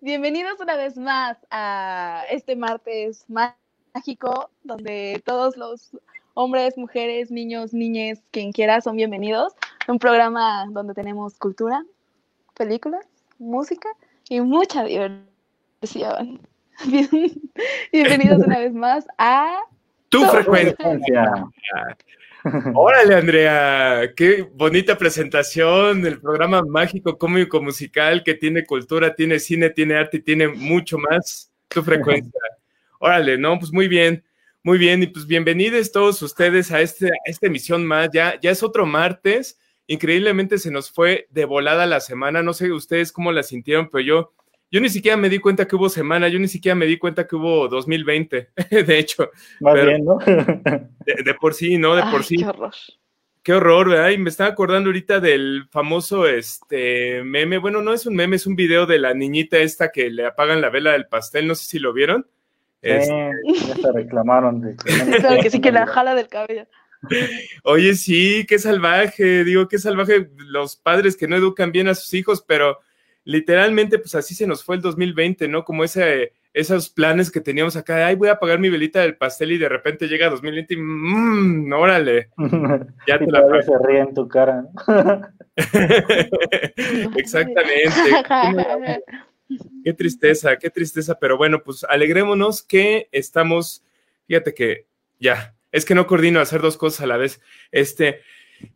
Bienvenidos una vez más a este martes mágico, donde todos los hombres, mujeres, niños, niñes, quien quiera, son bienvenidos. Un programa donde tenemos cultura, películas, música y mucha diversión. Bienvenidos una vez más a tu frecuencia. Órale, Andrea, qué bonita presentación, el programa mágico, cómico, musical, que tiene cultura, tiene cine, tiene arte y tiene mucho más. Tu frecuencia. Órale, no, pues muy bien, muy bien, y pues bienvenidos todos ustedes a, este, a esta emisión más. Ya, ya es otro martes, increíblemente se nos fue de volada la semana, no sé ustedes cómo la sintieron, pero yo yo ni siquiera me di cuenta que hubo semana, yo ni siquiera me di cuenta que hubo 2020, de hecho. Más bien, ¿no? de, por sí, ¿no? De por sí. Qué horror. Qué horror, ¿verdad? Y me estaba acordando ahorita del famoso este meme. Bueno, no es un meme, es un video de la niñita esta que le apagan la vela del pastel. No sé si lo vieron. Sí, ya se reclamaron. De que, que sí, que la jala del cabello. Oye, sí, qué salvaje. Digo, qué salvaje los padres que no educan bien a sus hijos, pero literalmente, pues así se nos fue el 2020, ¿no? Como ese, esos planes que teníamos acá, ay, voy a pagar mi velita del pastel y de repente llega 2020 y, mmm, órale. Ya te la se ríe en tu cara. Exactamente. qué tristeza, qué tristeza, pero bueno, pues alegrémonos que estamos, fíjate que ya, es que no coordino hacer dos cosas a la vez. Este,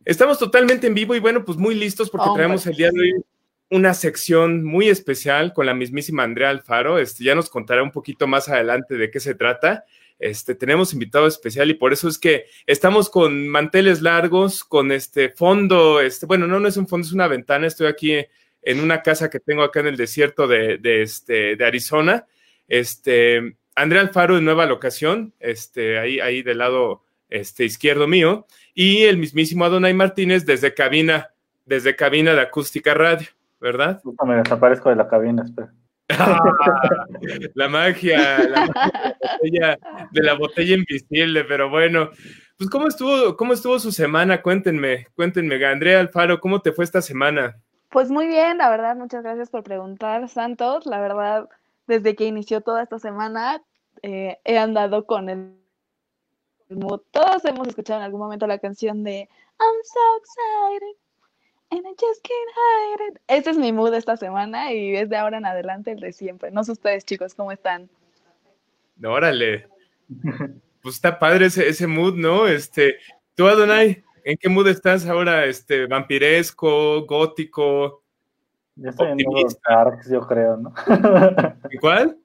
estamos totalmente en vivo y bueno, pues muy listos porque traemos el día de hoy una sección muy especial con la mismísima Andrea Alfaro. Este, ya nos contará un poquito más adelante de qué se trata. Este, tenemos invitado especial y por eso es que estamos con manteles largos, con este fondo, este, bueno, no, no es un fondo, es una ventana. Estoy aquí en una casa que tengo acá en el desierto de, este, de Arizona. Este, Andrea Alfaro en nueva locación, este, ahí, ahí del lado este, izquierdo mío, y el mismísimo Adonai Martínez desde cabina, desde cabina de acústica radio. ¿Verdad? me desaparezco de la cabina, espera. la magia, la magia de, la botella, invisible, pero bueno, pues ¿cómo estuvo, cómo estuvo su semana? Cuéntenme, cuéntenme, Andrea Alfaro, ¿cómo te fue esta semana? Pues muy bien, la verdad, muchas gracias por preguntar, Santos. La verdad, desde que inició toda esta semana, eh, he andado con el Todos hemos escuchado en algún momento la canción de I'm so excited. And I just can't hide it. Este es mi mood esta semana y es de ahora en adelante el de siempre. No sé ustedes, chicos, ¿cómo están? Órale. Pues está padre ese, ese mood, ¿no? Este, tú, Adonai, ¿en qué mood estás ahora? Este, vampiresco, gótico. Yo estoy en modo darks, yo creo, ¿no? ¿Cuál?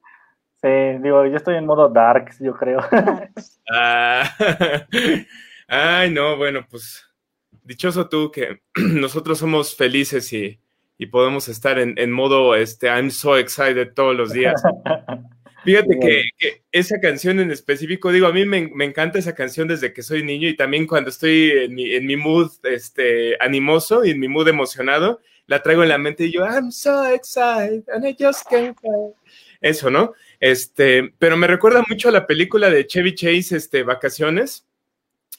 Sí, digo, yo estoy en modo darks, yo creo. Ah, ay, no, bueno, pues dichoso tú que nosotros somos felices y, podemos estar en, modo este, I'm so excited todos los días. Fíjate que, esa canción en específico, digo, a mí me, encanta esa canción desde que soy niño y también cuando estoy en mi, en mi mood este, animoso y en mi mood emocionado, la traigo en la mente y yo, I'm so excited and I just can't Eso, ¿no? Este, pero me recuerda mucho a la película de Chevy Chase, este, Vacaciones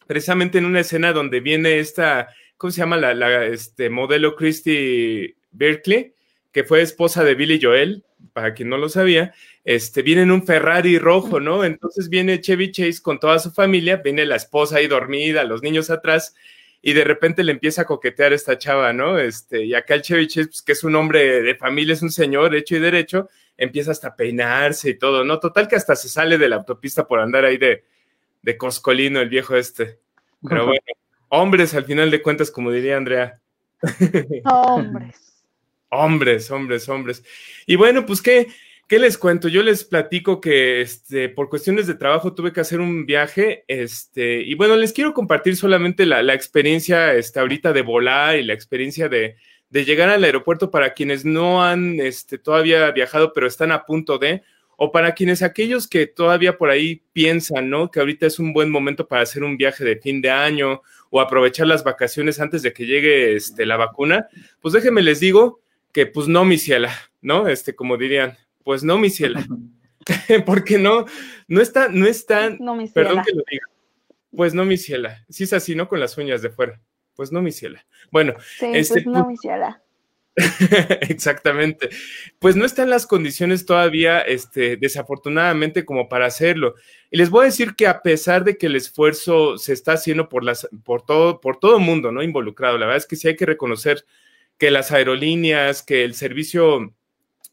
precisamente en una escena donde viene esta, ¿cómo se llama? La, este, modelo Christy Berkeley, que fue esposa de Billy Joel, para quien no lo sabía, este, viene en un Ferrari rojo, ¿no? Entonces viene Chevy Chase con toda su familia, viene la esposa ahí dormida, los niños atrás, y de repente le empieza a coquetear esta chava, ¿no? Este, y acá el Chevy Chase, pues, que es un hombre de familia, es un señor hecho y derecho, empieza hasta a peinarse y todo, ¿no? Total que hasta se sale de la autopista por andar ahí de, de Coscolino, el viejo este. Pero bueno, hombres al final de cuentas, como diría Andrea. Hombres. hombres, hombres, hombres. Y bueno, pues qué, ¿Qué les cuento? Yo les platico que este, por cuestiones de trabajo tuve que hacer un viaje, este, y bueno, les quiero compartir solamente la, la experiencia este, ahorita de volar y la experiencia de, de llegar al aeropuerto para quienes no han este, todavía viajado, pero están a punto de, o para quienes aquellos que todavía por ahí piensan, ¿no? Que ahorita es un buen momento para hacer un viaje de fin de año o aprovechar las vacaciones antes de que llegue este, la vacuna, pues déjenme les digo que pues no, mi ciela, ¿no? Este, como dirían, pues no, mi ciela. Porque no, no está, no está, No, mi perdón ciela. que lo diga. Pues no, mi ciela. Si es así, ¿no? Con las uñas de fuera. Pues no, mi ciela. Bueno, Sí, este, pues no, mi ciela. exactamente. Pues no están las condiciones todavía, este, desafortunadamente, como para hacerlo. Y les voy a decir que a pesar de que el esfuerzo se está haciendo por las, por todo, por todo mundo, ¿no? Involucrado. La verdad es que sí hay que reconocer que las aerolíneas, que el servicio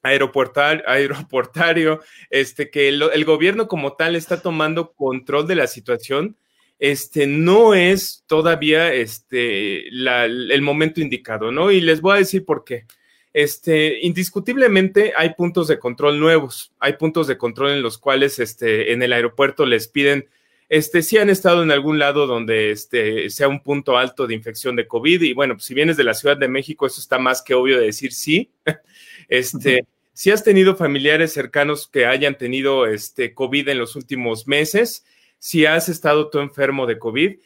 aeroportario, este, que el gobierno como tal está tomando control de la situación, este, no es todavía este, la- el momento indicado, ¿no? Y les voy a decir por qué. Este, indiscutiblemente hay puntos de control nuevos, hay puntos de control en los cuales este, en el aeropuerto les piden, este, si han estado en algún lado donde este, sea un punto alto de infección de COVID, y bueno, pues, si vienes de la Ciudad de México, eso está más que obvio de decir sí. Este, si has tenido familiares cercanos que hayan tenido este COVID en los últimos meses, si has estado tú enfermo de COVID.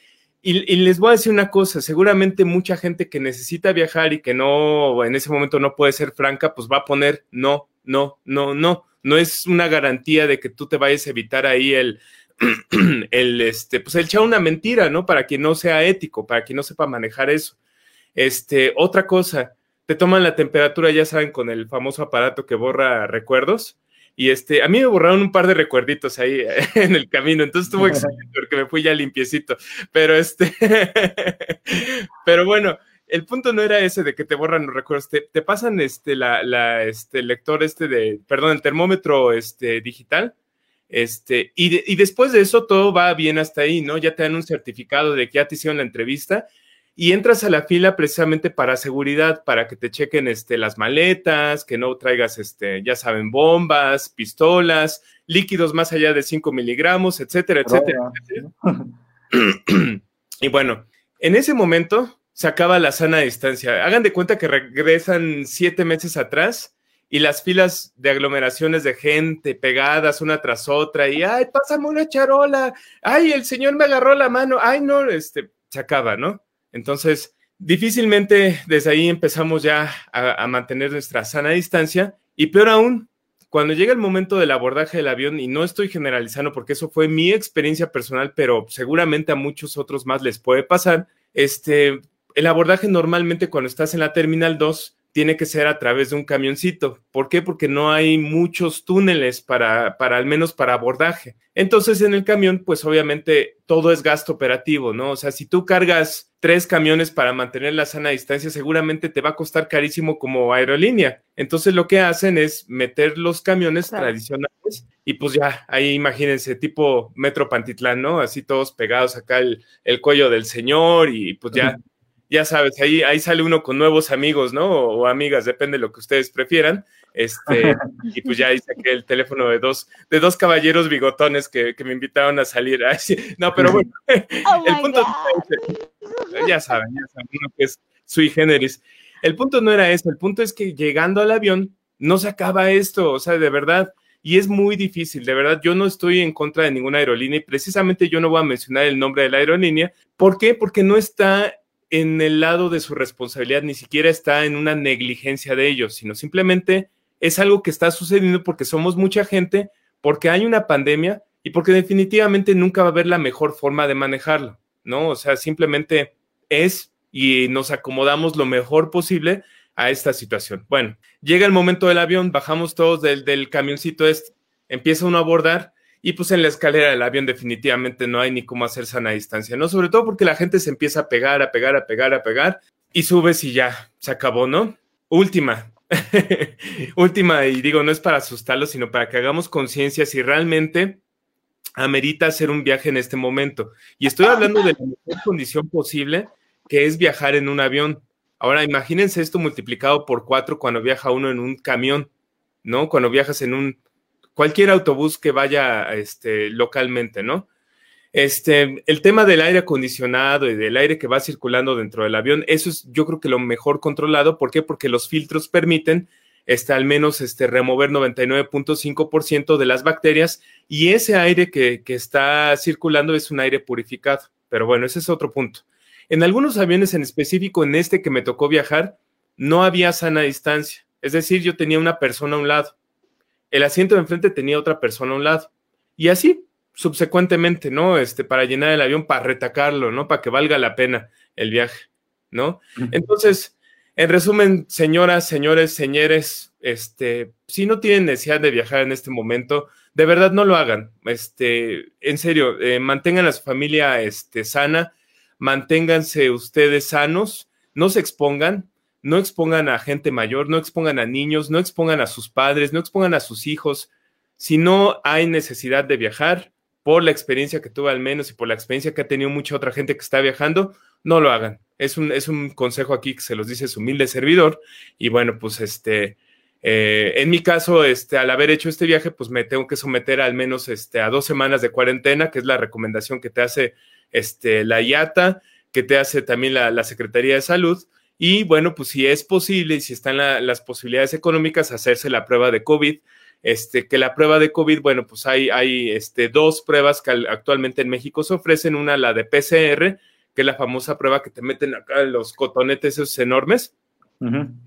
Y, les voy a decir una cosa, seguramente mucha gente que necesita viajar y que no, en ese momento no puede ser franca, pues va a poner no, no, no, no. No es una garantía de que tú te vayas a evitar ahí el, el, este, pues el echar una mentira, ¿no? Para quien no sea ético, para quien no sepa manejar eso. Este, otra cosa, te toman la temperatura, ya saben, con el famoso aparato que borra recuerdos. Y este, a mí me borraron un par de recuerditos ahí en el camino, entonces estuvo excelente porque me fui ya limpiecito. Pero este, pero bueno, el punto no era ese de que te borran los recuerdos, te, te pasan este, la, la, este, lector este de, perdón, el termómetro este, digital. Este, y, de, y después de eso todo va bien hasta ahí, ¿no? Ya te dan un certificado de que ya te hicieron la entrevista y entras a la fila precisamente para seguridad, para que te chequen este, las maletas, que no traigas, este, ya saben, bombas, pistolas, líquidos más allá de 5 miligramos, etcétera, etcétera. etcétera. y bueno, en ese momento se acaba la sana distancia. Hagan de cuenta que regresan siete meses atrás y las filas de aglomeraciones de gente pegadas una tras otra y, ay, pásame una charola, ay, el señor me agarró la mano, ay, no, este, se acaba, ¿no? Entonces, difícilmente desde ahí empezamos ya a, mantener nuestra sana distancia y peor aún, cuando llega el momento del abordaje del avión, y no estoy generalizando porque eso fue mi experiencia personal, pero seguramente a muchos otros más les puede pasar, este, el abordaje normalmente cuando estás en la Terminal 2 tiene que ser a través de un camioncito. ¿Por qué? Porque no hay muchos túneles para, para al menos para abordaje. Entonces en el camión, pues obviamente todo es gasto operativo, ¿no? O sea, si tú cargas tres camiones para mantener la sana distancia, seguramente te va a costar carísimo como aerolínea. Entonces lo que hacen es meter los camiones claro. tradicionales y pues ya, ahí imagínense, tipo Metro Pantitlán, ¿no? Así todos pegados acá el, el cuello del señor y pues ya ya sabes, ahí, ahí sale uno con nuevos amigos, ¿no? O, o, amigas, depende de lo que ustedes prefieran. Este, y pues ya ahí saqué el teléfono de dos, de dos caballeros bigotones que, que me invitaron a salir. Ay, sí. No, pero bueno, oh el punto es, ya saben, ya saben, uno que es sui generis. El punto no era eso, el punto es que llegando al avión no se acaba esto, o sea, de verdad, y es muy difícil, de verdad, yo no estoy en contra de ninguna aerolínea y precisamente yo no voy a mencionar el nombre de la aerolínea. ¿Por qué? Porque no está en el lado de su responsabilidad, ni siquiera está en una negligencia de ellos, sino simplemente es algo que está sucediendo porque somos mucha gente, porque hay una pandemia y porque definitivamente nunca va a haber la mejor forma de manejarlo, ¿no? O sea, simplemente es y nos acomodamos lo mejor posible a esta situación. Bueno, llega el momento del avión, bajamos todos del, camioncito este, empieza uno a abordar y pues en la escalera del avión definitivamente no hay ni cómo hacer sana distancia, ¿no? Sobre todo porque la gente se empieza a pegar, a pegar, a pegar, a pegar y subes y ya, se acabó, ¿no? Última, última, y digo, no es para asustarlos, sino para que hagamos conciencia si realmente amerita hacer un viaje en este momento. Y estoy hablando de la mejor condición posible, que es viajar en un avión. Ahora, imagínense esto multiplicado por cuatro cuando viaja uno en un camión. ¿no? Cuando viajas en un cualquier autobús que vaya este, localmente, ¿no? Este, el tema del aire acondicionado y del aire que va circulando dentro del avión, eso es yo creo que lo mejor controlado. ¿Por qué? Porque los filtros permiten este, al menos este, remover 99.5% de las bacterias y ese aire que, que está circulando es un aire purificado. Pero bueno, ese es otro punto. En algunos aviones en específico, en este que me tocó viajar, no había sana distancia. Es decir, yo tenía una persona a un lado. El asiento de enfrente tenía otra persona a un lado. Y así, subsecuentemente, ¿no? Este, para llenar el avión, para retacarlo, ¿no? Para que valga la pena el viaje, ¿no? Entonces, en resumen, señoras, señores, señores, este, si no tienen necesidad de viajar en este momento, de verdad no lo hagan. Este, en serio, eh, mantengan a su familia este, sana, manténganse ustedes sanos, no se expongan, no expongan a gente mayor, no expongan a niños, no expongan a sus padres, no expongan a sus hijos. Si no hay necesidad de viajar, por la experiencia que tuve al menos y por la experiencia que ha tenido mucha otra gente que está viajando, no lo hagan. Es un, es un consejo aquí que se los dice su humilde servidor. Y bueno, pues este, eh, en mi caso, este, al haber hecho este viaje, pues me tengo que someter al menos este, a dos semanas de cuarentena, que es la recomendación que te hace este, la IATA, que te hace también la, Secretaría de Salud. Y bueno, pues si es posible y si están las posibilidades económicas, hacerse la prueba de COVID este, que la prueba de COVID, bueno, pues hay, hay este, dos pruebas que actualmente en México se ofrecen, una la de PCR, que es la famosa prueba que te meten acá los cotonetes esos enormes.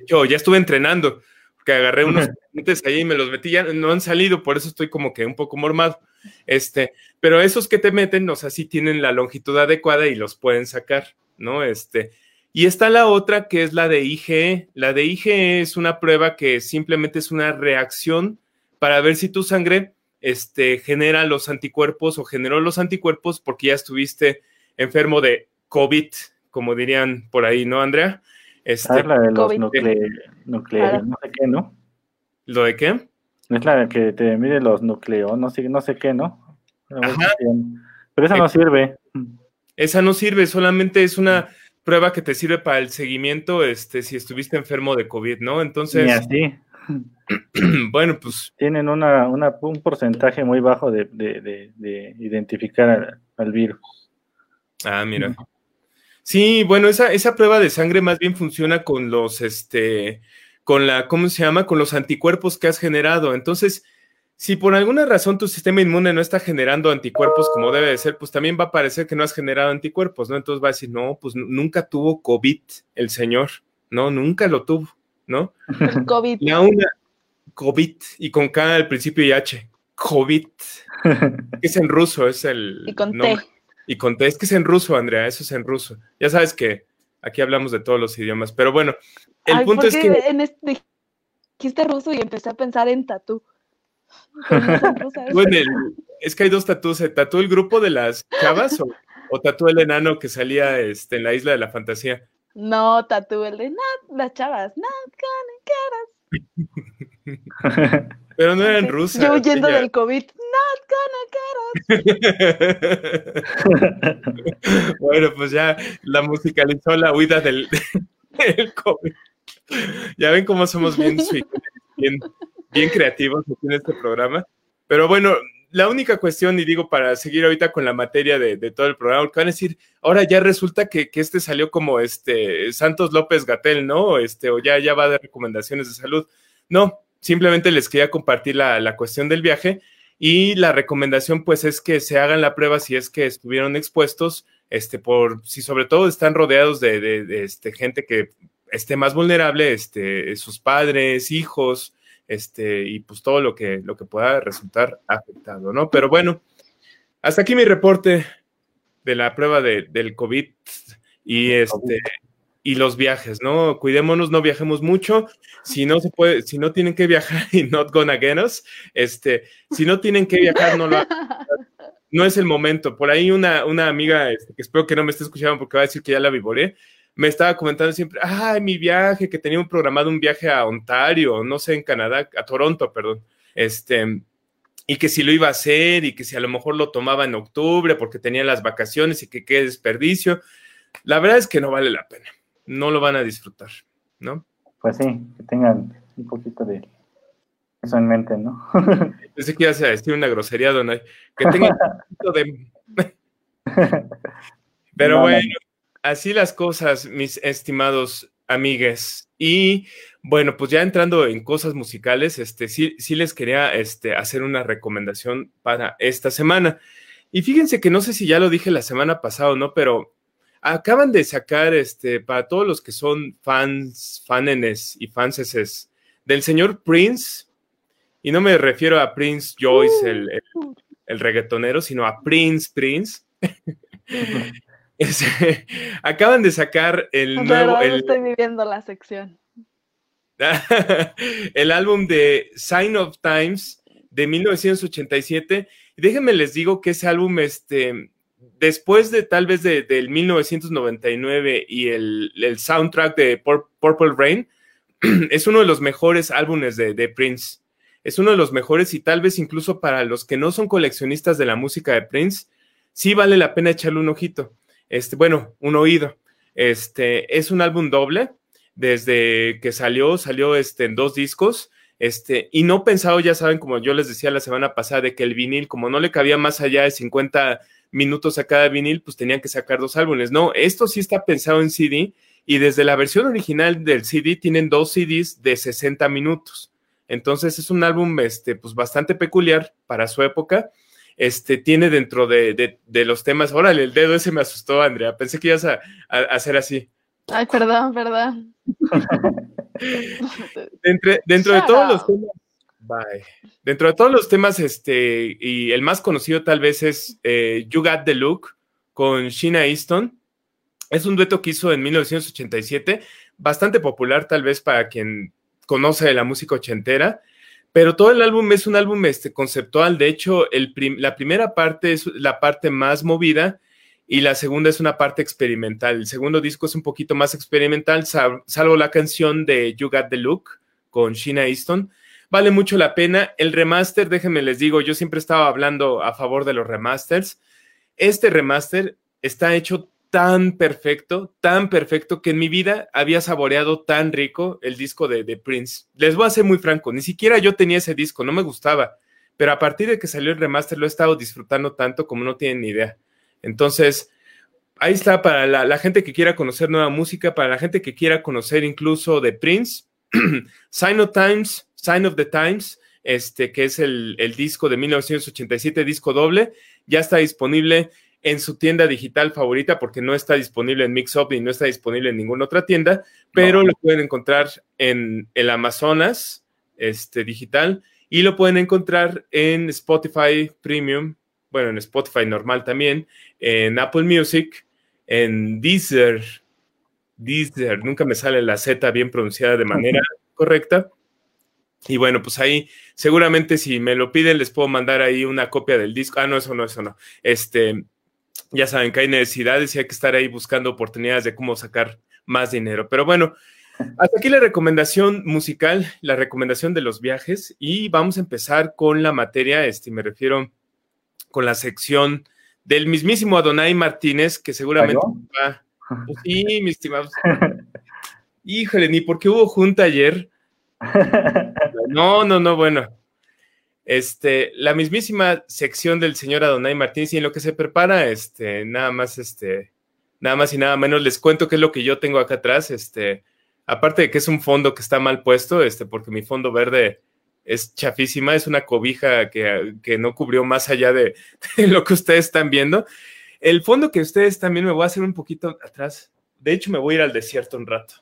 Yo ya estuve entrenando, que agarré unos cotonetes ahí y me los metí, ya no han salido, por eso estoy como que un poco mormado. Este, pero esos que te meten, o sea, sí tienen la longitud adecuada y los pueden sacar, ¿no? Este, y está la otra que es la de IgE. La de IgE es una prueba que simplemente es una reacción para ver si tu sangre este, genera los anticuerpos o generó los anticuerpos porque ya estuviste enfermo de COVID, como dirían por ahí, ¿no, Andrea? Este, es la de los nucleos, no sé qué, ¿no? ¿Lo de qué? Es la que te mide los nucleos, no sé, no sé qué, ¿no? Pero esa no sirve. Esa no sirve, solamente es una prueba que te sirve para el seguimiento, este, si estuviste enfermo de COVID, ¿no? Entonces. así. bueno, pues. Tienen una, un porcentaje muy bajo de, identificar al, virus. Ah, mira. Sí, bueno, esa, esa prueba de sangre más bien funciona con los, este, con la, ¿cómo se llama? Con los anticuerpos que has generado. Entonces, si por alguna razón tu sistema inmune no está generando anticuerpos como debe de ser, pues también va a parecer que no has generado anticuerpos, ¿no? Entonces va a decir, no, pues nunca tuvo COVID el señor, ¿no? Nunca lo tuvo. ¿no? COVID. La una, COVID, y con K al principio y H. COVID. es en ruso, es el. Y con T. Y con T. Es que es en ruso, Andrea, eso es en ruso. Ya sabes que aquí hablamos de todos los idiomas, pero bueno, el punto es que. En este, dijiste ruso y empecé a pensar en tatú. bueno, es que hay dos tatús. ¿eh? ¿Tatú el grupo de las chavas o, o tatú el enano que salía este, en la isla de la fantasía? No, tatú el de las chavas, get us. Pero no eran rusas. Yo huyendo del COVID, not gonna get us. bueno, pues ya la musicalizó la huida del, del COVID. Ya ven cómo somos bien, bien, bien creativos aquí en este programa. Pero bueno, la única cuestión, y digo para seguir ahorita con la materia de, todo el programa, que van a decir, ahora ya resulta que, este salió como este Santos López Gatel, ¿no? Este, o ya, ya va de recomendaciones de salud. No, simplemente les quería compartir la, cuestión del viaje y la recomendación pues es que se hagan la prueba si es que estuvieron expuestos, este, por, si sobre todo están rodeados de, de este, gente que esté más vulnerable, este, sus padres, hijos, este, y pues todo lo que, lo que pueda resultar afectado, ¿no? Pero bueno, hasta aquí mi reporte de la prueba de, del COVID y este y los viajes, ¿no? Cuidémonos, no viajemos mucho. Si no se puede, si no tienen que viajar y not gonna get us, este, si no tienen que viajar, no lo No es el momento. Por ahí una, una amiga, este, que espero que no me esté escuchando porque va a decir que ya la vivoré, me estaba comentando siempre, ay, mi viaje, que tenía un programado un viaje a Ontario, no sé, en Canadá, a Toronto, perdón, este, y que si lo iba a hacer y que si a lo mejor lo tomaba en octubre porque tenía las vacaciones y que qué desperdicio. La verdad es que no vale la pena, no lo van a disfrutar, ¿no? Pues sí, que tengan un poquito de, eso en mente, ¿no? Pensé que ibas a decir una grosería, Donay. Que tenga un de... Pero bueno, así las cosas, mis estimados amigues. Y bueno, pues ya entrando en cosas musicales, este, sí, sí les quería este, hacer una recomendación para esta semana. Y fíjense que no sé si ya lo dije la semana pasada o no, pero acaban de sacar, este, para todos los que son fans, fanenes y fanses del señor Prince, y no me refiero a Prince Joyce, el, el, reggaetonero, sino a Prince Prince. acaban de sacar el nuevo... estoy viviendo la sección. el álbum de Sign of Times de 1987. déjenme les digo que ese álbum, este, después de tal vez de, del 1999 y el, el soundtrack de Purple Rain, es uno de los mejores álbumes de, de, Prince. Es uno de los mejores y tal vez incluso para los que no son coleccionistas de la música de Prince, sí vale la pena echarle un ojito. Este, bueno, un oído. Este, es un álbum doble desde que salió, salió este, en dos discos. Este, y no pensado, ya saben, como yo les decía la semana pasada, de que el vinil, como no le cabía más allá de 50 minutos a cada vinil, pues tenían que sacar dos álbumes. No, esto sí está pensado en CD y desde la versión original del CD tienen dos CDs de 60 minutos. Entonces es un álbum este, pues bastante peculiar para su época. Este, tiene dentro de, los temas, órale, el dedo ese me asustó, Andrea, pensé que ibas a hacer así. Ay, perdón, perdón. dentro, de todos los temas, bye. Dentro de todos los temas, este, y el más conocido tal vez es eh, You Got the Look con Sheena Easton. Es un dueto que hizo en 1987, bastante popular tal vez para quien conoce la música ochentera, pero todo el álbum es un álbum este, conceptual. De hecho, la primera parte es la parte más movida y la segunda es una parte experimental. El segundo disco es un poquito más experimental, salvo la canción de You Got the Look con Sheena Easton. Vale mucho la pena. El remaster, déjenme les digo, yo siempre estaba hablando a favor de los remasters. Este remaster está hecho tan perfecto, tan perfecto, que en mi vida había saboreado tan rico el disco de, Prince. Les voy a ser muy franco, ni siquiera yo tenía ese disco, no me gustaba, pero a partir de que salió el remaster lo he estado disfrutando tanto como no tienen ni idea. Entonces, ahí está para la, gente que quiera conocer nueva música, para la gente que quiera conocer incluso de Prince, Sign of Times, Sign of the Times, este, que es el, disco de 1987, disco doble, ya está disponible en su tienda digital favorita porque no está disponible en Mixup y no está disponible en ninguna otra tienda, pero lo pueden encontrar en el Amazonas este, digital y lo pueden encontrar en Spotify Premium bueno, en Spotify normal también, en Apple Music, en Deezer, Deezer, nunca me sale la Z bien pronunciada de manera correcta. Y bueno, pues ahí seguramente si me lo piden les puedo mandar ahí una copia del disco. Ah, no, eso no, eso no. Este, ya saben que hay necesidades y hay que estar ahí buscando oportunidades de cómo sacar más dinero. Pero bueno, hasta aquí la recomendación musical, la recomendación de los viajes y vamos a empezar con la materia, este, me refiero con la sección del mismísimo Adonai Martínez, que seguramente va. Pues sí, mi estimado. Híjole, ni porque hubo junta ayer. No, no, no, bueno. Este, la mismísima sección del señor Adonai Martínez y en lo que se prepara, este, nada más, este, nada más y nada menos les cuento qué es lo que yo tengo acá atrás, este, aparte de que es un fondo que está mal puesto, este, porque mi fondo verde es chafísima, es una cobija que, no cubrió más allá de, lo que ustedes están viendo. El fondo que ustedes también me voy a hacer un poquito atrás. De hecho, me voy a ir al desierto un rato.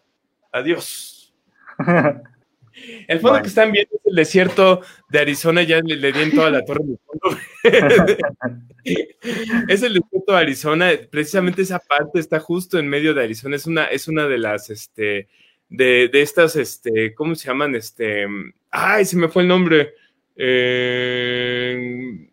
Adiós. El fondo que están viendo es el desierto de Arizona, ya le, di en toda la torre fondo. es el desierto de Arizona, precisamente esa parte está justo en medio de Arizona, es una, es una de las, este, de, de estas, este, ¿cómo se llaman? Este, ay, se me fue el nombre. Eh,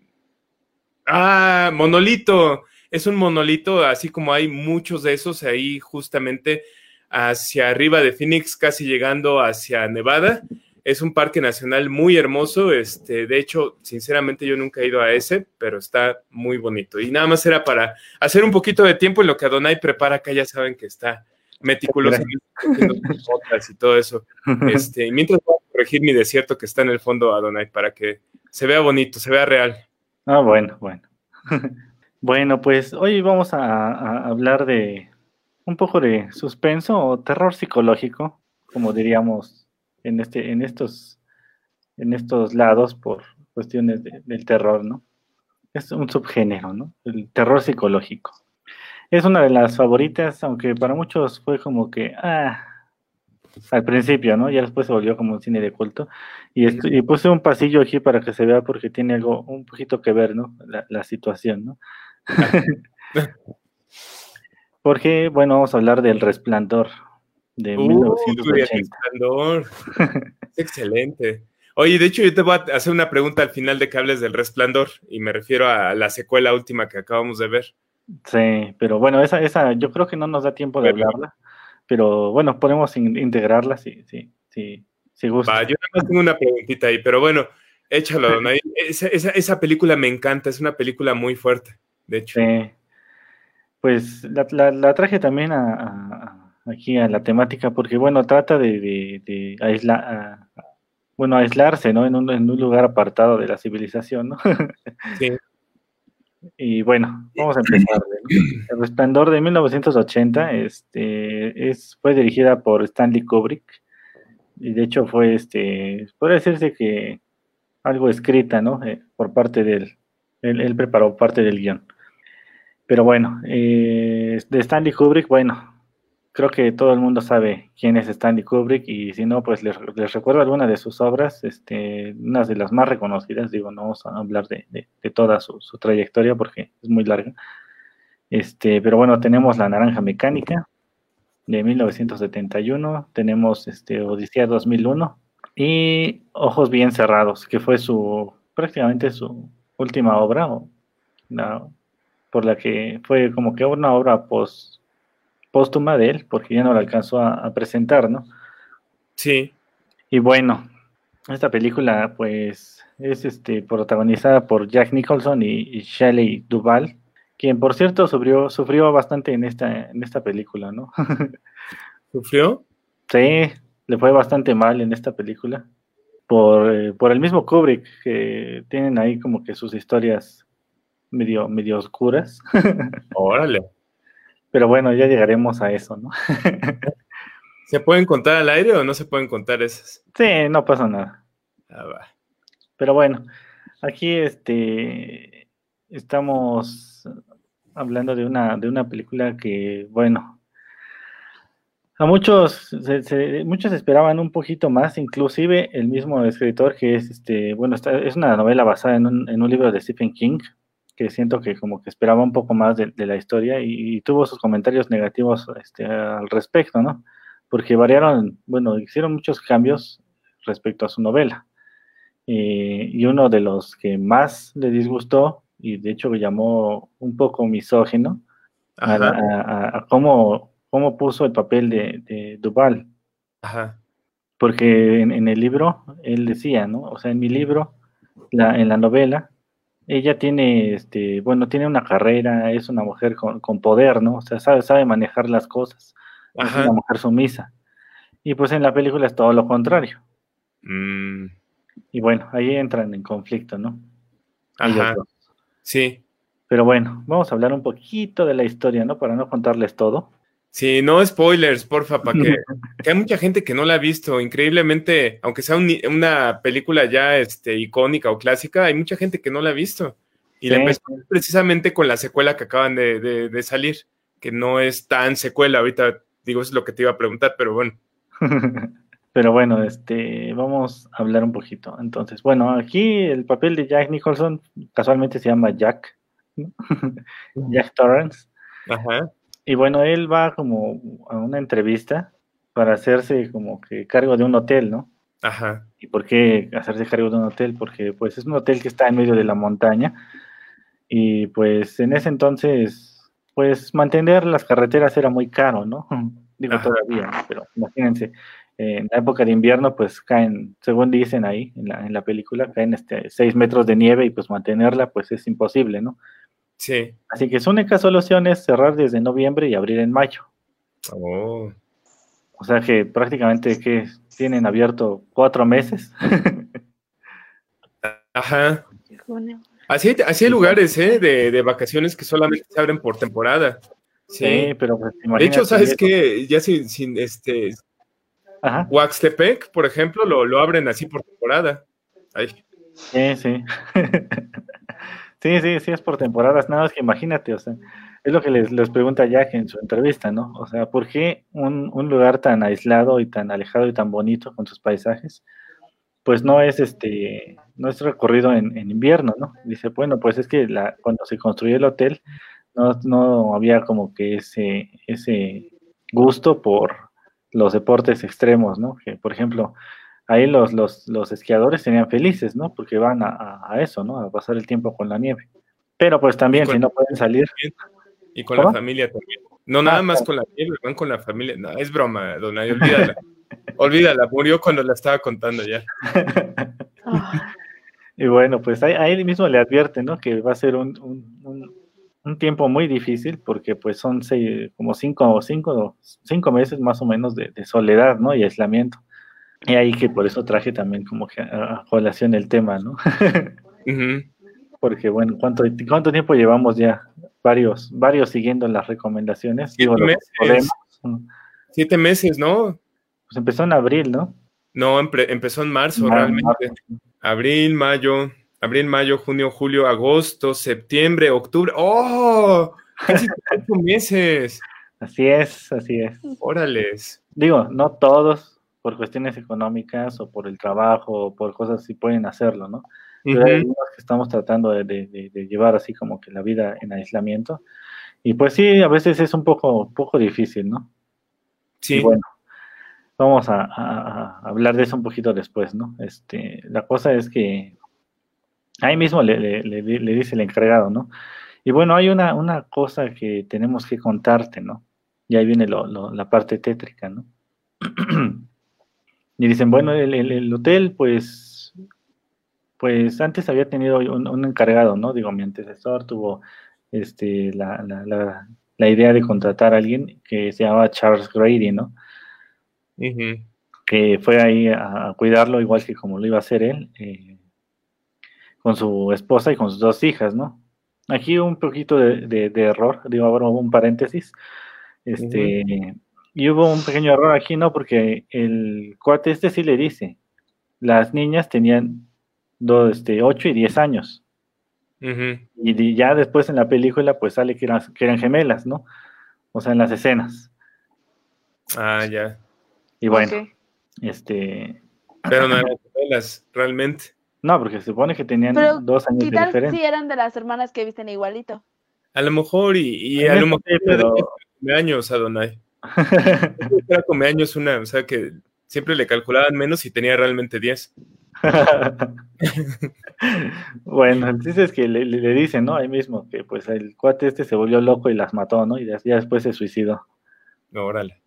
ah, monolito. Es un monolito, así como hay muchos de esos ahí justamente hacia arriba de Phoenix, casi llegando hacia Nevada. Es un parque nacional muy hermoso. Este, de hecho, sinceramente yo nunca he ido a ese, pero está muy bonito. Y nada más era para hacer un poquito de tiempo en lo que Adonai prepara acá, ya saben que está meticuloso y todo eso. Este, mientras voy a corregir mi desierto que está en el fondo, Adonai, para que se vea bonito, se vea real. Ah, bueno, bueno. bueno, pues hoy vamos a, hablar de un poco de suspenso o terror psicológico, como diríamos en este, en estos, en estos lados por cuestiones del terror, ¿no? Es un subgénero, ¿no? El terror psicológico. Es una de las favoritas, aunque para muchos fue como que, ah, al principio, ¿no? Ya después se volvió como un cine de culto. Y, y puse un pasillo aquí para que se vea porque tiene algo un poquito que ver, ¿no? La, situación, ¿no? porque, bueno, vamos a hablar del resplandor de 1980. resplandor. excelente. Oye, de hecho, yo te voy a hacer una pregunta al final de que hables del resplandor y me refiero a la secuela última que acabamos de ver. Sí, pero bueno, esa, esa yo creo que no nos da tiempo de hablarla. Pero bueno, podemos integrarla si, si, si, si gusta. yo tengo una preguntita ahí, pero bueno, échalo, esa, esa, película me encanta, es una película muy fuerte, de hecho. Sí. Pues la, la, traje también a, aquí a la temática porque, bueno, trata de, bueno, aislarse, ¿no? En un, en un lugar apartado de la civilización, ¿no? sí. Y bueno, vamos a empezar. El Resplandor de 1980 este, es, fue dirigida por Stanley Kubrick. Y de hecho fue, este, puede decirse que algo escrita, ¿no? Eh, por parte de él. él. preparó parte del guion. Pero bueno, eh, de Stanley Kubrick, bueno, creo que todo el mundo sabe quién es Stanley Kubrick y si no, pues les, recuerdo alguna de sus obras, este, unas de las más reconocidas, digo, no vamos a hablar de, toda su, trayectoria porque es muy larga. Este, pero bueno, tenemos La Naranja Mecánica de 1971, tenemos este, Odisea 2001 y Ojos Bien Cerrados, que fue su prácticamente su última obra, o, por la que fue como que una obra post póstuma de él, porque ya no la alcanzó a, presentar, ¿no? Sí. Y bueno, esta película, pues, es este, protagonizada por Jack Nicholson y, Shelley Duvall, quien, por cierto, sufrió, sufrió bastante en esta, en esta película, ¿no? ¿Sufrió? Sí, le fue bastante mal en esta película. Por, eh, por el mismo Kubrick, que tienen ahí como que sus historias medio, medio oscuras. Órale. Pero bueno, ya llegaremos a eso, ¿no? ¿Se pueden contar al aire o no se pueden contar esas? Sí, no pasa nada. Ah, va. Pero bueno, aquí este estamos hablando de una, de una película que, bueno, a muchos, muchos esperaban un poquito más, inclusive el mismo escritor que es, este, bueno, es una novela basada en un, en un libro de Stephen King, que siento que como que esperaba un poco más de, la historia y, tuvo sus comentarios negativos este, al respecto, ¿no? Porque variaron, bueno, hicieron muchos cambios respecto a su novela. Eh, y uno de los que más le disgustó, y de hecho llamó un poco misógino, a, cómo, cómo, puso el papel de, de Duval. Ajá. Porque en, el libro él decía, ¿no? O sea, en mi libro, la, en la novela, ella tiene, este, bueno, tiene una carrera, es una mujer con, poder, ¿no? O sea, sabe, sabe manejar las cosas. Es una mujer sumisa. Y pues en la película es todo lo contrario. Mm. Y bueno, ahí entran en conflicto, ¿no? Ajá. Sí. Pero bueno, vamos a hablar un poquito de la historia, ¿no? Para no contarles todo. Sí, no spoilers, porfa, para que, que, hay mucha gente que no la ha visto. Increíblemente, aunque sea una película ya este, icónica o clásica, hay mucha gente que no la ha visto. Y la empezó precisamente con la secuela que acaban de, salir, que no es tan secuela. Ahorita digo, es lo que te iba a preguntar, pero bueno. pero bueno, este, vamos a hablar un poquito. Entonces, bueno, aquí el papel de Jack Nicholson casualmente se llama Jack, Jack Torrance. Ajá. Y bueno, él va como a una entrevista para hacerse como que cargo de un hotel, ¿no? Ajá. ¿Y por qué hacerse cargo de un hotel? Porque pues es un hotel que está en medio de la montaña y pues en ese entonces pues mantener las carreteras era muy caro, ¿no? Digo todavía, pero imagínense, en la época de invierno pues caen, según dicen ahí en la, en la película, caen este, seis metros de nieve y pues mantenerla pues es imposible, ¿no? Sí. Así que su única solución es cerrar desde noviembre y abrir en mayo. Oh. O sea que prácticamente que tienen abierto cuatro meses. Ajá. Así, así hay lugares ¿eh? de, de, vacaciones que solamente se abren por temporada. Sí, pero pues, De hecho, ¿sabes qué? Ya sin, sin este. Ajá. Waxtepec, por ejemplo, lo, lo abren así por temporada. Ahí. Sí, sí. sí, sí, sí, es por temporadas. Nada más que imagínate, o sea, es lo que les, les pregunta Jack en su entrevista, ¿no? O sea, ¿por qué un, un lugar tan aislado y tan alejado y tan bonito con sus paisajes? pues no es este, no es recorrido en, en, invierno, ¿no? Dice, bueno, pues es que la, cuando se construyó el hotel, no, no había como que ese, ese gusto por los deportes extremos, ¿no? Que, por ejemplo, ahí los, los, los esquiadores serían felices, ¿no? Porque van a, a, eso, ¿no? A pasar el tiempo con la nieve. Pero pues también, si no pueden salir. Y con ¿Cómo? la familia también. No nada ah, más con la nieve, van con la familia. No, es broma, don Ay, olvídala. Olvídala, murió cuando la estaba contando ya. y bueno, pues ahí, ahí, mismo le advierte, ¿no? Que va a ser un, un, un tiempo muy difícil porque pues son seis, como cinco, cinco, cinco meses más o menos de, de, soledad, ¿no? Y aislamiento. Y ahí que por eso traje también como que a, colación el tema, ¿no? uh -huh. Porque bueno, ¿cuánto, ¿cuánto tiempo llevamos ya? Varios, varios siguiendo las recomendaciones. Siete Digo, meses. Siete meses, ¿no? Pues empezó en abril, ¿no? No, empe empezó en marzo, Mar realmente. Marzo. Abril, mayo, abril, mayo, junio, julio, agosto, septiembre, octubre. ¡Oh! Casi ocho meses. Así es, así es. Órales. Digo, no todos por cuestiones económicas o por el trabajo o por cosas así pueden hacerlo, ¿no? Pero uh -huh. hay que estamos tratando de, de, de, llevar así como que la vida en aislamiento. Y pues sí, a veces es un poco, poco difícil, ¿no? Sí. Y bueno, vamos a, a, a, hablar de eso un poquito después, ¿no? Este, la cosa es que ahí mismo le, le, le, le dice el encargado, ¿no? Y bueno, hay una, una, cosa que tenemos que contarte, ¿no? Y ahí viene lo, lo, la parte tétrica, ¿no? y dicen, bueno, el, el, el, hotel, pues, pues antes había tenido un, un, encargado, ¿no? Digo, mi antecesor tuvo este, la, la, la, la idea de contratar a alguien que se llamaba Charles Grady, ¿no? Uh -huh. que fue ahí a, a, cuidarlo igual que como lo iba a hacer él, eh, con su esposa y con sus dos hijas, ¿no? Aquí un poquito de, de, de error, digo, ahora un paréntesis, este, uh -huh. Y hubo un pequeño error aquí, ¿no? Porque el cuate este sí le dice, las niñas tenían dos, este, 8 y 10 años, uh -huh. y ya después en la película pues sale que eran, que eran gemelas, ¿no? O sea, en las escenas. Ah, ya. Y bueno, okay. este. Pero no eran gemelas, realmente. No, porque se supone que tenían Pero, dos años ¿qué de diferencia. si eran de las hermanas que visten igualito? A lo mejor, y, y a lo mejor pero... años, Adonai. Era años una, o sea que siempre le calculaban menos y tenía realmente 10. bueno, entonces que le, le, dicen, ¿no? Ahí mismo, que pues el cuate este se volvió loco y las mató, ¿no? Y ya, ya después se suicidó. Órale.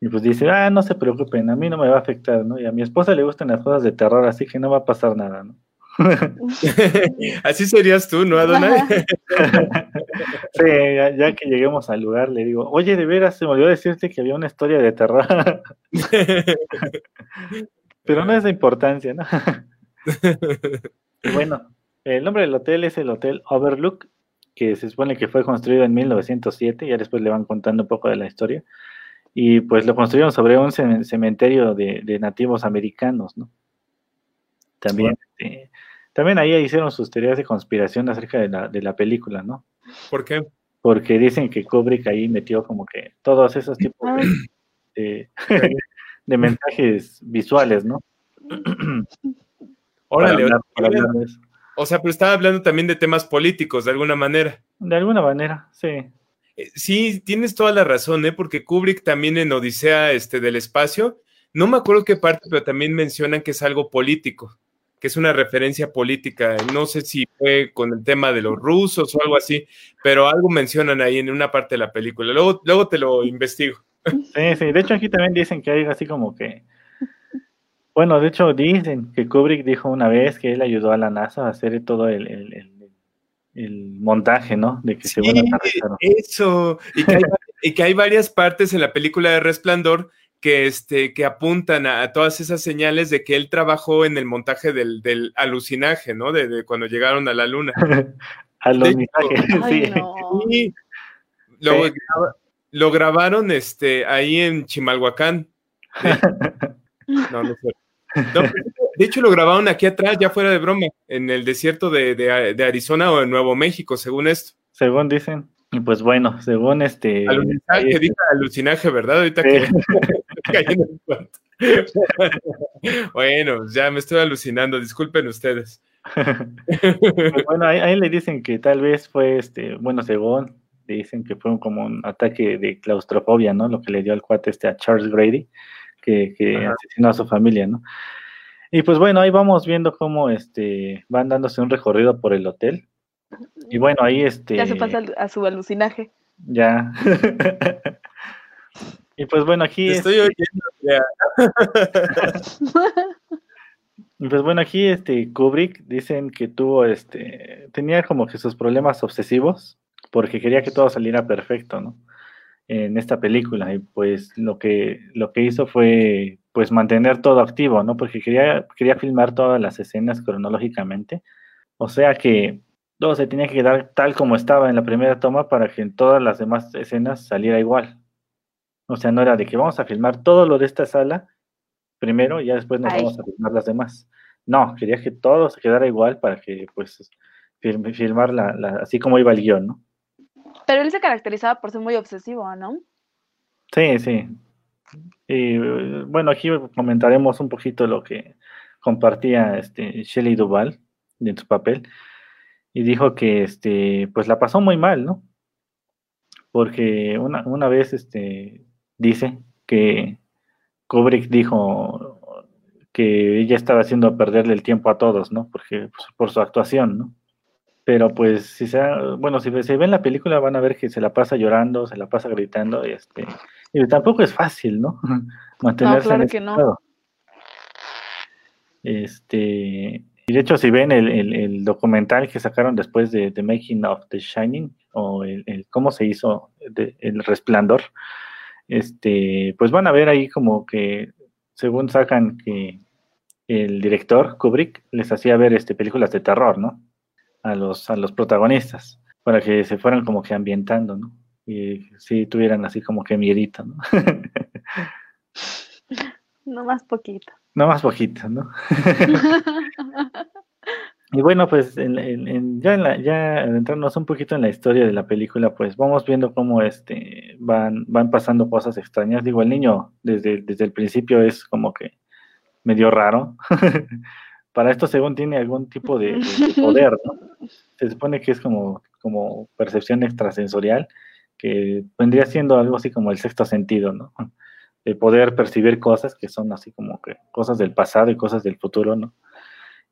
Y pues dice, ah, no se preocupen, a mí no me va a afectar, ¿no? Y a mi esposa le gustan las cosas de terror, así que no va a pasar nada, ¿no? así serías tú, ¿no, Adonai? sí, ya, ya, que lleguemos al lugar le digo, oye, de veras, se me olvidó decirte que había una historia de terror. Pero no es de importancia, ¿no? bueno, el nombre del hotel es el Hotel Overlook, que se supone que fue construido en 1907, ya después le van contando un poco de la historia y pues lo construyeron sobre un cementerio de, de nativos americanos, ¿no? También, bueno. eh, también ahí hicieron sus teorías de conspiración acerca de la, de la película, ¿no? ¿Por qué? Porque dicen que Kubrick ahí metió como que todos esos tipos de, de, de mensajes visuales, ¿no? Órale, hablar, hablar o sea, pero estaba hablando también de temas políticos, de alguna manera. De alguna manera, sí. Eh, sí, tienes toda la razón, ¿eh? porque Kubrick también en Odisea este, del Espacio, no me acuerdo qué parte, pero también mencionan que es algo político, que es una referencia política. No sé si fue con el tema de los rusos o algo así, pero algo mencionan ahí en una parte de la película. Luego, luego te lo investigo. Sí, sí, de hecho aquí también dicen que hay así como que... Bueno, de hecho dicen que Kubrick dijo una vez que él ayudó a la NASA a hacer todo el, el, el el montaje, ¿no? De que sí, se Eso, y que, hay, y que, hay, varias partes en la película de Resplandor que, este, que apuntan a, todas esas señales de que él trabajó en el montaje del, del alucinaje, ¿no? De, cuando llegaron a la luna. alucinaje, sí. lo, grabaron este, ahí en Chimalhuacán. No, no fue. de hecho, lo grabaron aquí atrás, ya fuera de broma, en el desierto de, Arizona o en Nuevo México, según esto. Según dicen. Y pues bueno, según este. Alucinaje, este alucinaje, ¿verdad? Ahorita que bueno, ya me estoy alucinando, disculpen ustedes. Pues bueno, ahí, le dicen que tal vez fue este, bueno, según dicen que fue como un ataque de claustrofobia, ¿no? Lo que le dio al cuate este a Charles Grady que, asesinó a su familia, ¿no? Y pues bueno, ahí vamos viendo cómo este, van dándose un recorrido por el hotel. Y bueno, ahí este... Ya se pasa a su alucinaje. Ya. y pues bueno, aquí... estoy oyendo ya. y pues bueno, aquí este Kubrick dicen que tuvo este... Tenía como que sus problemas obsesivos porque quería que todo saliera perfecto, ¿no? en esta película y pues lo que, lo que hizo fue pues mantener todo activo, ¿no? Porque quería, quería filmar todas las escenas cronológicamente, o sea que todo se tenía que quedar tal como estaba en la primera toma para que en todas las demás escenas saliera igual. O sea, no era de que vamos a filmar todo lo de esta sala primero y ya después nos vamos a filmar las demás. No, quería que todo se quedara igual para que pues filmar la, así como iba el guion, ¿no? Pero él se caracterizaba por ser muy obsesivo, ¿no? Sí, sí. Y bueno, aquí comentaremos un poquito lo que compartía este Shelley Duval en su papel y dijo que este pues la pasó muy mal, ¿no? Porque una, una vez este dice que Kubrick dijo que ella estaba haciendo perderle el tiempo a todos, ¿no? Porque pues, por su actuación, ¿no? Pero pues si se, bueno, si se ven la película van a ver que se la pasa llorando, se la pasa gritando y este y tampoco es fácil, ¿no? Mantenerse no, claro que no. Este, y de hecho si ven el, documental que sacaron después de The Making of The Shining o el, cómo se hizo el resplandor, este, pues van a ver ahí como que según sacan que el director Kubrick les hacía ver este películas de terror, ¿no? a los, a los protagonistas, para que se fueran como que ambientando, ¿no? Y sí tuvieran así como que miedito, ¿no? no más poquito. No más poquito, ¿no? y bueno, pues en, en, ya, en la, ya un poquito en la historia de la película, pues vamos viendo cómo este, van, van pasando cosas extrañas. Digo, el niño desde, desde el principio es como que medio raro. para esto según tiene algún tipo de, poder, ¿no? Se supone que es como, como percepción extrasensorial, que vendría siendo algo así como el sexto sentido, ¿no? De poder percibir cosas que son así como que cosas del pasado y cosas del futuro, ¿no?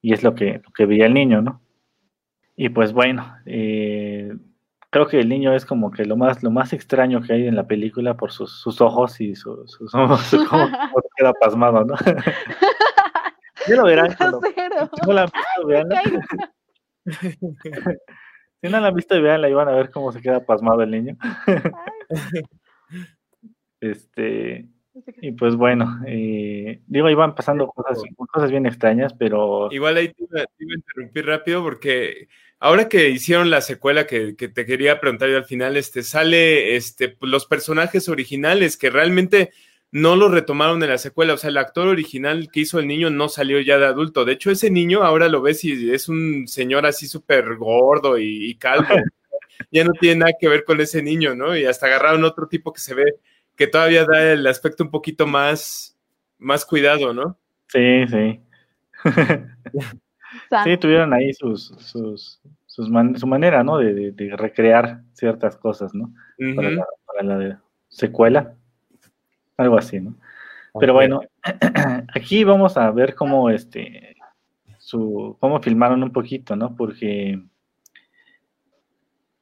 Y es lo que, lo que veía el niño, ¿no? Y pues bueno, eh, creo que el niño es como que lo más, lo más extraño que hay en la película por sus, sus ojos y sus, ojos, como, queda pasmado, ¿no? Ya lo verán. Si no la han visto, veanla. si no la han visto, veanla y van a ver cómo se queda pasmado el niño. este. Y pues bueno, eh, digo, iban pasando cosas, cosas bien extrañas, pero... Igual ahí te iba, a interrumpir rápido porque ahora que hicieron la secuela que, que, te quería preguntar yo al final, este, sale este, pues, los personajes originales que realmente no lo retomaron en la secuela. O sea, el actor original que hizo el niño no salió ya de adulto. De hecho, ese niño ahora lo ves y es un señor así súper gordo y, calvo. ya no tiene nada que ver con ese niño, ¿no? Y hasta agarraron otro tipo que se ve que todavía da el aspecto un poquito más, más cuidado, ¿no? Sí, sí. sí, tuvieron ahí sus, sus, sus su manera, ¿no? De, recrear ciertas cosas, ¿no? para la secuela algo así, ¿no? Pero bueno, aquí vamos a ver cómo este su cómo filmaron un poquito, ¿no? Porque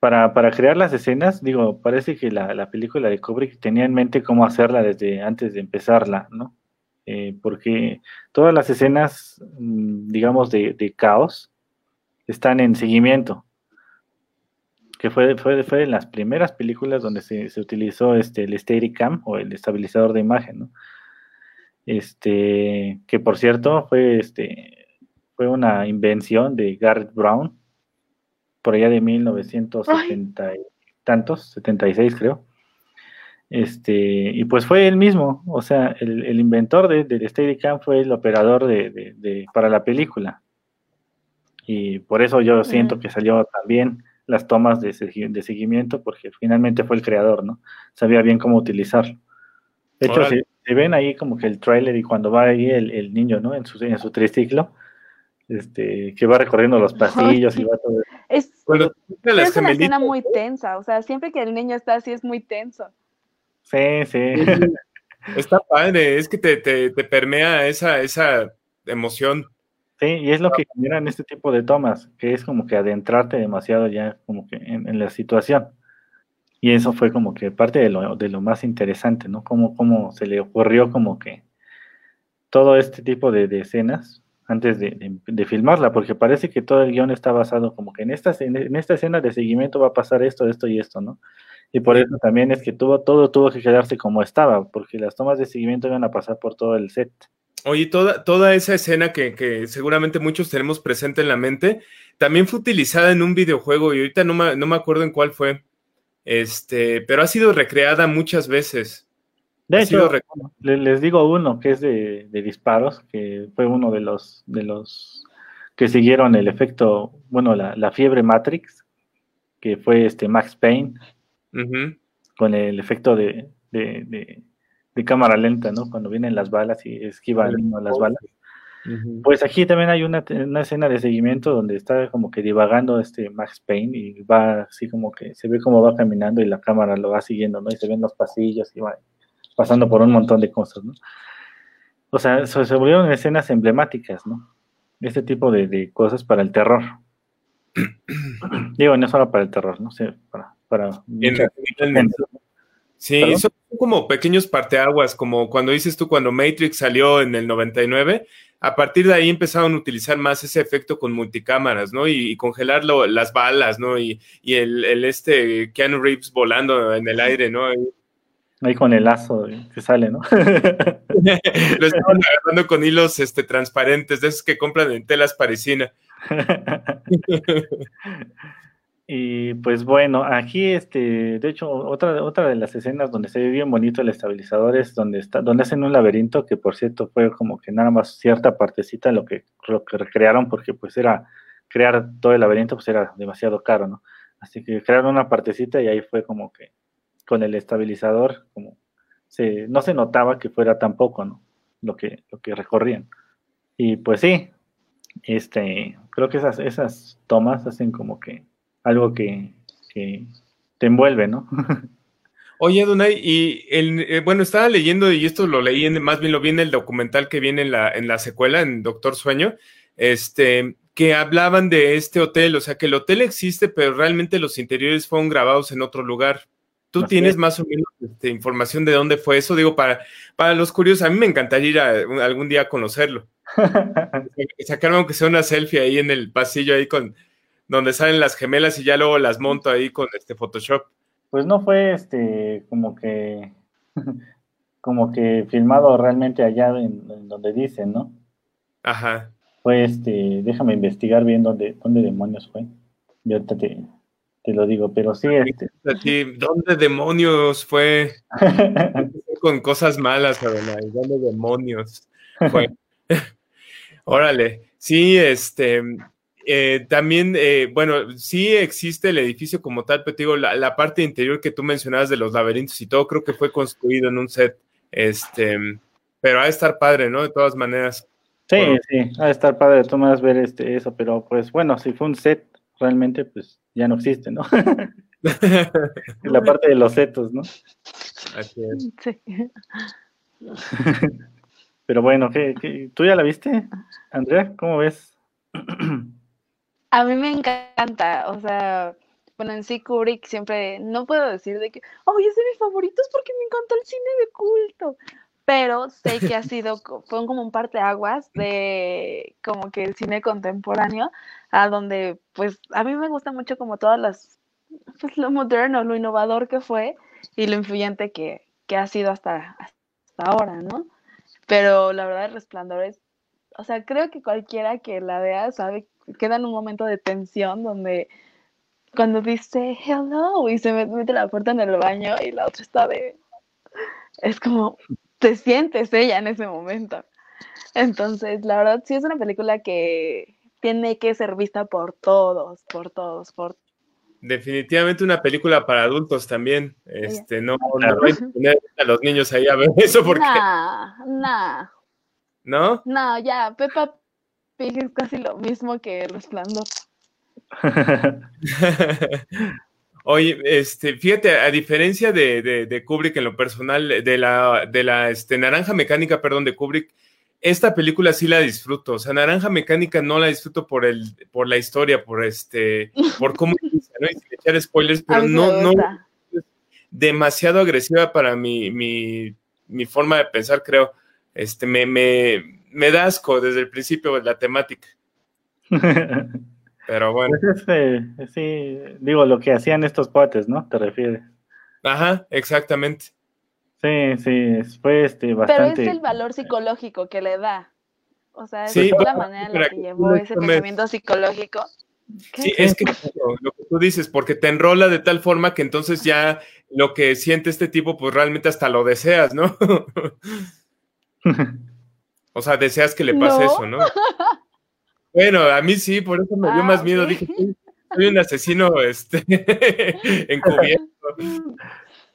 para, crear las escenas, digo, parece que la, película de Kubrick tenía en mente cómo hacerla desde antes de empezarla, ¿no? Eh, porque todas las escenas, mm, digamos, de, de, caos están en seguimiento que fue, fue, fue de las primeras películas donde se, se utilizó este, el Steadicam o el estabilizador de imagen, ¿no? Este, que por cierto fue, este, fue una invención de Garrett Brown, por allá de 1970 y tantos, 76 creo. Este, y pues fue él mismo, o sea, el, el inventor de, del Steadicam fue el operador de, de, de, para la película. Y por eso yo siento que salió también las tomas de, de, seguimiento, porque finalmente fue el creador, ¿no? Sabía bien cómo utilizarlo. De hecho, se, se, ven ahí como que el trailer y cuando va ahí el, el niño, ¿no? En su, en su triciclo, este, que va recorriendo los pasillos y va todo. Es, bueno, es una escena muy tensa, o sea, siempre que el niño está así es muy tenso. Sí, sí. Está padre, es que te, te, te permea esa, esa emoción. Sí, y es lo que generan este tipo de tomas, que es como que adentrarte demasiado ya como que en, en la situación. Y eso fue como que parte de lo, de lo más interesante, ¿no? Cómo, cómo se le ocurrió como que todo este tipo de, de escenas antes de, de, de, filmarla, porque parece que todo el guion está basado como que en esta, en esta escena de seguimiento va a pasar esto, esto y esto, ¿no? Y por eso también es que tuvo, todo tuvo que quedarse como estaba, porque las tomas de seguimiento iban a pasar por todo el set. Oye, toda, toda esa escena que, que, seguramente muchos tenemos presente en la mente, también fue utilizada en un videojuego y ahorita no me, no me acuerdo en cuál fue, este, pero ha sido recreada muchas veces. De hecho, les digo uno que es de, de, disparos, que fue uno de los, de los que siguieron el efecto, bueno, la, la fiebre Matrix, que fue este Max Payne, uh -huh. con el efecto de, de, de, cámara lenta, ¿no? Cuando vienen las balas y esquivan ¿no? las balas. Uh -huh. Pues aquí también hay una, una, escena de seguimiento donde está como que divagando este Max Payne y va así como que se ve cómo va caminando y la cámara lo va siguiendo, ¿no? Y se ven los pasillos y va pasando por un montón de cosas, ¿no? O sea, se, volvieron escenas emblemáticas, ¿no? Este tipo de, de cosas para el terror. Digo, no solo para el terror, ¿no? sé, para, para Sí, ¿Perdón? son como pequeños parteaguas, como cuando dices tú, cuando Matrix salió en el 99, a partir de ahí empezaron a utilizar más ese efecto con multicámaras, ¿no? Y, y congelar lo, las balas, ¿no? Y, y el, el, este Keanu Reeves volando en el aire, ¿no? Ahí con el lazo que sale, ¿no? Lo estaban agarrando con hilos este, transparentes, de esos que compran en telas parisina. y pues bueno, aquí, este, de hecho, otra, otra de las escenas donde se ve bien bonito el estabilizador es donde está, donde hacen un laberinto, que por cierto fue como que nada más cierta partecita lo que, lo que recrearon, porque pues era crear todo el laberinto, pues era demasiado caro, ¿no? Así que crearon una partecita y ahí fue como que con el estabilizador, como se, no se notaba que fuera tampoco, ¿no? Lo que, lo que recorrían. Y pues sí, este, creo que esas, esas tomas hacen como que algo que, que te envuelve, ¿no? Oye, Donay, y el, eh, bueno, estaba leyendo, y esto lo leí, en, más bien lo vi en el documental que viene en la, en la secuela, en Doctor Sueño, este, que hablaban de este hotel, o sea, que el hotel existe, pero realmente los interiores fueron grabados en otro lugar. ¿Tú tienes es. más o menos este, información de dónde fue eso? Digo, para, para los curiosos, a mí me encantaría ir a, algún día a conocerlo. Sacarme aunque sea una selfie ahí en el pasillo, ahí con donde salen las gemelas y ya luego las monto ahí con este Photoshop. Pues no fue este como que como que filmado realmente allá en, en donde dicen, ¿no? Ajá. Fue este, déjame investigar bien dónde, dónde demonios fue. Y ahorita te, te lo digo, pero sí. Este... Sí, ¿Dónde demonios fue? Con cosas malas, Adonai. ¿Dónde demonios fue? Órale, sí, este, eh, también, eh, bueno, sí existe el edificio como tal, pero te digo, la, la, parte interior que tú mencionabas de los laberintos y todo, creo que fue construido en un set, este, pero ha de estar padre, ¿no? De todas maneras. Sí, bueno. sí, ha de estar padre todas maneras ver este, eso, pero pues bueno, si fue un set, realmente pues ya no existe, ¿no? la parte de los setos, ¿no? Así es. Sí. Pero bueno, ¿qué, qué, tú ya la viste, Andrea? ¿Cómo ves? A mí me encanta, o sea, bueno, en sí Kubrick siempre, no puedo decir de que, oh, es de mis favoritos porque me encanta el cine de culto, pero sé que ha sido, fue como un parteaguas de como que el cine contemporáneo, a donde, pues, a mí me gusta mucho como todas las, pues lo moderno, lo innovador que fue y lo influyente que, que ha sido hasta, hasta ahora, ¿no? Pero la verdad, el resplandor es, o sea, creo que cualquiera que la vea sabe, queda en un momento de tensión donde cuando dice hello y se mete la puerta en el baño y la otra está de, es como, te sientes ella en ese momento. Entonces, la verdad, sí es una película que tiene que ser vista por todos, por todos, por Definitivamente una película para adultos también. Este, no, no voy a poner a los niños ahí a ver eso porque. Nah, nah. ¿No? No, ya, Peppa Pig es casi lo mismo que Resplandor. Oye, este, fíjate, a diferencia de, de, de, Kubrick en lo personal, de la, de la este, naranja mecánica, perdón, de Kubrick, esta película sí la disfruto. O sea, Naranja Mecánica no la disfruto por el, por la historia, por este, por cómo ¿no? Y sin echar spoilers, pero no, no es demasiado agresiva para mi, mi, mi, forma de pensar, creo. Este, me, me, me da asco desde el principio la temática. Pero bueno. Pues este, sí, digo, lo que hacían estos potes, ¿no? ¿Te refieres? Ajá, exactamente. Sí, sí, fue este, bastante. Pero es el valor psicológico que le da. O sea, es la manera en la que llevó ese pensamiento psicológico. Sí, es que lo, que tú dices, porque te enrola de tal forma que entonces ya lo que siente este tipo, pues realmente hasta lo deseas, ¿no? o sea, deseas que le pase eso, ¿no? Bueno, a mí sí, por eso me dio ah, más miedo. Dije, soy un asesino este, encubierto.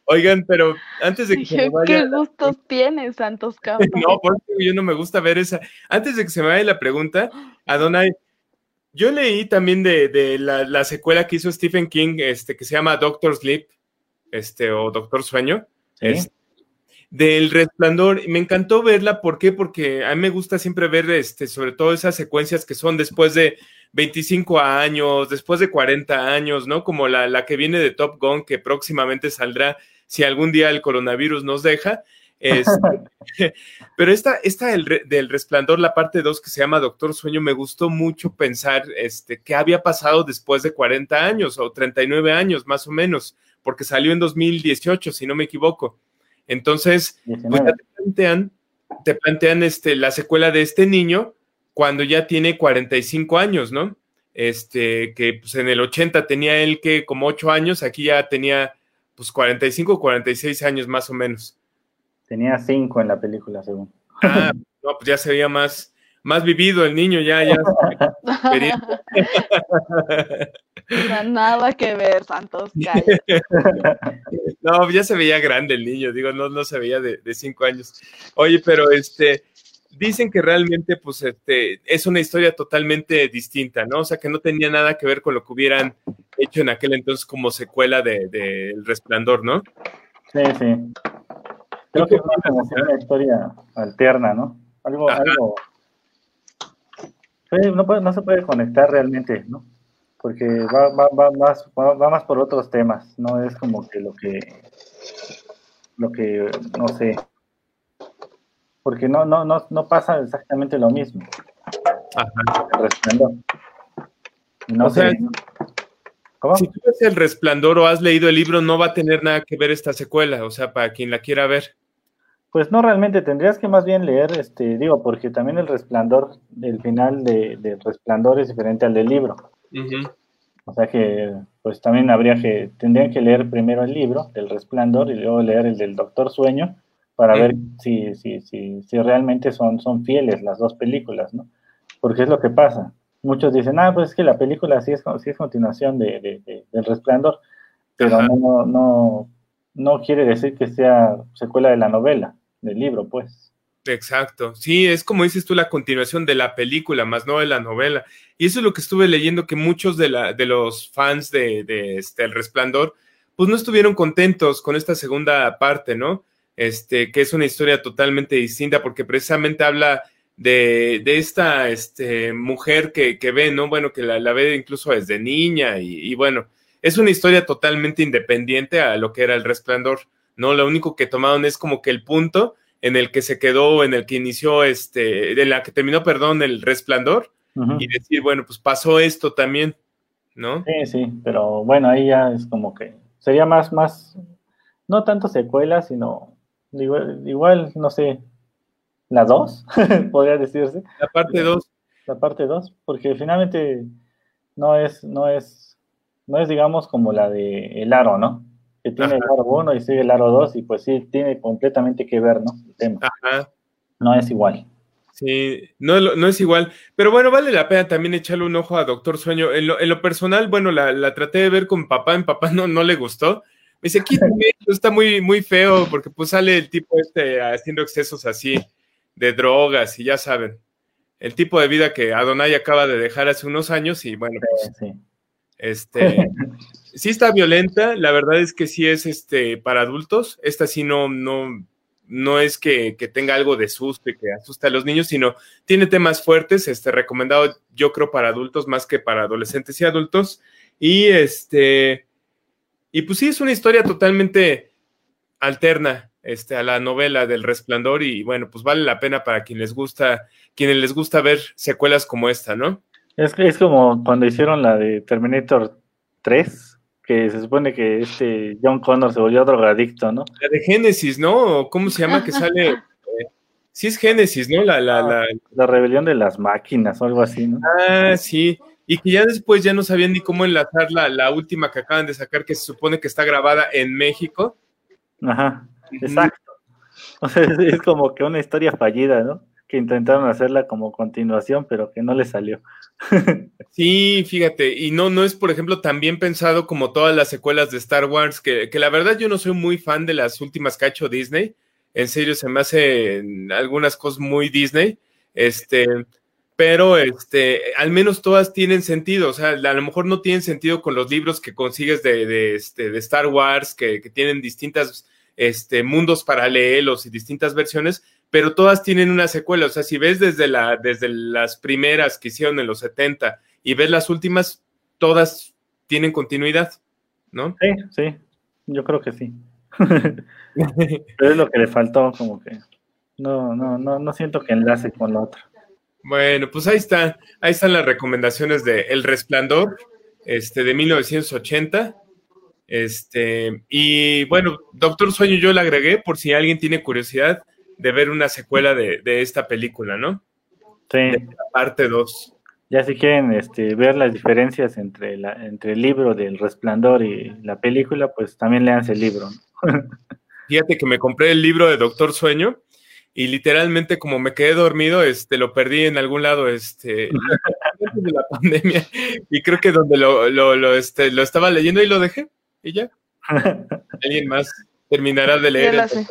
Oigan, pero antes de que se me vaya. ¿Qué gustos tienes, Santos Campos? no, porque yo no me gusta ver esa. Antes de que se me vaya la pregunta, Adonai, yo leí también de, la, secuela que hizo Stephen King, este, que se llama Doctor Sleep, este, o Doctor Sueño. Del resplandor. Me encantó verla, ¿por qué? Porque a mí me gusta siempre ver, este, sobre todo esas secuencias que son después de 25 años, después de 40 años, ¿no? Como la, la que viene de Top Gun, que próximamente saldrá si algún día el coronavirus nos deja. pero esta, esta del, resplandor, la parte 2 que se llama Doctor Sueño, me gustó mucho pensar este, qué había pasado después de 40 años o 39 años más o menos, porque salió en 2018, si no me equivoco. Entonces, pues te plantean, te plantean este, la secuela de este niño cuando ya tiene 45 años, ¿no? Este, que pues en el 80 tenía él que como 8 años, aquí ya tenía pues 45 o 46 años más o menos. Tenía 5 en la película, según. Ah, no, pues ya se veía más, más vivido el niño, ya, ya. nada que ver, Santos. no, ya se veía grande el niño, digo, no, no se veía de, de cinco años. Oye, pero este, dicen que realmente, pues, este, es una historia totalmente distinta, ¿no? O sea, que no tenía nada que ver con lo que hubieran hecho en aquel entonces como secuela de, El Resplandor, ¿no? Sí, sí. Creo que es una historia alterna, ¿no? Algo, algo. No, no, se puede conectar realmente, ¿no? Porque va, va, va, más, va, más por otros temas, no es como que lo que, lo que, no sé, porque no, no, no, no pasa exactamente lo mismo. Ajá. El resplandor. No o sé. ¿Cómo? Si tú ves el resplandor o has leído el libro, no va a tener nada que ver esta secuela, o sea, para quien la quiera ver. Pues no, realmente tendrías que más bien leer, este, digo, porque también el resplandor, el final de, de resplandor es diferente al del libro. O sea que, pues también habría que, tendrían que leer primero el libro del resplandor y luego leer el del Doctor Sueño para ver si, si, si, si realmente son, son fieles las dos películas, ¿no? Porque es lo que pasa. Muchos dicen, ah, pues es que la película sí es, sí es continuación de, del Resplandor, pero no, no, no quiere decir que sea secuela de la novela, del libro, pues. Exacto, sí, es como dices tú, la continuación de la película, más no de la novela. Y eso es lo que estuve leyendo, que muchos de, la, de los fans de, de este, El Resplandor, pues no estuvieron contentos con esta segunda parte, ¿no? este, que es una historia totalmente distinta porque precisamente habla de, de esta este, mujer que, que, ve, ¿no? Bueno, que la, la ve incluso desde niña y, y, bueno, es una historia totalmente independiente a lo que era el resplandor, ¿no? Lo único que tomaron es como que el punto en el que se quedó, en el que inició, este, en la que terminó, perdón, el resplandor y decir, bueno, pues pasó esto también, ¿no? Sí, sí, pero bueno, ahí ya es como que sería más, más, no tanto secuelas, sino igual, igual no sé, la 2, podría decirse. La parte 2. La parte 2, porque finalmente no es, no es, no es digamos como la de El Aro, ¿no? Que tiene el Aro 1 y sigue el Aro 2 y pues sí, tiene completamente que ver, ¿no? El tema. Ajá. No es igual. Sí, no, no es igual. Pero bueno, vale la pena también echarle un ojo a Doctor Sueño. En lo, en lo personal, bueno, la, la, traté de ver con papá, en papá no, no le gustó. Me dice, quítame, está muy, muy feo, porque pues sale el tipo este haciendo excesos así de drogas y ya saben, el tipo de vida que Adonai acaba de dejar hace unos años y bueno, pues, Sí. este, sí está violenta, la verdad es que sí es este para adultos, esta sí no, no, no es que, que tenga algo de susto y que asusta a los niños, sino tiene temas fuertes, este, recomendado yo creo para adultos más que para adolescentes y adultos, y este, y pues sí es una historia totalmente alterna, este, a la novela del Resplandor y bueno, pues vale la pena para quien les gusta, quienes les gusta ver secuelas como esta, ¿no? Es, es como cuando hicieron la de Terminator 3, que se supone que este John Connor se volvió drogadicto, ¿no? La de Génesis, ¿no? ¿Cómo se llama que sale? Eh, sí es Génesis, ¿no? La, la, la... La rebelión de las máquinas o algo así, ¿no? Ah, sí. Y que ya después ya no sabían ni cómo enlazar la, la última que acaban de sacar, que se supone que está grabada en México. Ajá, exacto. O sea, es, es como que una historia fallida, ¿no? Que intentaron hacerla como continuación, pero que no le salió. Sí, fíjate, y no, no es, por ejemplo, tan bien pensado como todas las secuelas de Star Wars, que, que la verdad yo no soy muy fan de las últimas hecho Disney. En serio, se me hacen algunas cosas muy Disney. Este, pero este, al menos todas tienen sentido. O sea, a lo mejor no tienen sentido con los libros que consigues de, de, este, de Star Wars, que, que tienen distintas este, mundos paralelos y distintas versiones, pero todas tienen una secuela. O sea, si ves desde, la, desde las primeras que hicieron en los 70 y ves las últimas, todas tienen continuidad, ¿no? Sí, sí, yo creo que sí. pero es lo que le faltó, como que no, no, no, no siento que enlace con la otra. Bueno, pues ahí está, ahí están las recomendaciones de El Resplandor, este, de 1980. Este, y bueno, Doctor Sueño yo le agregué por si alguien tiene curiosidad de ver una secuela de, de esta película, ¿no? Sí. De la parte 2. Ya si quieren este, ver las diferencias entre, la, entre el libro del Resplandor y la película, pues también leanse el libro. ¿no? Fíjate que me compré el libro de Doctor Sueño y literalmente como me quedé dormido, este, lo perdí en algún lado, este, antes de la pandemia y creo que donde lo, lo, lo, este, lo estaba leyendo y lo dejé y ya. Alguien más terminará de leer. Ya el.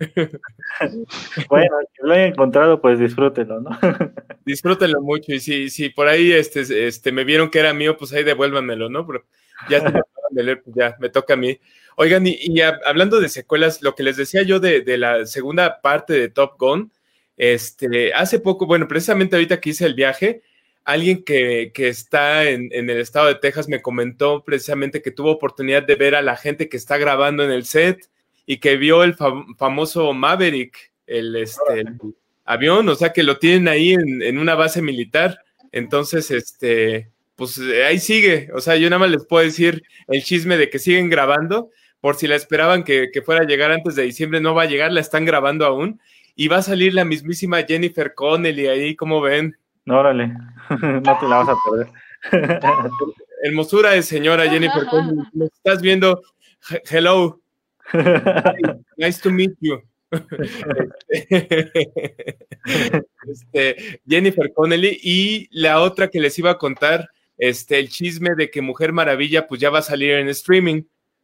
bueno, que lo hayan encontrado, pues disfrútenlo, ¿no? Disfrútenlo mucho y si, si por ahí este, este, me vieron que era mío, pues ahí devuélvanmelo, ¿no? Pero ya me de leer, pues ya me toca a mí. Oigan, y, y a- hablando de secuelas, lo que les decía yo de, de la segunda parte de Top Gun, este, hace poco, bueno, precisamente ahorita que hice el viaje, alguien que, que está en, en el estado de Texas me comentó precisamente que tuvo oportunidad de ver a la gente que está grabando en el set y que vio el fam- famoso Maverick, el, este, el avión, o sea que lo tienen ahí en, en una base militar. Entonces, este, pues eh, ahí sigue. O sea, yo nada más les puedo decir el chisme de que siguen grabando, por si la esperaban que, que fuera a llegar antes de diciembre, no va a llegar, la están grabando aún. Y va a salir la mismísima Jennifer Connelly ahí, como ven. Órale, no te la vas a perder. Hermosura de señora Jennifer Connelly. Me estás viendo. He- Hello, nice to meet you. Este, Jennifer Connelly y la otra que les iba a contar, este, el chisme de que Mujer Maravilla pues ya va a salir en streaming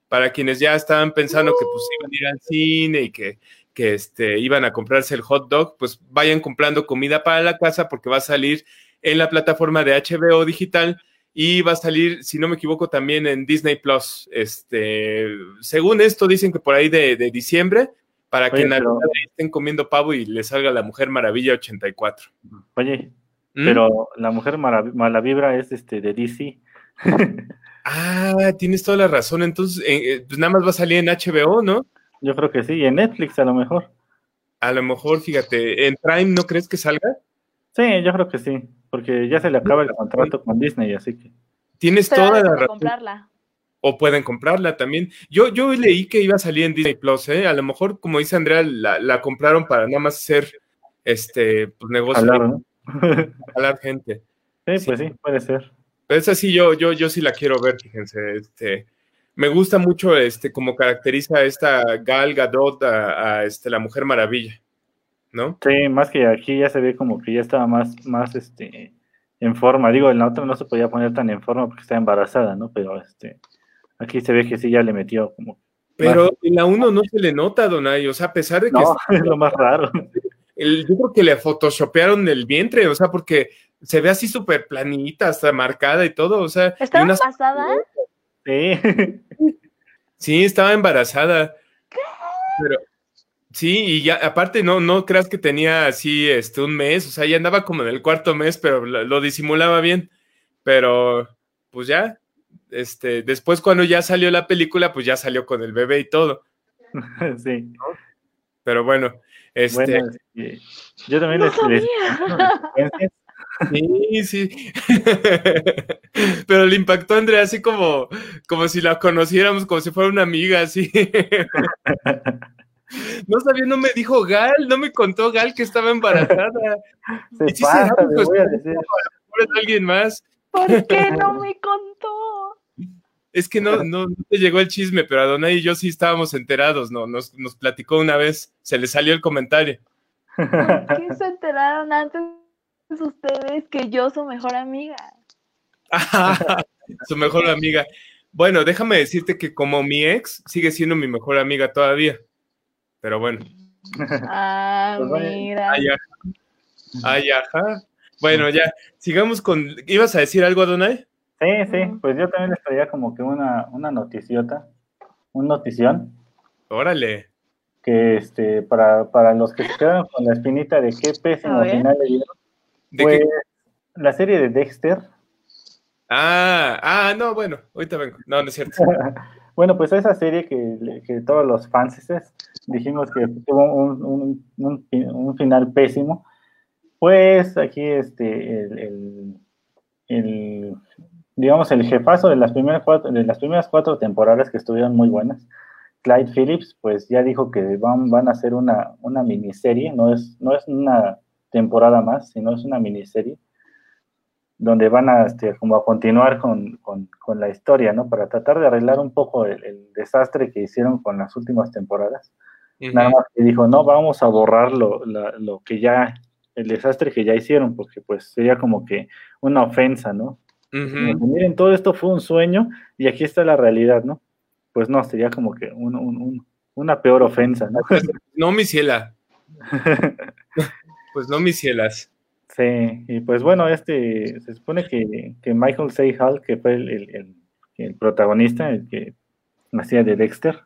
para quienes ya estaban pensando que pues iban a ir al cine y que, que este, iban a comprarse el hot dog, pues vayan comprando comida para la casa porque va a salir en la plataforma de HBO digital y va a salir, si no me equivoco, también en Disney Plus. Este, según esto, dicen que por ahí de, de diciembre, para que Oye, en pero- estén comiendo pavo y les salga la Mujer Maravilla 84. Oye, ¿Mm? pero la mujer marav- mala vibra es este de DC. Ah, tienes toda la razón. Entonces, eh, eh, pues nada más va a salir en HBO, ¿no? Yo creo que sí, y en Netflix a lo mejor. A lo mejor, fíjate, en Prime, ¿no crees que salga? Sí, yo creo que sí, porque ya se le acaba el contrato con Disney, así que. Tienes Pero toda la razón. comprarla. O pueden comprarla también. Yo, yo leí que iba a salir en Disney Plus, ¿eh? A lo mejor, como dice Andrea, la, la compraron para nada más hacer este pues, negocio Hablar, ¿no? jalar gente. sí, Sí. pues sí, puede ser. Pero esa sí, yo, yo, yo sí la quiero ver, fíjense. Este, me gusta mucho este, como caracteriza esta Gal Gadot a, a, este, la Mujer Maravilla, ¿no? Sí, más que aquí ya se ve como que ya estaba más, más este, en forma. Digo, en la otra no se podía poner tan en forma porque está embarazada, ¿no? Pero este, aquí se ve que sí ya le metió como. Pero en la 1 no se le nota, Donay, o sea, a pesar de que No, es lo más raro. el- yo creo que le photoshopearon el vientre, o sea, porque se ve así súper planita, hasta marcada y todo, o sea, ¿Estaba unas- pasada? Sí. sí, estaba embarazada. Pero sí, y ya aparte no, no creas que tenía así este un mes, o sea, ya andaba como en el cuarto mes, pero lo, lo disimulaba bien. Pero pues ya, este, después cuando ya salió la película, pues ya salió con el bebé y todo. sí. Pero bueno, este, Bueno, este, yo también No les, les- sabía. Sí, sí. Pero le impactó a Andrea así como, como si la conociéramos, como si fuera una amiga, así. No sabía, no me dijo Gal, no me contó Gal que estaba embarazada. se Y sí pasa, será, le pues, voy a decir. Pobre de alguien más. ¿Por qué no me contó? Es que no, no, no te llegó el chisme, pero a Donay y yo sí estábamos enterados, ¿no? Nos, nos platicó una vez, se le salió el comentario. ¿Por qué se enteraron antes ustedes que yo su mejor amiga? Su mejor amiga. Bueno, déjame decirte que como mi ex sigue siendo mi mejor amiga todavía. Pero bueno. Ah, Pues bueno, mira. Ay, ajá. Ay, ajá. Bueno, ya, sigamos con. ¿Ibas a decir algo, Donay? Sí, sí, pues yo también les traía como que una, una noticiota, un notición, Órale. que este, para, para los que se quedaron con la espinita de qué pésimo final le dieron, ¿De pues qué? la serie de Dexter, Ah, ah, no, bueno, ahorita vengo. No, no es cierto. bueno, pues esa serie que, todos los fans dijimos que tuvo un, final pésimo, pues aquí este, el, el, digamos, el jefazo de las, primeras cuatro, temporadas que estuvieron muy buenas, Clyde Phillips, pues ya dijo que van, van a hacer una, una miniserie, no es, no es una temporada más, sino es una miniserie, donde van a, este, como a continuar con, con, con, la historia, ¿no? Para tratar de arreglar un poco el, el desastre que hicieron con las últimas temporadas. Uh -huh. Nada más que dijo, no, vamos a borrar lo, la, lo que ya, el desastre que ya hicieron, porque pues sería como que una ofensa, ¿no? Uh -huh. Miren, todo esto fue un sueño y aquí está la realidad, ¿no? Pues no, sería como que un, un, un, una peor ofensa, ¿no? No, mi ciela. pues no, mis cielas. Sí, y pues bueno, este, se supone que, que Michael C. Hall, que fue el, el, el, el, protagonista, el que nacía de Dexter,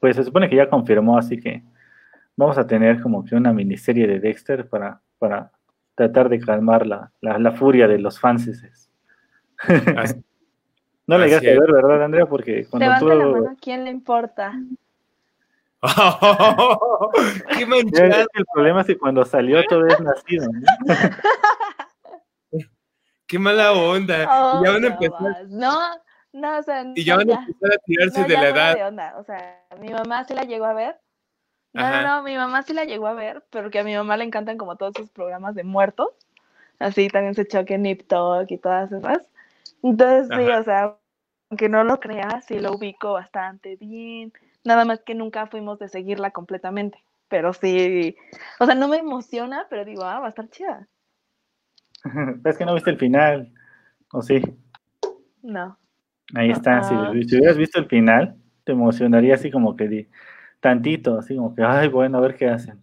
pues se supone que ya confirmó, así que vamos a tener como que una miniserie de Dexter para, para tratar de calmar la, la, la furia de los fans. no le llegaste a ver, ¿verdad, Andrea? Porque cuando Levanta tú... la mano, ¿quién le importa? ¡Qué manchado! El problema es que cuando salió todo es nacido. ¿no? ¡Qué mala onda! Oh, y ya van a no, empezar. No, no, o sea, Y ya van a empezar a tirarse no, de la edad. de onda. O sea, mi mamá sí la llegó a ver. No, Ajá. no, no, mi mamá sí la llegó a ver, porque a mi mamá le encantan como todos esos programas de muertos. Así también se choque Nip Talk y todas esas. Entonces, sí, Ajá. o sea, aunque no lo creas, sí lo ubico bastante bien. Nada más que nunca fuimos de seguirla completamente. Pero sí, o sea, no me emociona, pero digo, ah, va a estar chida. es que no viste el final, ¿o sí? No. Ahí está, si, si, hubieras visto el final, te emocionaría así como que di, tantito, así como que, ay, bueno, a ver qué hacen.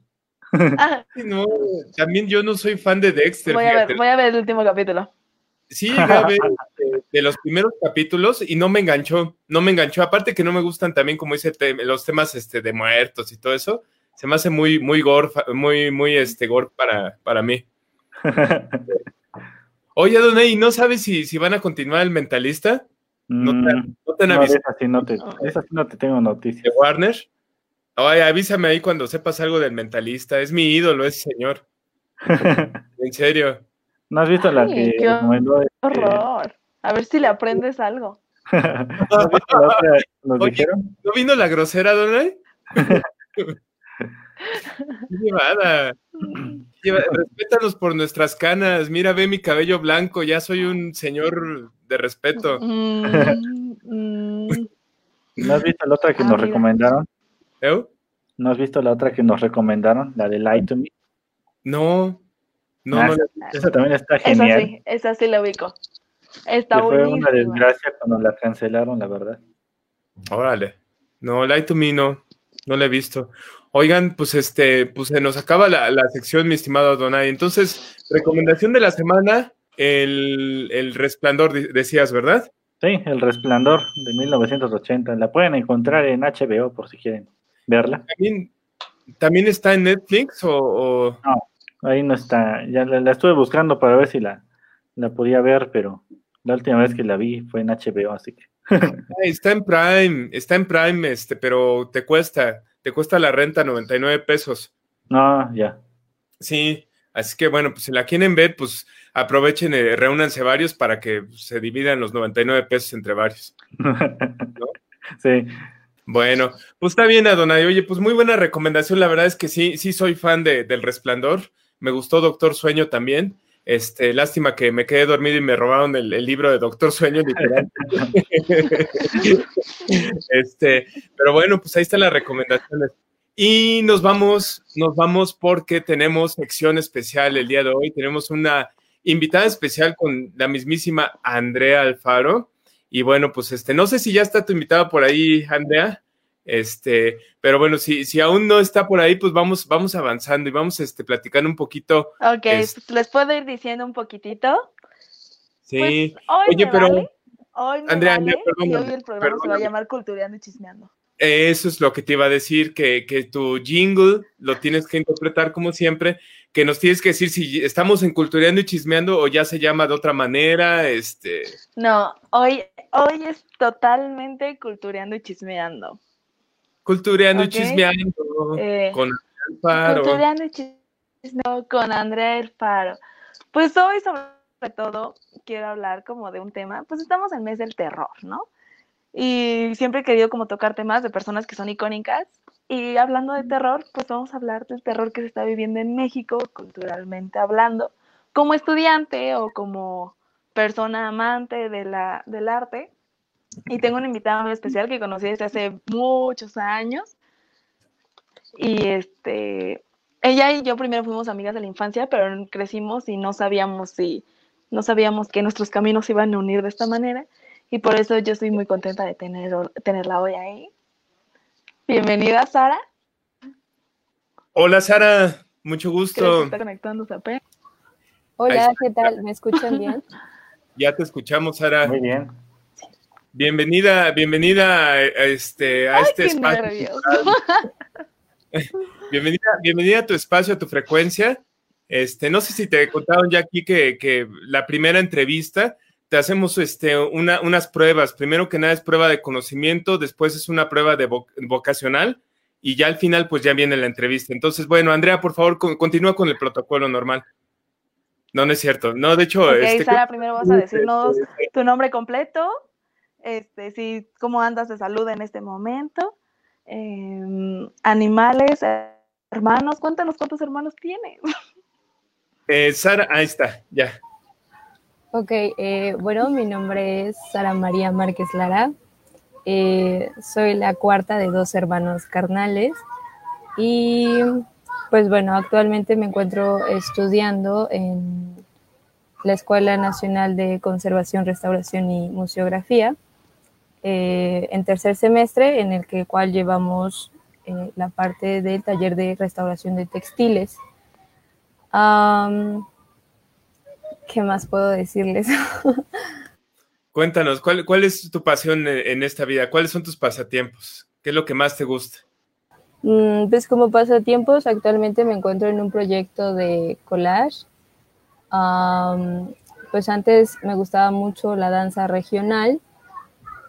Ah, no, también yo no soy fan de Dexter. voy, a ver, voy a ver el último capítulo. Sí, a ver de, de, los primeros capítulos y no me enganchó, no me enganchó. Aparte que no me gustan también, como dice, te, los temas este, de muertos y todo eso. Se me hace muy, muy gore, muy, muy este, gore para, para mí. Oye, Donay, ¿no sabes si, si van a continuar el mentalista? No te, no te han Mm, no, esa sí no te, esa sí no te tengo noticias. ¿De Warner? Oye, avísame ahí cuando sepas algo del mentalista. Es mi ídolo ese señor. en serio. ¿No has visto la Ay, que qué este, horror. A ver si le aprendes algo. ¿No vino la grosera, Donay? Qué llevada. Lleva- respétanos por nuestras canas. Mira, ve mi cabello blanco. Ya soy un señor de respeto. Mm, mm, ¿No has visto la otra que Ah, nos mira. recomendaron? ¿Eu? ¿No has visto la otra que nos recomendaron? La de Lie to Me. No. No, Ah, no. esa, esa también está esa genial. sí, esa sí la ubico. Está fue una desgracia cuando la cancelaron, la verdad. Órale. No, Light to Me no. No la he visto. Oigan, pues este, pues se nos acaba la, la sección, mi estimado Donay. Entonces, recomendación de la semana, el, el resplandor, de- decías, ¿verdad? Sí, El Resplandor de 1980. La pueden encontrar en HBO por si quieren verla. ¿También, también está en Netflix o, o- Ahí no está. Ya la, la estuve buscando para ver si la, la podía ver, pero la última vez que la vi fue en HBO, así que. Está en Prime, está en Prime, este, pero te cuesta, te cuesta la renta 99 pesos. No, ya. Sí, así que bueno, pues si la quieren ver, pues aprovechen, eh, reúnanse varios para que se dividan los 99 pesos entre varios. sí. Bueno, pues está bien, Adonai. Oye, pues muy buena recomendación. La verdad es que sí, sí soy fan de, del Resplandor. Me gustó Doctor Sueño también. Este, lástima que me quedé dormido y me robaron el, libro de Doctor Sueño, literal. este, pero bueno, pues ahí están las recomendaciones. Y nos vamos, nos vamos porque tenemos sección especial el día de hoy. Tenemos una invitada especial con la mismísima Andrea Alfaro. Y bueno, pues este, no sé si ya está tu invitada por ahí, Andrea. Este, pero bueno, si, si aún no está por ahí, pues vamos, vamos avanzando y vamos este, platicando un poquito. Ok, Es- pues, les puedo ir diciendo un poquitito. Sí. Pues, hoy Oye, me pero- vale, hoy me Andrea, vale, Andrea, y perdóname, hoy el programa se va a llamar Cultureando y Chismeando. Eso es lo que te iba a decir, que, que tu jingle lo tienes que interpretar como siempre, que nos tienes que decir si estamos en cultureando y chismeando o ya se llama de otra manera, este, No, hoy, hoy es totalmente Cultureando y Chismeando. Cultureando Ok. y chismeando Eh, con Alfaro. Cultureando y Chismeando con Andrea El Faro. Pues hoy sobre todo quiero hablar como de un tema, pues estamos en mes del terror, ¿no? Y siempre he querido como tocar temas de personas que son icónicas. Y hablando de terror, pues vamos a hablar del terror que se está viviendo en México, culturalmente hablando, como estudiante o como persona amante de la, del arte. Y tengo una invitada muy especial que conocí desde hace muchos años. Y este, ella y yo primero fuimos amigas de la infancia, pero crecimos y no sabíamos si, no sabíamos que nuestros caminos se iban a unir de esta manera. Y por eso yo estoy muy contenta de tener, tenerla hoy ahí. Bienvenida, Sara. Hola Sara, mucho gusto. está conectándose apenas. Ahí Hola. ¿qué tal? ¿Me escuchan bien? Ya te escuchamos, Sara. Muy bien. Bienvenida, bienvenida a, a este, a este Qué espacio. Bienvenida, bienvenida a tu espacio, a tu frecuencia. Este, no sé si te contaron ya aquí que, que la primera entrevista te hacemos este, una- unas pruebas. Primero que nada es prueba de conocimiento, después es una prueba de vo- vocacional y ya al final pues ya viene la entrevista. Entonces, bueno, Andrea, por favor, con- continúa con el protocolo normal. No, no es cierto. No, de hecho, Ok, este, Sara, primero vas a decirnos este, tu nombre completo, este, si, cómo andas de salud en este momento, em, animales, hermanos, cuéntanos cuántos hermanos tienes. eh, Sara, ahí está, ya. Ok, eh, bueno, mi nombre es Sara María Márquez Lara. Eh, soy la cuarta de dos hermanos carnales. Y pues bueno, actualmente me encuentro estudiando en la Escuela Nacional de Conservación, Restauración y Museografía, eh, en tercer semestre, en el que cual llevamos eh, la parte del taller de restauración de textiles. Am, ¿Qué más puedo decirles? Cuéntanos, ¿cuál, cuál es tu pasión en, esta vida? ¿Cuáles son tus pasatiempos? ¿Qué es lo que más te gusta? Mm, Pues como pasatiempos, actualmente me encuentro en un proyecto de collage. Am, pues antes me gustaba mucho la danza regional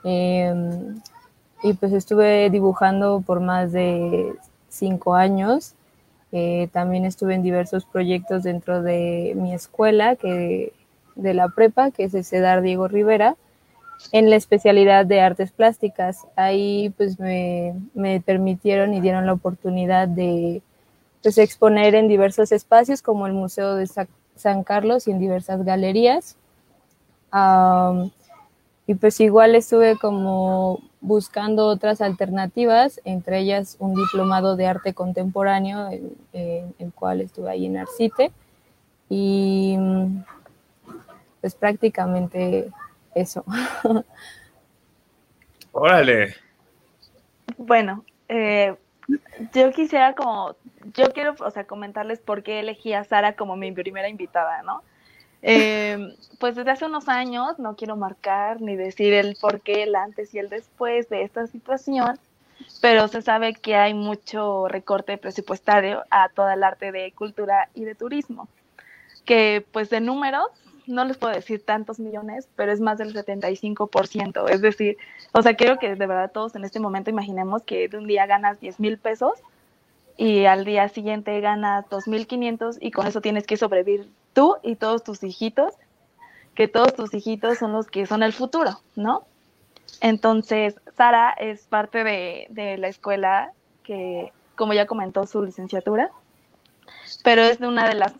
em, y pues estuve dibujando por más de cinco años. Eh, también estuve en diversos proyectos dentro de mi escuela que de la prepa, que es el CEDAR Diego Rivera, en la especialidad de artes plásticas. Ahí pues me, me permitieron y dieron la oportunidad de pues, exponer en diversos espacios como el Museo de San Carlos y en diversas galerías. Y pues igual estuve como buscando otras alternativas, entre ellas un diplomado de arte contemporáneo, en el cual estuve ahí en Arcite. Y pues prácticamente eso. Órale. Bueno, eh, yo quisiera como, yo quiero, o sea, comentarles por qué elegí a Sara como mi primera invitada, ¿no? Eh, pues desde hace unos años, no quiero marcar ni decir el por qué, el antes y el después de esta situación, pero se sabe que hay mucho recorte presupuestario a toda el arte de cultura y de turismo, que pues de números no les puedo decir tantos millones, pero es más del 75%. Es decir, o sea, quiero que de verdad todos en este momento imaginemos que de un día ganas 10 mil pesos y al día siguiente ganas 2.500 y con eso tienes que sobrevivir tú y todos tus hijitos, que todos tus hijitos son los que son el futuro, ¿no? Entonces, Sara es parte de, de la escuela que, como ya comentó, su licenciatura, pero es de una de las,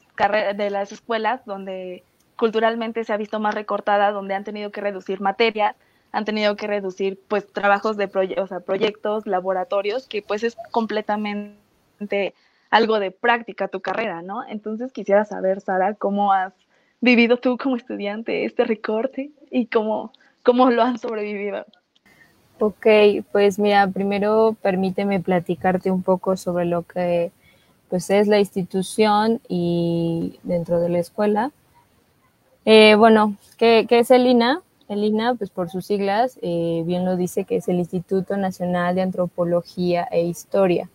de las escuelas donde culturalmente se ha visto más recortada, donde han tenido que reducir materias, han tenido que reducir pues trabajos de o sea, proyectos, laboratorios, que pues es completamente algo de práctica tu carrera, ¿no? Entonces quisiera saber, Sara, cómo has vivido tú como estudiante este recorte y cómo, cómo lo han sobrevivido. Ok, pues mira, primero permíteme platicarte un poco sobre lo que pues es la institución y dentro de la escuela. Eh, bueno, ¿qué, es el INA? El INA, pues por sus siglas, eh, bien lo dice que es el Instituto Nacional de Antropología e Historia.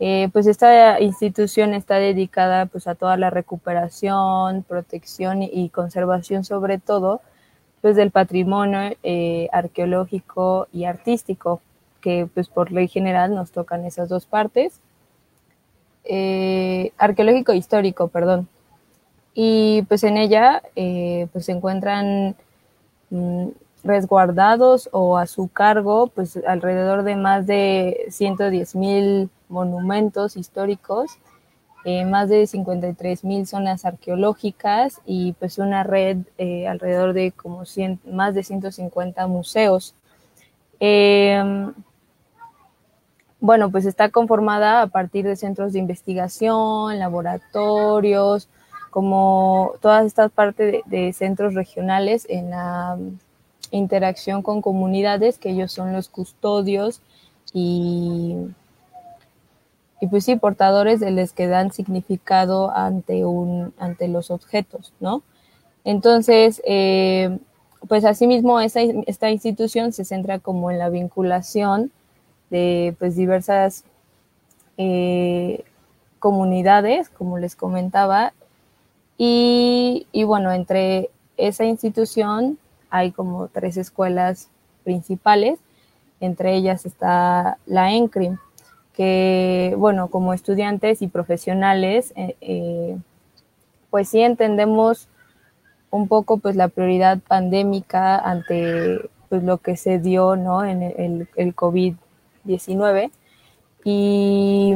Eh, pues esta institución está dedicada pues a toda la recuperación, protección y, conservación sobre todo pues del patrimonio arqueológico y artístico, que pues por ley general nos tocan esas dos partes. arqueológico e histórico, perdón y pues en ella eh, pues se encuentran mm, resguardados o a su cargo pues alrededor de más de 110 mil monumentos históricos, eh, más de 53 mil zonas arqueológicas y pues una red eh, alrededor de como más de 150 museos. Em, bueno, pues está conformada a partir de centros de investigación, laboratorios, como todas estas partes de, centros regionales en la mm, interacción con comunidades, que ellos son los custodios y, y pues sí, portadores de los que dan significado ante, un, ante los objetos, ¿no? Entonces, eh, pues asimismo, esta, esta institución se centra como en la vinculación de pues diversas eh, comunidades, como les comentaba, y, bueno, entre esa institución hay como tres escuelas principales, entre ellas está la ENCRIM, que bueno, como estudiantes y profesionales, eh, eh, pues sí entendemos un poco pues la prioridad pandémica ante pues lo que se dio ¿no? en el, el COVID-19 y,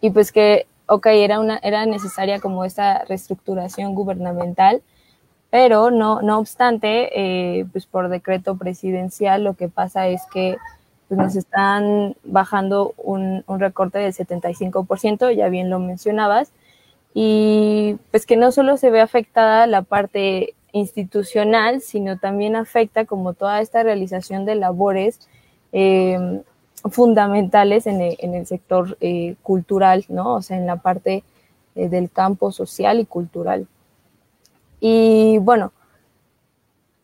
y pues que ok, era, una, era necesaria como esta reestructuración gubernamental, pero no, no obstante, eh, pues por decreto presidencial lo que pasa es que pues nos están bajando un, un recorte del 75%, ya bien lo mencionabas, y pues que no solo se ve afectada la parte institucional, sino también afecta como toda esta realización de labores eh, fundamentales en el, sector eh, cultural, ¿no? O sea, en la parte eh, del campo social y cultural. Y bueno,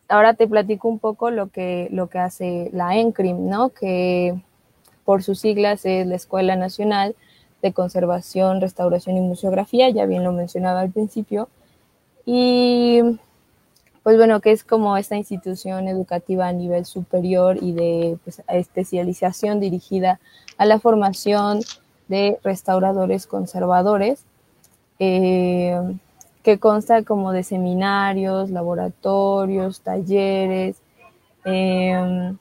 ahora te platico un poco lo que, lo que hace la ENCRIM, ¿no? Que por sus siglas es la Escuela Nacional de Conservación, Restauración y Museografía, ya bien lo mencionaba al principio. Y pues bueno, que es como esta institución educativa a nivel superior y de pues, especialización dirigida a la formación de restauradores conservadores, eh, que consta como de seminarios, laboratorios, talleres, em,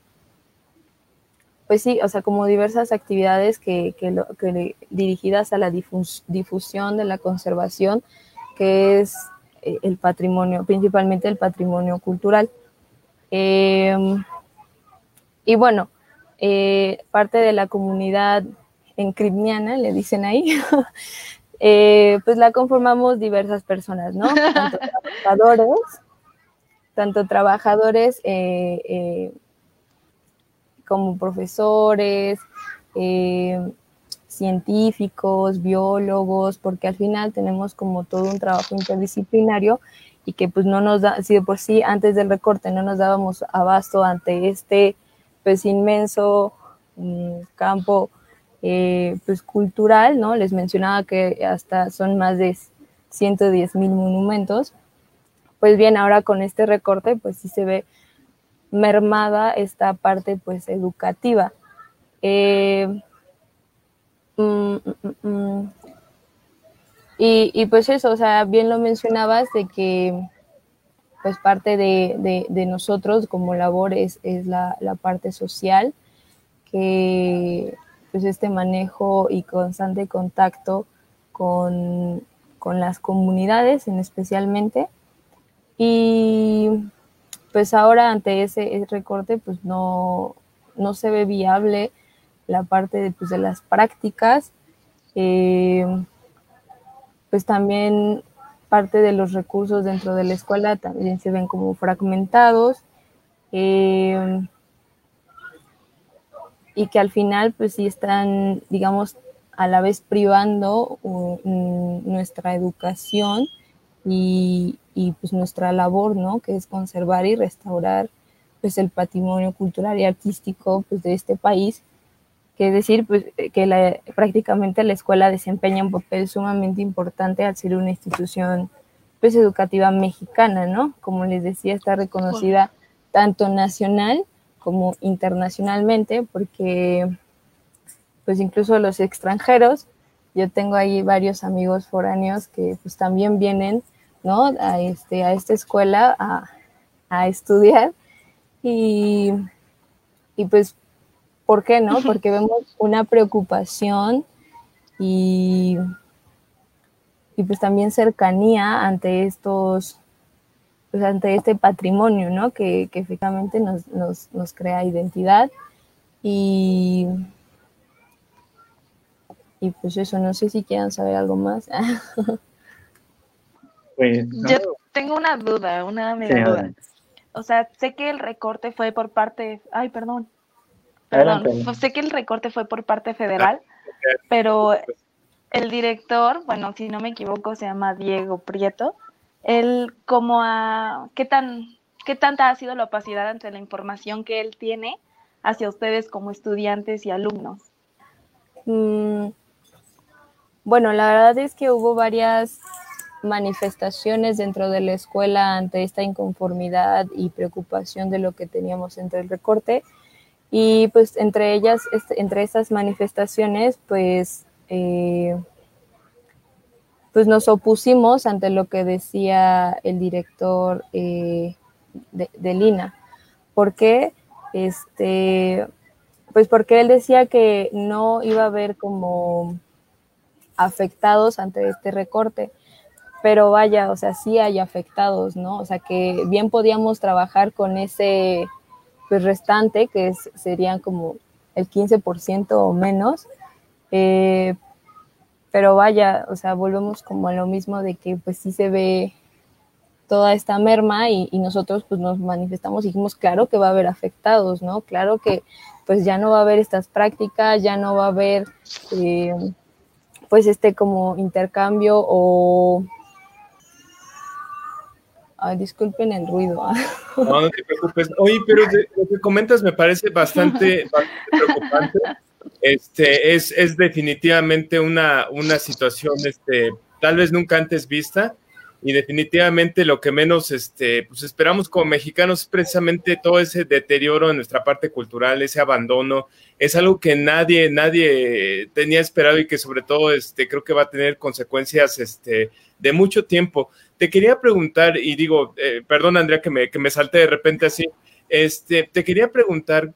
pues sí, o sea, como diversas actividades que, que, dirigidas a la difusión de la conservación, que es eh, el patrimonio, principalmente el patrimonio cultural. Em, y bueno, eh, parte de la comunidad encripniana, le dicen ahí, eh, pues la conformamos diversas personas, ¿no? Tanto trabajadores, tanto trabajadores como profesores, eh, científicos, biólogos, porque al final tenemos como todo un trabajo interdisciplinario y que pues no nos da, si de por sí antes del recorte no nos dábamos abasto ante este pues inmenso mm, campo eh, pues cultural, ¿no? Les mencionaba que hasta son más de 110 mil monumentos. Pues bien, ahora con este recorte pues sí se ve mermada esta parte pues educativa. Eh, mm, mm, mm, y, pues eso, o sea, bien lo mencionabas de que pues parte de, nosotros como labor es, la, parte social, que pues este manejo y constante contacto con, con las comunidades en especialmente. Y pues ahora ante ese, recorte pues no, no, se ve viable la parte de, pues, de las prácticas, eh, pues también parte de los recursos dentro de la escuela también se ven como fragmentados eh, y que al final pues sí están, digamos, a la vez privando nuestra educación y, y pues nuestra labor, ¿no? Que es conservar y restaurar pues el patrimonio cultural y artístico pues de este país, que es decir, pues que la, prácticamente la escuela desempeña un papel sumamente importante al ser una institución pues educativa mexicana, ¿no? Como les decía, está reconocida tanto nacional como internacionalmente, porque pues incluso los extranjeros, yo tengo ahí varios amigos foráneos que pues también vienen ¿no? A, este, a esta escuela a, estudiar. Y, y, pues, ¿por qué no? Porque vemos una preocupación y, y pues también cercanía ante estos, pues ante este patrimonio, ¿no? Que, que efectivamente nos, nos, nos crea identidad. Y, y pues eso, no sé si quieran saber algo más. Pues, Yo tengo una duda, una media duda. O sea, sé que el recorte fue por parte, ay, perdón, perdón, pues sé que el recorte fue por parte federal, pero el director, bueno, si no me equivoco, se llama Diego Prieto. Él, como a, ¿qué tan, qué tanta ha sido la opacidad ante la información que él tiene hacia ustedes como estudiantes y alumnos? Mm, bueno, la verdad es que hubo varias manifestaciones dentro de la escuela ante esta inconformidad y preocupación de lo que teníamos entre el recorte. Y pues entre ellas, entre esas manifestaciones, pues, eh, pues nos opusimos ante lo que decía el director eh, de, Lina. ¿Por qué? Este, pues porque él decía que no iba a haber como afectados ante este recorte pero vaya, o sea, sí hay afectados, ¿no? O sea, que bien podíamos trabajar con ese pues, restante, que serían como el 15% o menos, eh, pero vaya, o sea, volvemos como a lo mismo de que pues sí se ve toda esta merma y, nosotros pues nos manifestamos y dijimos, claro que va a haber afectados, ¿no? Claro que pues ya no va a haber estas prácticas, ya no va a haber eh, pues este como intercambio o Ay, disculpen el ruido. ¿ah? No, no te preocupes. Oye, pero lo que comentas me parece bastante, preocupante. Este, es, es definitivamente una, una situación este, tal vez nunca antes vista y definitivamente lo que menos este, pues esperamos como mexicanos es precisamente todo ese deterioro en nuestra parte cultural, ese abandono, es algo que nadie, nadie tenía esperado y que sobre todo este, creo que va a tener consecuencias este, de mucho tiempo. Te quería preguntar, y digo, eh, perdón Andrea que me, que me salte de repente así, este, te quería preguntar,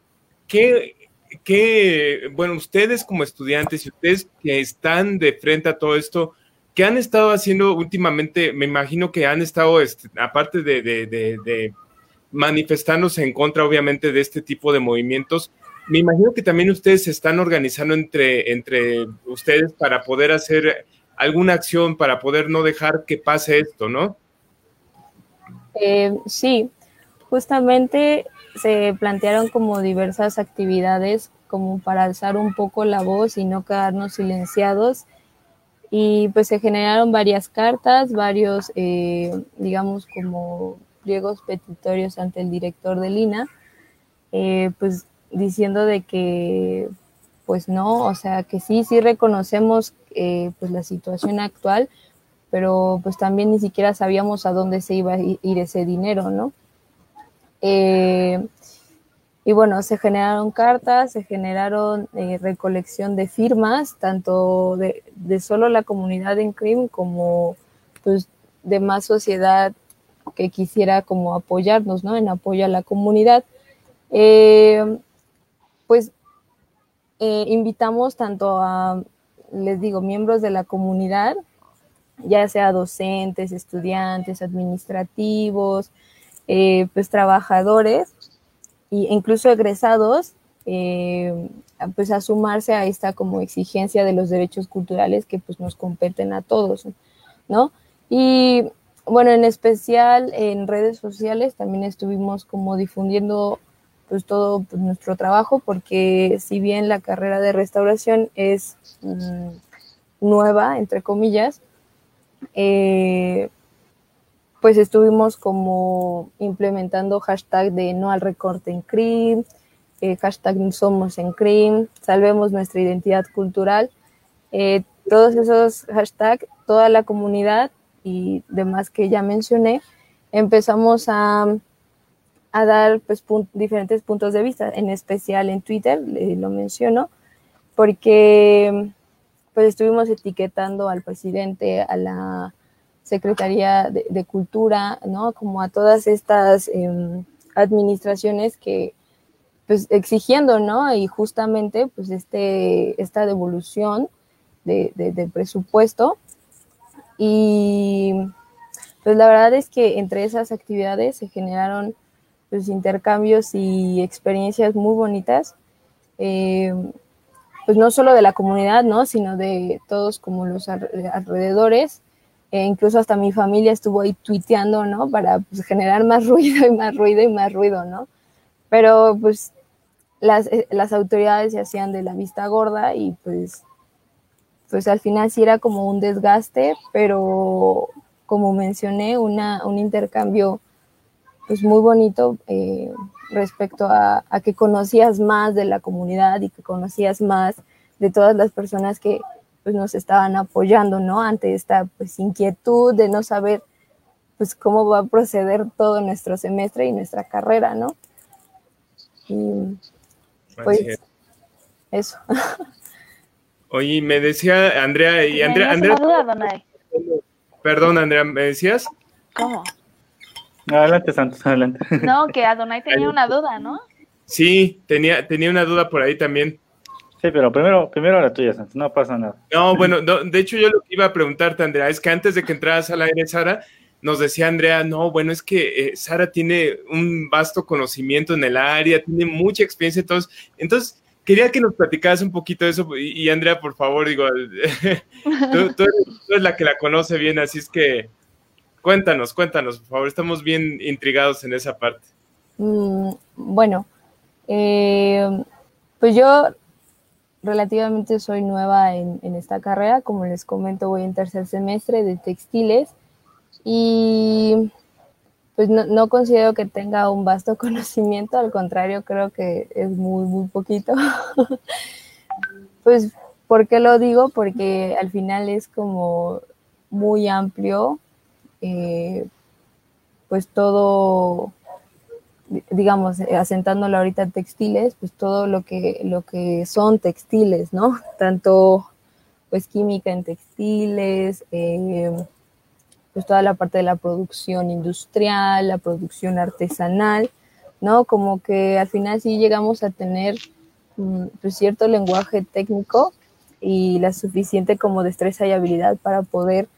¿qué, ¿qué, bueno, ustedes como estudiantes y ustedes que están de frente a todo esto, ¿Qué han estado haciendo últimamente? Me imagino que han estado, este, aparte de, manifestándose en contra, obviamente, de este tipo de movimientos, me imagino que también ustedes se están organizando entre, entre ustedes para poder hacer alguna acción, para poder no dejar que pase esto, ¿no? Eh, sí, justamente se plantearon como diversas actividades como para alzar un poco la voz y no quedarnos silenciados y pues se generaron varias cartas, varios, eh, digamos, como pliegos petitorios ante el director de Lina, eh, pues diciendo de que, pues no, o sea, que sí, sí reconocemos eh, pues la situación actual, pero pues también ni siquiera sabíamos a dónde se iba a ir ese dinero, ¿no? Y bueno, se generaron cartas, se generaron eh, recolección de firmas, tanto de, solo la comunidad en CRIM como pues, de más sociedad que quisiera como apoyarnos, ¿no? En apoyo a la comunidad. Eh, pues eh, invitamos tanto a, les digo, miembros de la comunidad, ya sea docentes, estudiantes, administrativos, pues trabajadores, y incluso egresados, eh, pues a sumarse a esta como exigencia de los derechos culturales que pues nos competen a todos, ¿no? Y bueno, en especial en redes sociales también estuvimos como difundiendo pues todo pues, nuestro trabajo porque si bien la carrera de restauración es mm, nueva, entre comillas, eh, pues estuvimos como implementando hashtag de no al recorte en CRIM, eh, hashtag somos en CRIM, salvemos nuestra identidad cultural. Eh, todos esos hashtags, toda la comunidad y demás que ya mencioné, empezamos a, a dar pues, diferentes puntos de vista, en especial en Twitter, lo menciono, porque pues estuvimos etiquetando al presidente, a la Secretaría de, Cultura, ¿no? Como a todas estas em, administraciones que, pues, exigiendo, ¿no? Y justamente, pues, este, esta devolución de, de, presupuesto. Y, pues, la verdad es que entre esas actividades se generaron, pues, intercambios y experiencias muy bonitas. Em, pues no solo de la comunidad, ¿no? Sino de todos como los alrededores e incluso hasta mi familia estuvo ahí tuiteando, ¿no? Para pues, generar más ruido y más ruido y más ruido, ¿no? Pero pues las, eh, las autoridades se hacían de la vista gorda y pues, pues al final sí era como un desgaste, pero como mencioné, una, un intercambio pues muy bonito eh, respecto a, a, que conocías más de la comunidad y que conocías más de todas las personas que, pues nos estaban apoyando, ¿no? Ante esta pues inquietud de no saber pues cómo va a proceder todo nuestro semestre y nuestra carrera, ¿no? Y pues eso. Oye, me decía Andrea y Andrea, Andrea duda, Perdón, Andrea, ¿me decías? ¿Cómo? Adelante, Santos, adelante. No, que Adonai tenía una duda, ¿no? Sí, tenía, tenía una duda por ahí también. Sí, pero primero, primero la tuya, Santos, no pasa nada. No, bueno, de hecho yo lo que iba a preguntarte, Andrea, es que antes de que entraras al aire, Sara, nos decía Andrea, no, bueno, es que eh, Sara tiene un vasto conocimiento en el área, tiene mucha experiencia, entonces, entonces quería que nos platicaras un poquito de eso, y, Andrea, por favor, digo, tú, eres, la que la conoce bien, así es que cuéntanos, cuéntanos, por favor, estamos bien intrigados en esa parte. Mm, bueno, eh, pues yo relativamente soy nueva en, esta carrera, como les comento, voy en tercer semestre de textiles y pues no, considero que tenga un vasto conocimiento, al contrario, creo que es muy, muy poquito. pues, ¿por qué lo digo? Porque al final es como muy amplio eh, pues todo, digamos, asentándolo ahorita textiles, pues todo lo que, lo que son textiles, ¿no? Tanto pues química en textiles, eh, pues toda la parte de la producción industrial, la producción artesanal, ¿no? Como que al final sí llegamos a tener mm, pues cierto lenguaje técnico y la suficiente como destreza y habilidad para poder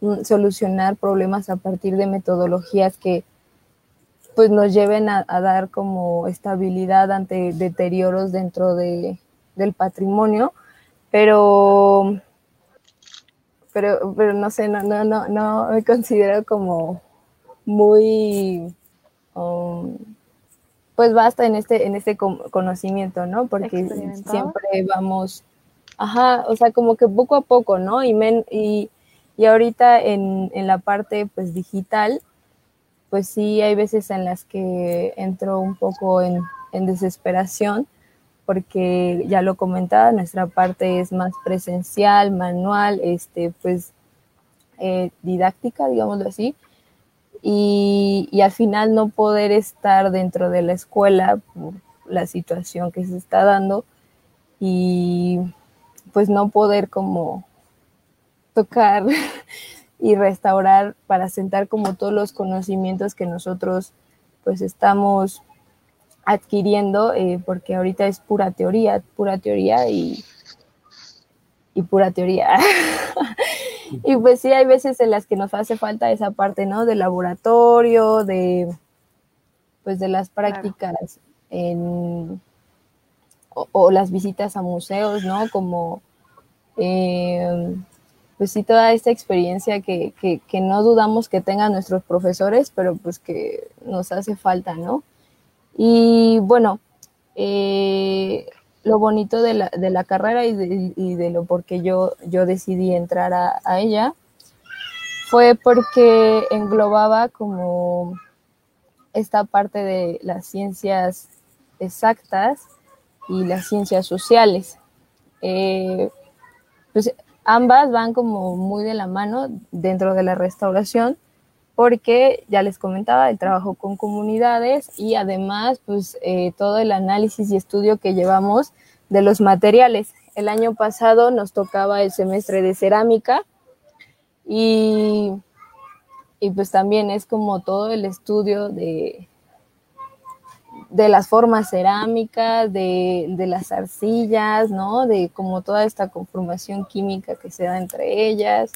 mm, solucionar problemas a partir de metodologías que pues nos lleven a, dar como estabilidad ante deterioros dentro de, del patrimonio, pero pero, pero no sé, no, no, no, no me considero como muy um, pues basta en este, en este conocimiento, ¿no? Porque siempre vamos, ajá, o sea, como que poco a poco, ¿no? Y, men, y, y ahorita en, en, la parte pues digital, pues sí hay veces en las que entro un poco en, desesperación porque ya lo comentaba, nuestra parte es más presencial, manual, este, pues eh, didáctica, digámoslo así, y, y, al final no poder estar dentro de la escuela por la situación que se está dando y pues no poder como tocar y restaurar para sentar como todos los conocimientos que nosotros pues estamos adquiriendo, eh, porque ahorita es pura teoría, pura teoría y, y pura teoría. y pues sí, hay veces en las que nos hace falta esa parte, ¿no? De laboratorio, de, pues de las prácticas en, o, las visitas a museos, ¿no? Como, eh, pues sí, toda esta experiencia que, que, no dudamos que tengan nuestros profesores, pero pues que nos hace falta, ¿no? Y bueno, eh, lo bonito de la, de la carrera y de, lo por qué yo, yo decidí entrar a, ella fue porque englobaba como esta parte de las ciencias exactas y las ciencias sociales. Eh, pues ambas van como muy de la mano dentro de la restauración, porque ya les comentaba, el trabajo con comunidades y además pues eh, todo el análisis y estudio que llevamos de los materiales. El año pasado nos tocaba el semestre de cerámica y, y pues también es como todo el estudio de, de las formas cerámicas, de, de, las arcillas, ¿no? De como toda esta conformación química que se da entre ellas,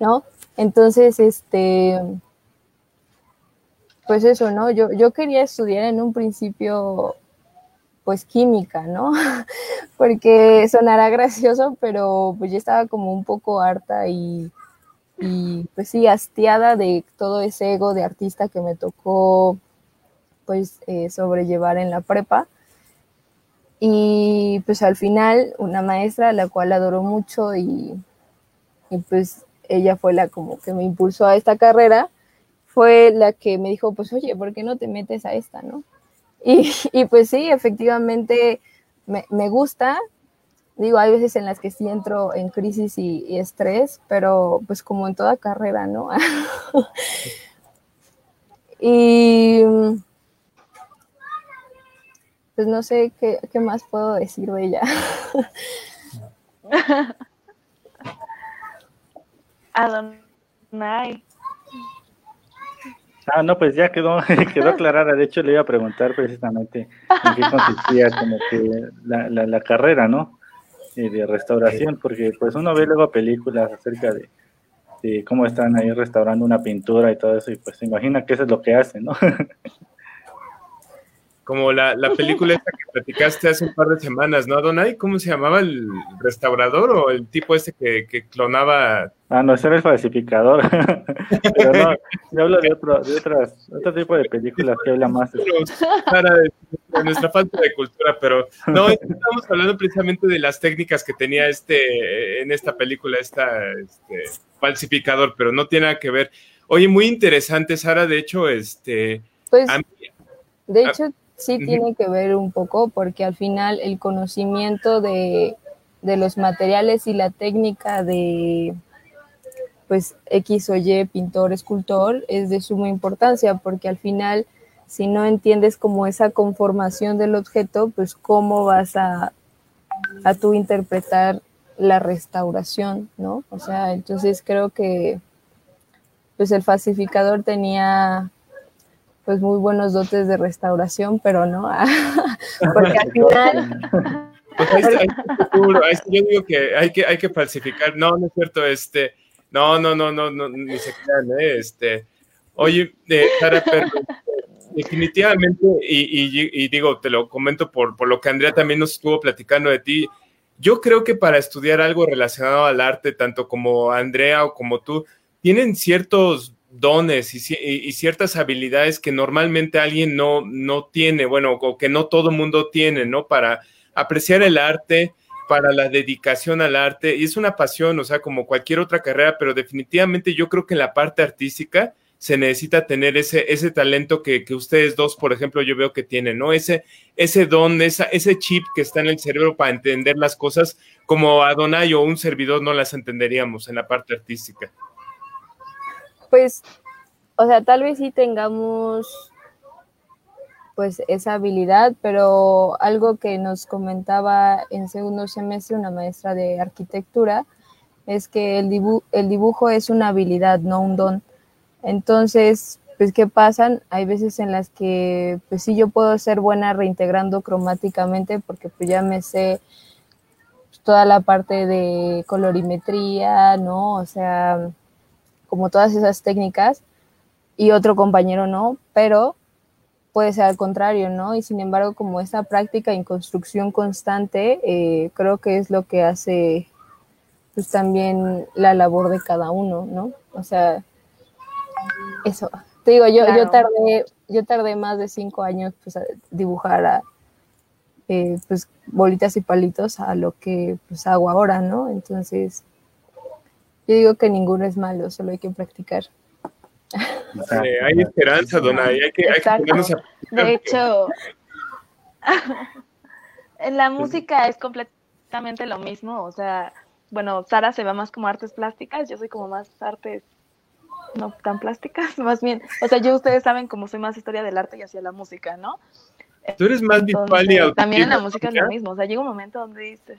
¿no? Entonces, este, pues eso, ¿no? Yo, yo quería estudiar en un principio, pues química, ¿no? Porque sonará gracioso, pero pues yo estaba como un poco harta y, y pues sí, hastiada de todo ese ego de artista que me tocó pues eh, sobrellevar en la prepa. Y pues al final una maestra la cual adoro mucho y, y pues ella fue la como que me impulsó a esta carrera fue la que me dijo, pues oye, ¿por qué no te metes a esta, no? Y, y pues sí, efectivamente me, me, gusta. Digo, hay veces en las que sí entro en crisis y, y estrés, pero pues como en toda carrera, ¿no? y pues no sé qué, qué más puedo decir de ella. Adonai. Ah, no, pues ya quedó, quedó aclarada. De hecho, le iba a preguntar precisamente en qué consistía como que la, la, la carrera, ¿no? Eh, de restauración, porque pues uno ve luego películas acerca de, de, cómo están ahí restaurando una pintura y todo eso, y pues se imagina que eso es lo que hacen, ¿no? Como la, la película esta que platicaste hace un par de semanas, ¿no, Donay? ¿Cómo se llamaba el restaurador o el tipo este que, que clonaba? Ah, no, ese era el falsificador. Pero no, yo hablo de otro, de otras, otro tipo de películas que habla más. Para de, de, nuestra falta de cultura, pero no, estamos hablando precisamente de las técnicas que tenía este en esta película, esta este, falsificador, pero no tiene nada que ver. Oye, muy interesante, Sara, de hecho, este. Pues, mí, de hecho, sí tiene que ver un poco porque al final el conocimiento de, de los materiales y la técnica de, pues X o Y pintor, escultor, es de suma importancia porque al final, si no entiendes como esa conformación del objeto, pues cómo vas a, a tú interpretar la restauración, ¿no? O sea, entonces creo que pues el falsificador tenía pues muy buenos dotes de restauración, pero no, porque al final... Pues yo digo que hay que, hay que falsificar, no, no es cierto, este, no, no, no, no, no ni se crean, ¿eh? este, oye, eh, Sara, pero definitivamente, y, y, digo, te lo comento por, por lo que Andrea también nos estuvo platicando de ti, yo creo que para estudiar algo relacionado al arte, tanto como Andrea o como tú, tienen ciertos dones y, ciertas habilidades que normalmente alguien no, no tiene, bueno, o que no todo mundo tiene, ¿no? Para apreciar el arte, para la dedicación al arte, y es una pasión, o sea, como cualquier otra carrera, pero definitivamente yo creo que en la parte artística se necesita tener ese, ese talento que, ustedes dos, por ejemplo, yo veo que tienen, ¿no? Ese, ese don, esa, ese chip que está en el cerebro para entender las cosas como Adonai o un servidor no las entenderíamos en la parte artística. Pues, o sea, tal vez sí tengamos pues esa habilidad, pero algo que nos comentaba en segundo semestre una maestra de arquitectura es que el, el dibujo es una habilidad, no un don. Entonces, pues, ¿qué pasan? Hay veces en las que, pues sí, yo puedo ser buena reintegrando cromáticamente porque pues ya me sé toda la parte de colorimetría, ¿no? O sea, como todas esas técnicas y otro compañero no, pero puede ser al contrario, ¿no? Y sin embargo, como esa práctica en construcción constante, eh, creo que es lo que hace pues también la labor de cada uno, ¿no? O sea, eso. Te digo, yo, yo tardé, yo tardé más de cinco años pues, a dibujar a, eh, pues, bolitas y palitos a lo que pues hago ahora, ¿no? Entonces, yo digo que ninguno es malo, solo hay que practicar. hay esperanza, Dona, hay que, hay que De hecho, en la música es completamente lo mismo, o sea, bueno, Sara se va más como artes plásticas, yo soy como más artes no tan plásticas, más bien, o sea, yo ustedes saben cómo soy más historia del arte y hacia la música, ¿no? Tú eres más visual y También en la música es lo mismo, o sea, llega un momento donde dices,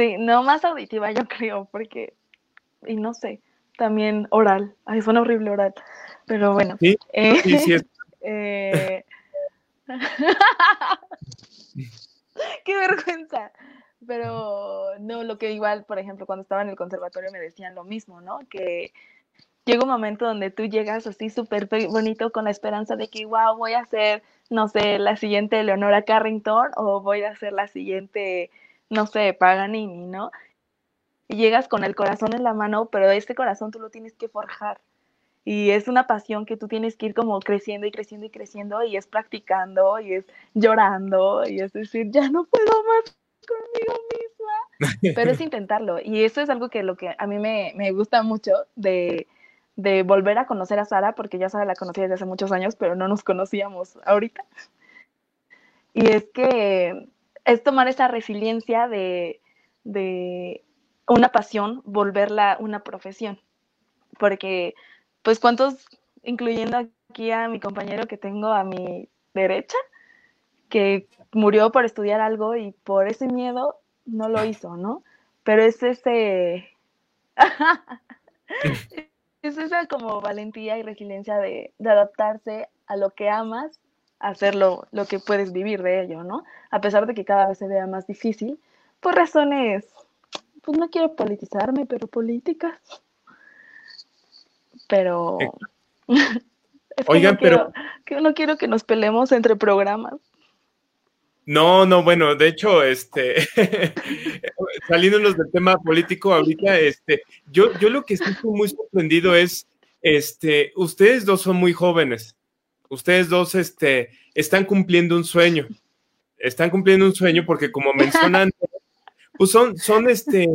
Sí, no más auditiva, yo creo, porque, y no sé, también oral. Ay, suena horrible oral, pero bueno. Sí, eh, sí, sí. Eh, qué vergüenza. Pero no, lo que igual, por ejemplo, cuando estaba en el conservatorio me decían lo mismo, ¿no? Que llega un momento donde tú llegas así súper bonito con la esperanza de que, wow, voy a ser, no sé, la siguiente Leonora Carrington o voy a ser la siguiente no sé, Paganini, ¿no? Y llegas con el corazón en la mano, pero este corazón tú lo tienes que forjar. Y es una pasión que tú tienes que ir como creciendo y creciendo y creciendo y es practicando y es llorando y es decir, ya no puedo más conmigo misma. Pero es intentarlo. Y eso es algo que lo que a mí me, me gusta mucho de, de volver a conocer a Sara, porque ya Sara la conocí desde hace muchos años, pero no nos conocíamos ahorita. Y es que es tomar esa resiliencia de, una pasión, volverla una profesión. Porque, pues, ¿cuántos, incluyendo aquí a mi compañero que tengo a mi derecha, que murió por estudiar algo y por ese miedo no lo hizo, ¿no? Pero es ese... es esa como valentía y resiliencia de, de adaptarse a lo que amas hacer lo, que puedes vivir de ello, ¿no? A pesar de que cada vez se vea más difícil, por razones, pues no quiero politizarme, pero políticas. Pero... Eh, oigan, pero... que no quiero que nos peleemos entre programas. No, no, bueno, de hecho, este, saliéndonos del tema político ahorita, este, yo, yo lo que estoy muy sorprendido es, este, ustedes dos son muy jóvenes, ustedes dos este, están cumpliendo un sueño. Están cumpliendo un sueño porque como mencionan, pues son, son, este,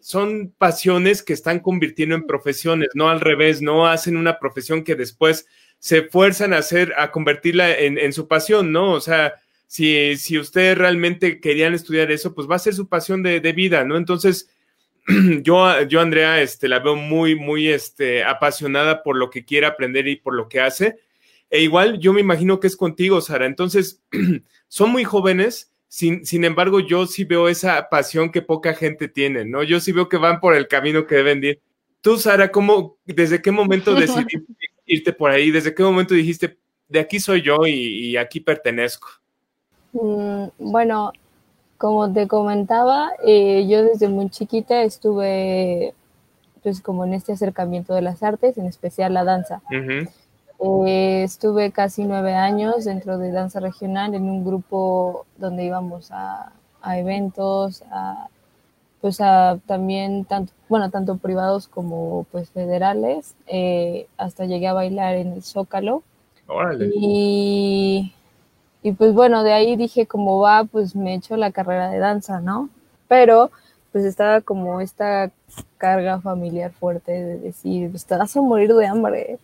son pasiones que están convirtiendo en profesiones, no al revés, no hacen una profesión que después se fuerzan a hacer, a convertirla en, su pasión, ¿no? O sea, si, si ustedes realmente querían estudiar eso, pues va a ser su pasión de, de vida, ¿no? Entonces, yo, yo Andrea, este, la veo muy, muy este, apasionada por lo que quiere aprender y por lo que hace. E igual yo me imagino que es contigo, Sara. Entonces, son muy jóvenes, sin, sin, embargo, yo sí veo esa pasión que poca gente tiene, ¿no? Yo sí veo que van por el camino que deben ir. Tú, Sara, ¿cómo, desde qué momento decidiste irte por ahí? ¿Desde qué momento dijiste, de aquí soy yo y, aquí pertenezco? Mm, bueno, como te comentaba, eh, yo desde muy chiquita estuve pues como en este acercamiento de las artes, en especial la danza. Eh, estuve casi nueve años dentro de danza regional en un grupo donde íbamos a, a eventos, a pues a también tanto, bueno, tanto privados como pues federales, eh, hasta llegué a bailar en el Zócalo. Y, y pues bueno, de ahí dije como va, pues me echo la carrera de danza, ¿no? Pero pues estaba como esta carga familiar fuerte de decir, pues te vas a morir de hambre.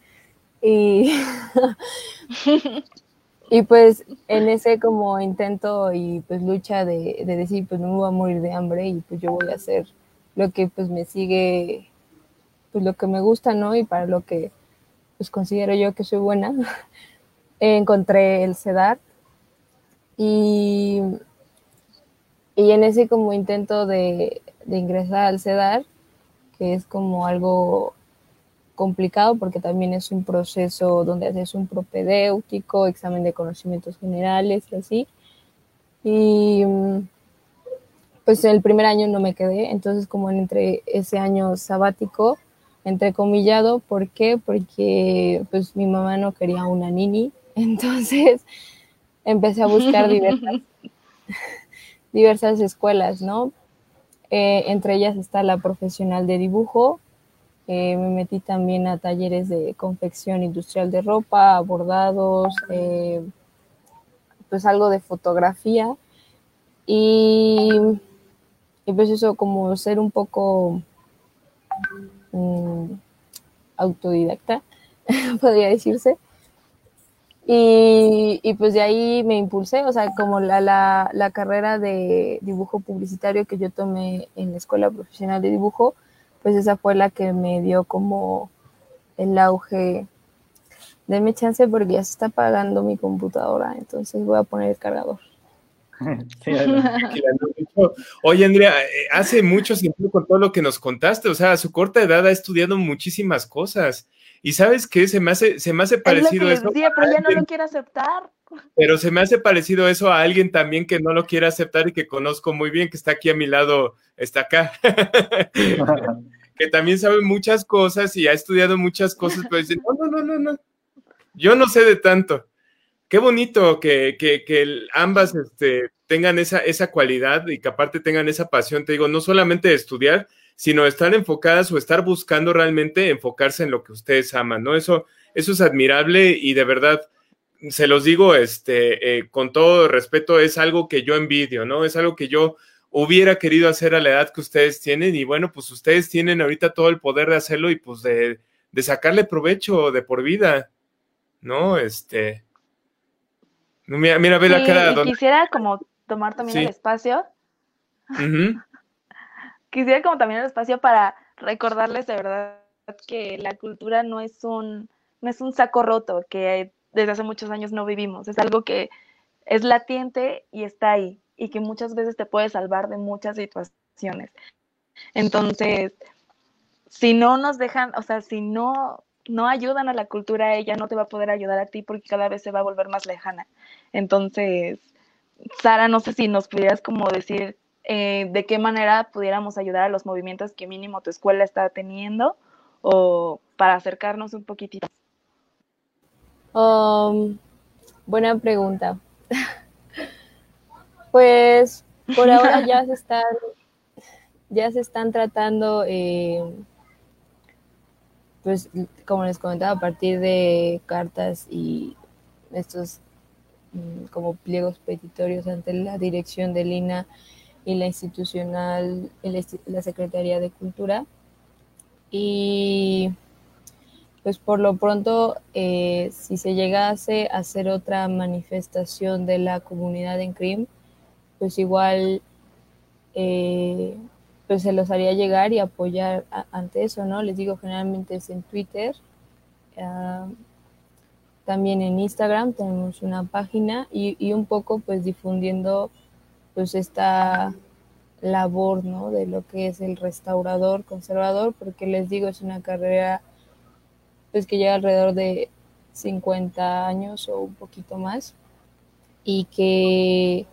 Y Y pues en ese como intento y pues lucha de, decir, pues no me voy a morir de hambre y pues yo voy a hacer lo que pues me sigue, pues lo que me gusta, ¿no? Y para lo que pues considero yo que soy buena, encontré el CEDAR y, y en ese como intento de, de ingresar al CEDAR, que es como algo complicado porque también es un proceso donde haces un propedéutico, examen de conocimientos generales y así. Y pues el primer año no me quedé, entonces como entre ese año sabático, entrecomillado, ¿por qué? Porque pues mi mamá no quería una nini, entonces empecé a buscar diversas, diversas escuelas, ¿no? Eh, entre ellas está la profesional de dibujo, eh, me metí también a talleres de confección industrial de ropa, bordados, eh, pues algo de fotografía. Y, pues eso, como ser un poco mm, autodidacta, podría decirse. Y, pues de ahí me impulsé, o sea, como la, la carrera de dibujo publicitario que yo tomé en la Escuela Profesional de Dibujo, pues esa fue la que me dio como el auge. Deme chance porque ya se está apagando mi computadora, entonces voy a poner el cargador. Oye, Andrea, eh, hace mucho sentido con todo lo que nos contaste. O sea, a su corta edad ha estudiado muchísimas cosas. Y sabes qué? Se me hace, se me hace parecido eso. pero ya no lo quiere aceptar. Pero se me hace parecido eso a alguien también que no lo quiere aceptar y que conozco muy bien, que está aquí a mi lado, está acá. que también sabe muchas cosas y ha estudiado muchas cosas, pero dice, no, no, no, no, no. Yo no sé de tanto. Qué bonito que, que, ambas este, tengan esa, esa cualidad y que aparte tengan esa pasión, te digo, no solamente de estudiar, sino estar enfocadas o estar buscando realmente enfocarse en lo que ustedes aman, ¿no? Eso, eso es admirable y de verdad, se los digo este, eh, con todo respeto, es algo que yo envidio, ¿no? Es algo que yo hubiera querido hacer a la edad que ustedes tienen y bueno, pues ustedes tienen ahorita todo el poder de hacerlo y pues de, sacarle provecho de por vida, ¿no? Este... Mira, mira ve la cara. Quisiera como tomar también el espacio. Quisiera como también el espacio para recordarles de verdad que la cultura no es un, no es un saco roto, que desde hace muchos años no vivimos. Es algo que es latiente y está ahí y que muchas veces te puede salvar de muchas situaciones. Entonces, si no nos dejan, o sea, si no, no ayudan a la cultura, ella no te va a poder ayudar a ti porque cada vez se va a volver más lejana. Entonces, Sara, no sé si nos pudieras como decir eh, de qué manera pudiéramos ayudar a los movimientos que mínimo tu escuela está teniendo o para acercarnos un poquitito. Um, buena pregunta. pues por ahora ya se están, ya se están tratando, eh, pues como les comentaba, a partir de cartas y estos mm, como pliegos petitorios ante la dirección de Lina y la institucional, la Secretaría de Cultura. Y pues por lo pronto, eh, si se llegase a hacer otra manifestación de la comunidad en CRIM, pues igual, eh, pues se los haría llegar y apoyar ante eso, ¿no? Les digo, generalmente es en Twitter, ah, también en Instagram tenemos una página y, y, un poco pues difundiendo pues esta labor, ¿no? De lo que es el restaurador, conservador, porque les digo, es una carrera pues que lleva alrededor de 50 años o un poquito más y que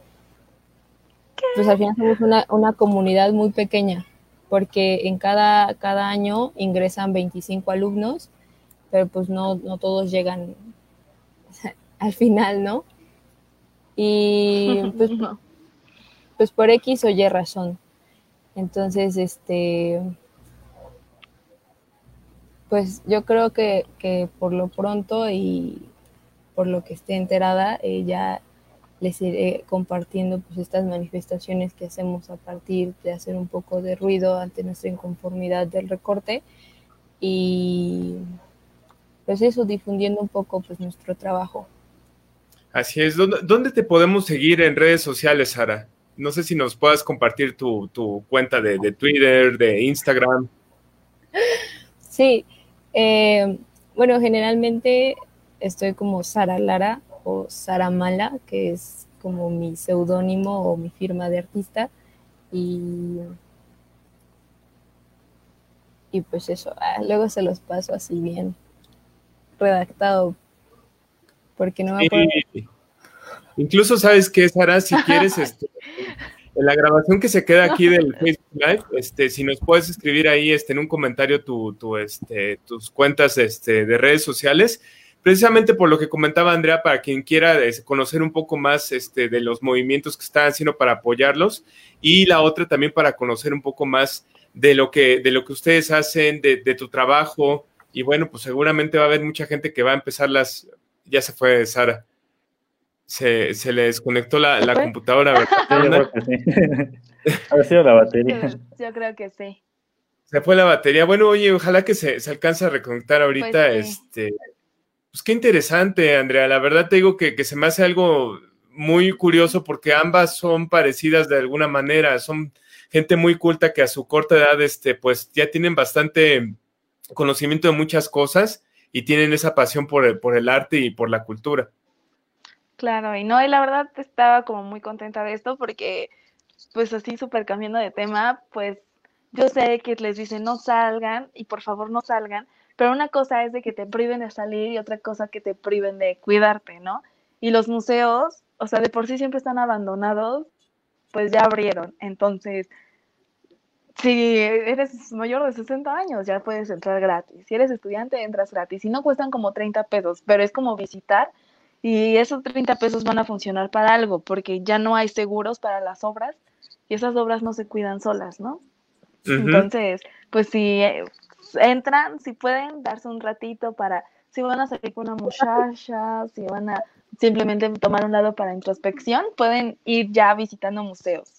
pues al final somos una, una comunidad muy pequeña porque en cada, cada año ingresan 25 alumnos, pero pues no, no todos llegan al final, ¿no? Y pues, pues por X o Y razón. Entonces, este, pues yo creo que, que por lo pronto y por lo que esté enterada, ella les iré compartiendo pues estas manifestaciones que hacemos a partir de hacer un poco de ruido ante nuestra inconformidad del recorte y pues eso difundiendo un poco pues nuestro trabajo. Así es. ¿Dónde, te podemos seguir en redes sociales, Sara? No sé si nos puedas compartir tu, tu cuenta de, de, Twitter, de Instagram. Sí, eh, bueno, generalmente estoy como Sara Lara o Sara Mala, que es como mi seudónimo o mi firma de artista. Y, y pues eso, ah, luego se los paso así bien redactado, porque no me acuerdo. Incluso sabes que, Sara, si quieres, este, en la grabación que se queda aquí del Facebook Live, este, si nos puedes escribir ahí este, en un comentario tu, tu, este, tus cuentas este, de redes sociales, precisamente por lo que comentaba Andrea, para quien quiera conocer un poco más este, de los movimientos que están haciendo para apoyarlos, y la otra también para conocer un poco más de lo que, de lo que ustedes hacen, de, de tu trabajo, y bueno, pues seguramente va a haber mucha gente que va a empezar las, ya se fue Sara. Se, se le desconectó la, la computadora, ¿verdad? Ha sido la batería. Yo creo que sí. Se fue la batería. Bueno, oye, ojalá que se, se alcance a reconectar ahorita. Pues sí. Este, pues qué interesante, Andrea. La verdad te digo que, que, se me hace algo muy curioso porque ambas son parecidas de alguna manera. Son gente muy culta que a su corta edad, este, pues ya tienen bastante conocimiento de muchas cosas y tienen esa pasión por el, por el arte y por la cultura. Claro, y no, y la verdad estaba como muy contenta de esto porque, pues así súper cambiando de tema, pues yo sé que les dicen no salgan y por favor no salgan, pero una cosa es de que te priven de salir y otra cosa que te priven de cuidarte, ¿no? Y los museos, o sea, de por sí siempre están abandonados, pues ya abrieron. Entonces, si eres mayor de 60 años, ya puedes entrar gratis. Si eres estudiante, entras gratis. Y no cuestan como 30 pesos, pero es como visitar y esos 30 pesos van a funcionar para algo, porque ya no hay seguros para las obras y esas obras no se cuidan solas, ¿no? Uh -huh. Entonces, pues si entran, si pueden darse un ratito para, si van a salir con una muchacha, si van a simplemente tomar un lado para introspección, pueden ir ya visitando museos.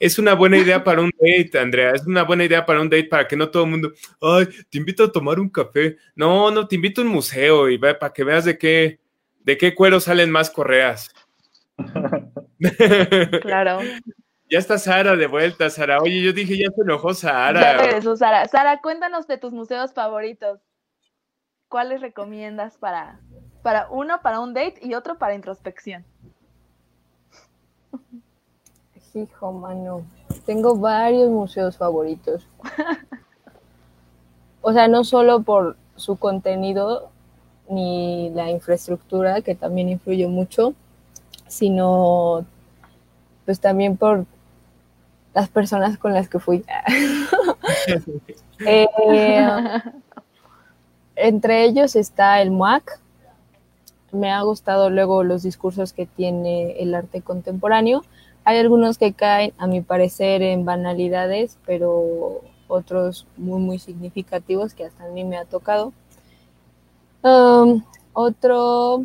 Es una buena idea para un date, Andrea. Es una buena idea para un date para que no todo el mundo, ay, te invito a tomar un café. No, no, te invito a un museo y ve para que veas de qué, de qué cuero salen más correas. Claro. Ya está Sara de vuelta, Sara. Oye, yo dije, ya se enojó Sara. Ya regresó Sara. Sara, cuéntanos de tus museos favoritos. ¿Cuáles recomiendas para, para uno para un date y otro para introspección? Hijo, mano. Tengo varios museos favoritos. o sea, no solo por su contenido ni la infraestructura, que también influye mucho, sino pues también por las personas con las que fui. eh, entre ellos está el MUAC. Me ha gustado luego los discursos que tiene el arte contemporáneo. Hay algunos que caen, a mi parecer, en banalidades, pero otros muy, muy significativos que hasta a mí me ha tocado. Um, otro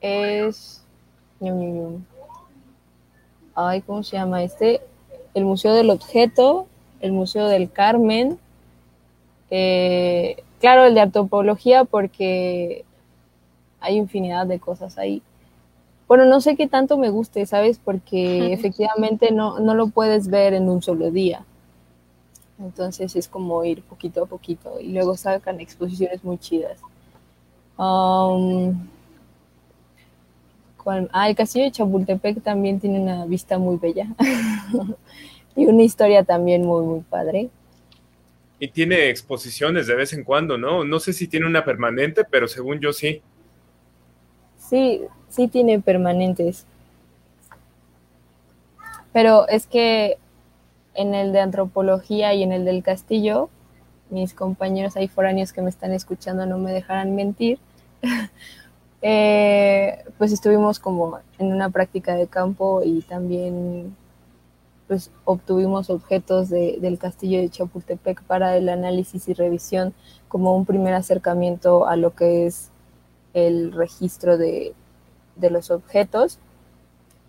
es... Ay, ¿cómo se llama este? El Museo del Objeto, el Museo del Carmen. Eh, claro, el de antropología porque hay infinidad de cosas ahí. bueno, no sé qué tanto me guste, ¿sabes? Porque efectivamente no, no lo puedes ver en un solo día. Entonces es como ir poquito a poquito y luego sacan exposiciones muy chidas. Um, ah, el castillo de Chapultepec también tiene una vista muy bella y una historia también muy, muy padre. Y tiene exposiciones de vez en cuando, ¿no? No sé si tiene una permanente, pero según yo sí. Sí, sí tiene permanentes. Pero es que en el de antropología y en el del castillo, mis compañeros ahí foráneos que me están escuchando no me dejarán mentir, eh, pues estuvimos como en una práctica de campo y también pues obtuvimos objetos del castillo de Chapultepec para el análisis y revisión como un primer acercamiento a lo que es el registro de, de los objetos.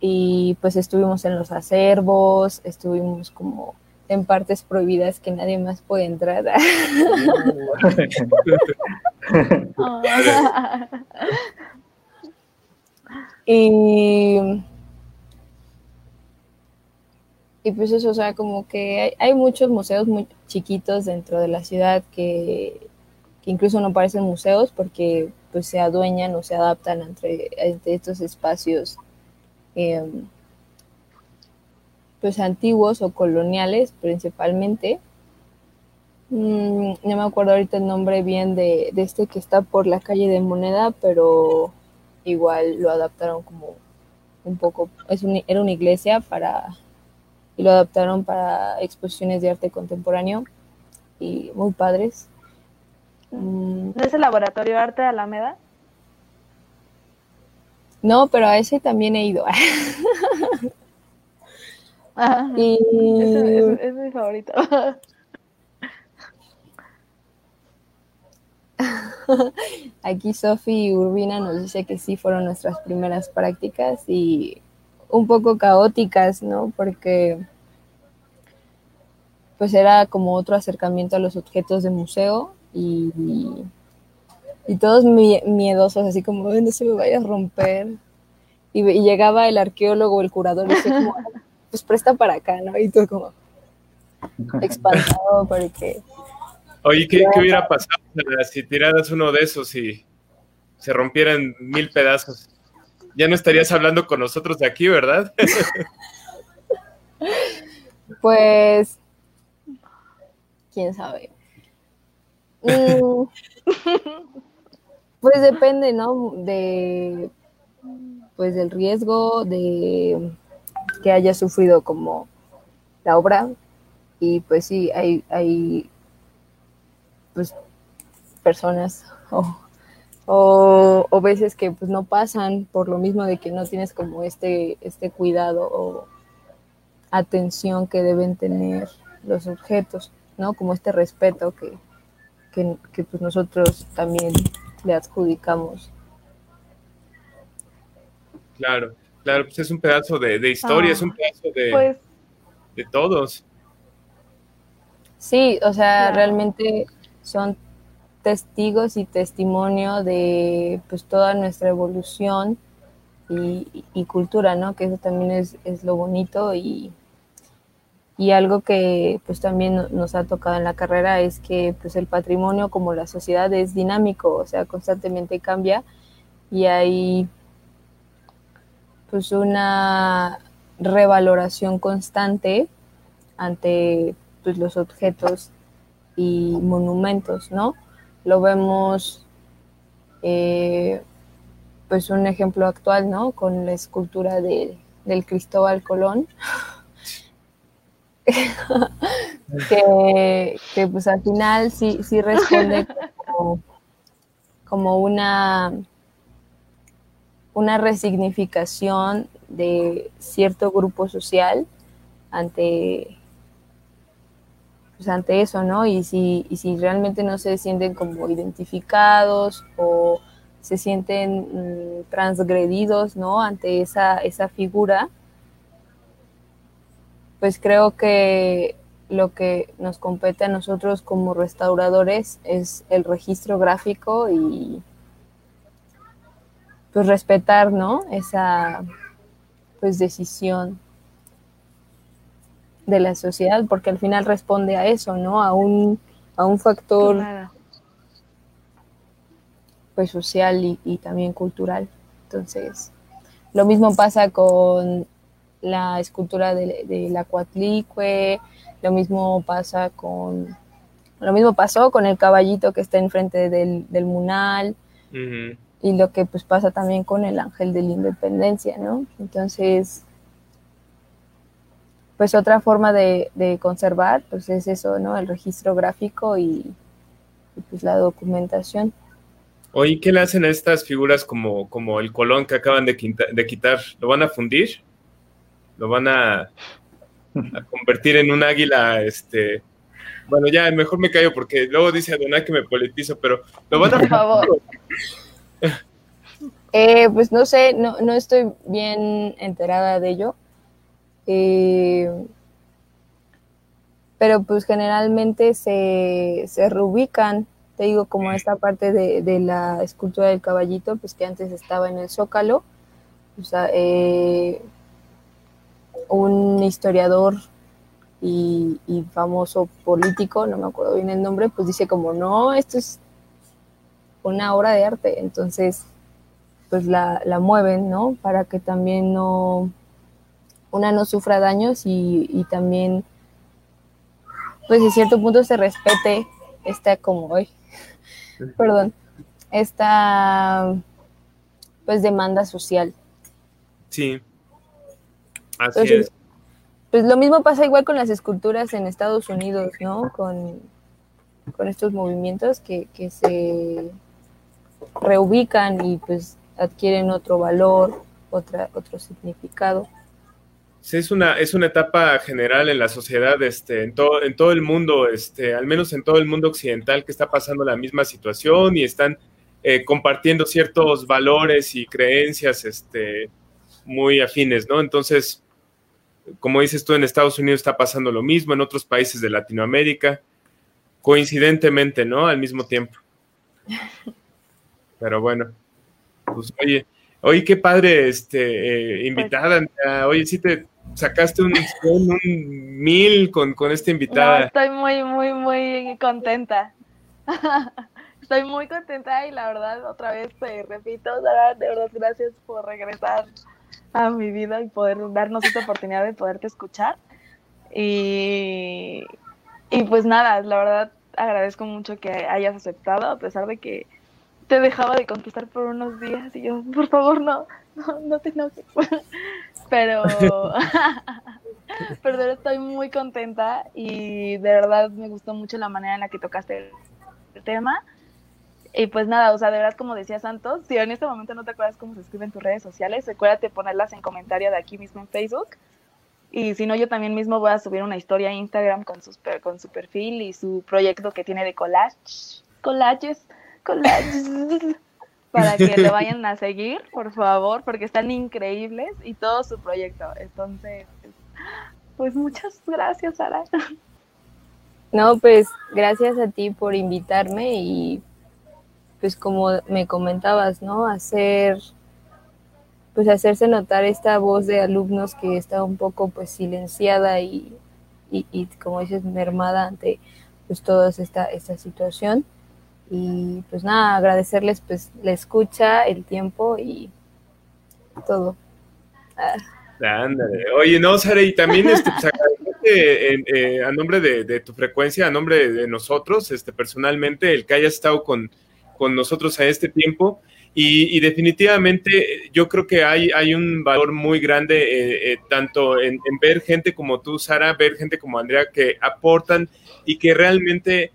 Y pues estuvimos en los acervos, estuvimos como en partes prohibidas que nadie más puede entrar. y, y pues eso, o sea, como que hay, hay, muchos museos muy chiquitos dentro de la ciudad que, que incluso no parecen museos porque pues se adueñan o se adaptan entre, estos espacios em, pues antiguos o coloniales principalmente. Mm, no me acuerdo ahorita el nombre bien de, este que está por la calle de Moneda, pero igual lo adaptaron como un poco, es era una iglesia para, y lo adaptaron para exposiciones de arte contemporáneo y muy padres. ¿No es el laboratorio Arte de Alameda? No, pero a ese también he ido. y... es, mi favorito. Aquí Sofi Urbina nos dice que sí fueron nuestras primeras prácticas y un poco caóticas, ¿no? Porque pues era como otro acercamiento a los objetos de museo y, y todos miedosos, así como, no se me vaya a romper. Y, llegaba el arqueólogo, el curador, y decía como, pues presta para acá, ¿no? Y tú como espantado porque... Oye, ¿qué, hubiera pasado si tiraras uno de esos y se rompieran mil pedazos? Ya no estarías hablando con nosotros de aquí, ¿verdad? pues, quién sabe. Mm, pues depende, ¿no? De, pues del riesgo de que haya sufrido como la obra y pues sí, hay, hay pues personas o, o, veces que pues no pasan por lo mismo de que no tienes como este, este cuidado o atención que deben tener los objetos, ¿no? Como este respeto que, que, pues nosotros también le adjudicamos. Claro, claro, pues es un pedazo de, historia, es un ah, pedazo de, pues de todos. Sí, o sea, realmente son testigos y testimonio de pues toda nuestra evolución y, y, cultura, ¿no? Que eso también es, es lo bonito y, y algo que pues también nos ha tocado en la carrera es que pues el patrimonio como la sociedad es dinámico, o sea, constantemente cambia y hay pues una revaloración constante ante pues los objetos y monumentos, ¿no? Lo vemos eh, pues un ejemplo actual, ¿no? Con la escultura de, del Cristóbal Colón, que, pues al final sí, sí responde como, una, una resignificación de cierto grupo social ante pues ante eso, ¿no? Y si, y si realmente no se sienten como identificados o se sienten mm, transgredidos, ¿no? Ante esa, esa figura, pues creo que lo que nos compete a nosotros como restauradores es el registro gráfico y pues respetar, ¿no? Esa pues decisión de la sociedad, porque al final responde a eso, ¿no? A un, a un factor pues social y, y, también cultural. Entonces, lo mismo pasa con la escultura de, de la Cuatlicue, lo mismo pasa con lo mismo pasó con el caballito que está enfrente del, del Munal y lo que pues pasa también con el ángel de la independencia, ¿no? Entonces, pues otra forma de, de conservar pues es eso, ¿no? El registro gráfico y, y pues la documentación. Oye, ¿qué le hacen a estas figuras como, como el colón que acaban de, quita, de quitar? ¿Lo van a fundir? ¿Lo van a, a convertir en un águila, este, bueno, ya, mejor me callo porque luego dice Adonai que me politizo, pero lo van a... Por favor. Eh, pues no sé, no, no estoy bien enterada de ello. Eh, pero pues generalmente se, se reubican, te digo, como esta parte de, de, la escultura del caballito, pues que antes estaba en el Zócalo. O sea, eh, un historiador y, y, famoso político, no me acuerdo bien el nombre, pues dice como, no, esto es una obra de arte, entonces pues la, la mueven, ¿no? Para que también no, una no sufra daños y, y también, pues en cierto punto se respete esta como, hoy perdón, esta pues demanda social. Sí. Así Entonces, es. Pues lo mismo pasa igual con las esculturas en Estados Unidos, ¿no? Con, con estos movimientos que, que, se reubican y pues adquieren otro valor, otra, otro significado. Sí, es una, es una etapa general en la sociedad, este, en, todo, en todo el mundo, este, al menos en todo el mundo occidental, que está pasando la misma situación y están eh, compartiendo ciertos valores y creencias este, muy afines, ¿no? Entonces, como dices tú, en Estados Unidos está pasando lo mismo, en otros países de Latinoamérica, coincidentemente, ¿no? Al mismo tiempo. Pero bueno, pues oye, oye, qué padre, este, eh, invitada, oye, sí te sacaste un, un, un mil con, con, esta invitada. No, estoy muy, muy, muy contenta. estoy muy contenta y la verdad, otra vez te repito, Sara, de verdad, gracias por regresar a mi vida y poder darnos esta oportunidad de poderte escuchar. Y, y pues nada, la verdad agradezco mucho que hayas aceptado, a pesar de que te dejaba de contestar por unos días y yo, por favor, no, no, no te enojes. Pero, pero estoy muy contenta y de verdad me gustó mucho la manera en la que tocaste el tema. Y pues nada, o sea, de verdad, como decía Santos, si en este momento no te acuerdas cómo se escriben tus redes sociales, recuérdate ponerlas en comentario de aquí mismo en Facebook. Y si no, yo también mismo voy a subir una historia a Instagram con, sus, con su perfil y su proyecto que tiene de collage, collages, para que lo vayan a seguir, por favor, porque están increíbles y todo su proyecto. Entonces, pues muchas gracias, Sara. No, pues gracias a ti por invitarme y pues como me comentabas, ¿no? Hacer, pues hacerse notar esta voz de alumnos que está un poco pues silenciada y, y, y como dices, mermada ante pues toda esta, esta situación. Y pues nada, agradecerles pues la escucha, el tiempo y todo. Ah. Ándale. Oye, no, Sara, y también este, pues, eh, a nombre de, de, tu frecuencia, a nombre de nosotros, este, personalmente, el que hayas estado con, con nosotros a este tiempo. Y, y, definitivamente yo creo que hay, hay un valor muy grande eh, eh, tanto en, en, ver gente como tú, Sara, ver gente como Andrea que aportan y que realmente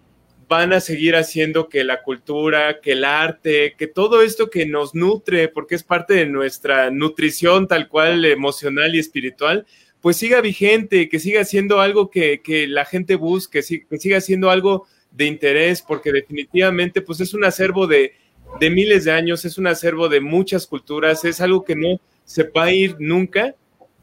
van a seguir haciendo que la cultura, que el arte, que todo esto que nos nutre, porque es parte de nuestra nutrición tal cual emocional y espiritual, pues siga vigente, que siga siendo algo que, que la gente busque, que siga siendo algo de interés, porque definitivamente pues es un acervo de, de, miles de años, es un acervo de muchas culturas, es algo que no se va a ir nunca,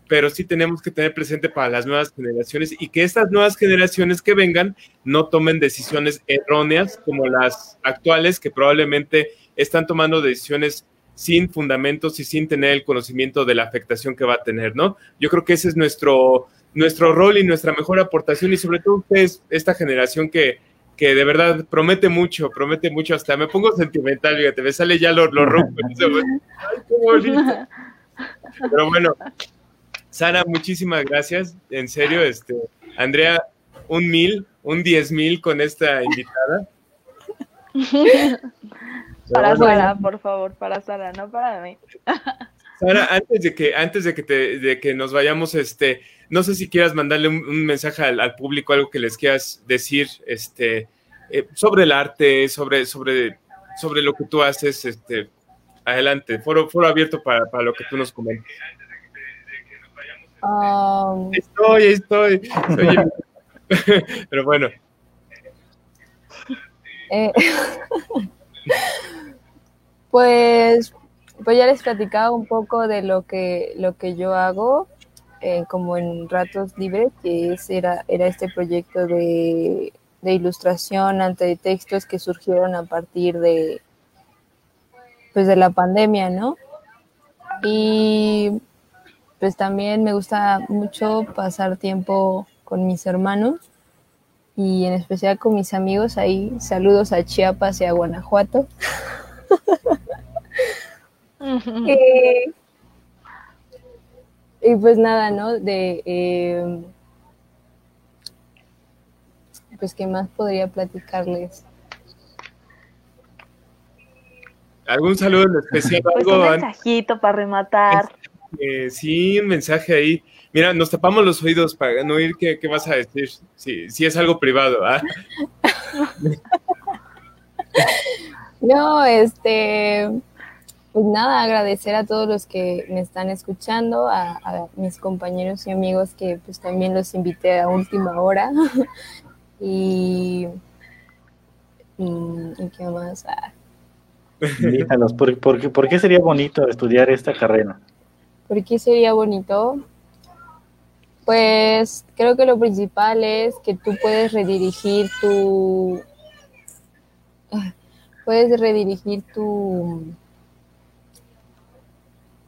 pero sí tenemos que tener presente para las nuevas generaciones y que estas nuevas generaciones que vengan no tomen decisiones erróneas como las actuales, que probablemente están tomando decisiones sin fundamentos y sin tener el conocimiento de la afectación que va a tener, ¿no? Yo creo que ese es nuestro, nuestro rol y nuestra mejor aportación y sobre todo ustedes, esta generación que, que de verdad promete mucho, promete mucho, hasta me pongo sentimental, fíjate, me sale ya lo, lo rompo. Ay, qué bonito. Pero bueno, Sara, muchísimas gracias, en serio, este, Andrea, un mil, un diez mil con esta invitada. Para Sara, por favor, para Sara, no para mí. Sara, antes de que, antes de que, te, de que nos vayamos, este, no sé si quieras mandarle un, un mensaje al, al, público, algo que les quieras decir, este, eh, sobre el arte, sobre, sobre, sobre lo que tú haces, este, adelante, foro, foro abierto para, para lo que tú nos comentes. Um, Estoy, estoy. Pero bueno. eh, pues, pues ya les platicaba un poco de lo que, lo que yo hago, eh, como en ratos libres, que es, era, era este proyecto de, de ilustración ante textos que surgieron a partir de, pues de la pandemia, ¿no? Y pues también me gusta mucho pasar tiempo con mis hermanos y en especial con mis amigos. Ahí saludos a Chiapas y a Guanajuato. y, y, pues nada, ¿no? De eh, pues qué más podría platicarles. ¿Algún saludo en especial? Pues ¿Algo un mensajito para rematar. Eh, sí, un mensaje ahí. Mira, nos tapamos los oídos para no oír qué, qué vas a decir. Si, si es algo privado, ¿ah? No, este, pues nada, agradecer a todos los que me están escuchando, a, a mis compañeros y amigos que pues también los invité a última hora. y, y, qué más. Ah, Invítalos, ¿por, por, por qué sería bonito estudiar esta carrera? ¿Por qué sería bonito? Pues creo que lo principal es que tú puedes redirigir tu puedes redirigir tu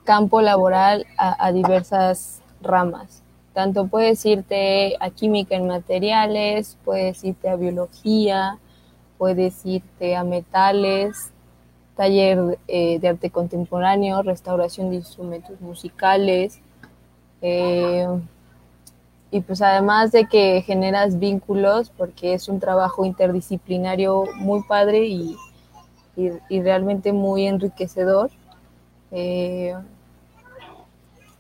campo laboral a, a diversas ramas. Tanto puedes irte a química en materiales, puedes irte a biología, puedes irte a metales, taller eh, de arte contemporáneo, restauración de instrumentos musicales. eh, y pues además de que generas vínculos, porque es un trabajo interdisciplinario muy padre y, y, realmente muy enriquecedor, eh,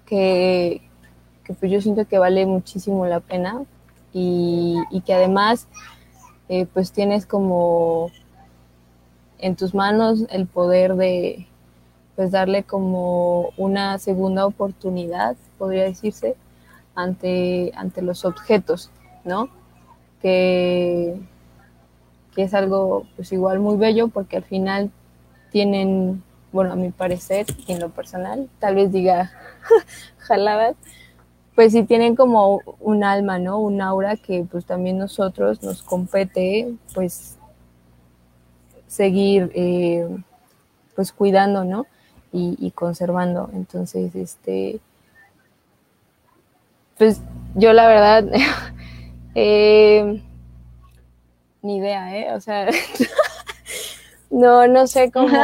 que, que pues yo siento que vale muchísimo la pena y, y que además pues tienes como en tus manos el poder de pues darle como una segunda oportunidad, podría decirse, ante, ante los objetos, ¿no? Que, que es algo pues igual muy bello porque al final tienen, bueno, a mi parecer, en lo personal, tal vez diga jaladas, pues sí tienen como un alma, ¿no? Un aura que pues también nosotros nos compete, pues seguir eh, pues cuidando, ¿no? Y, y, conservando. Entonces, este, pues yo la verdad, eh, ni idea, ¿eh? O sea, no, no sé cómo...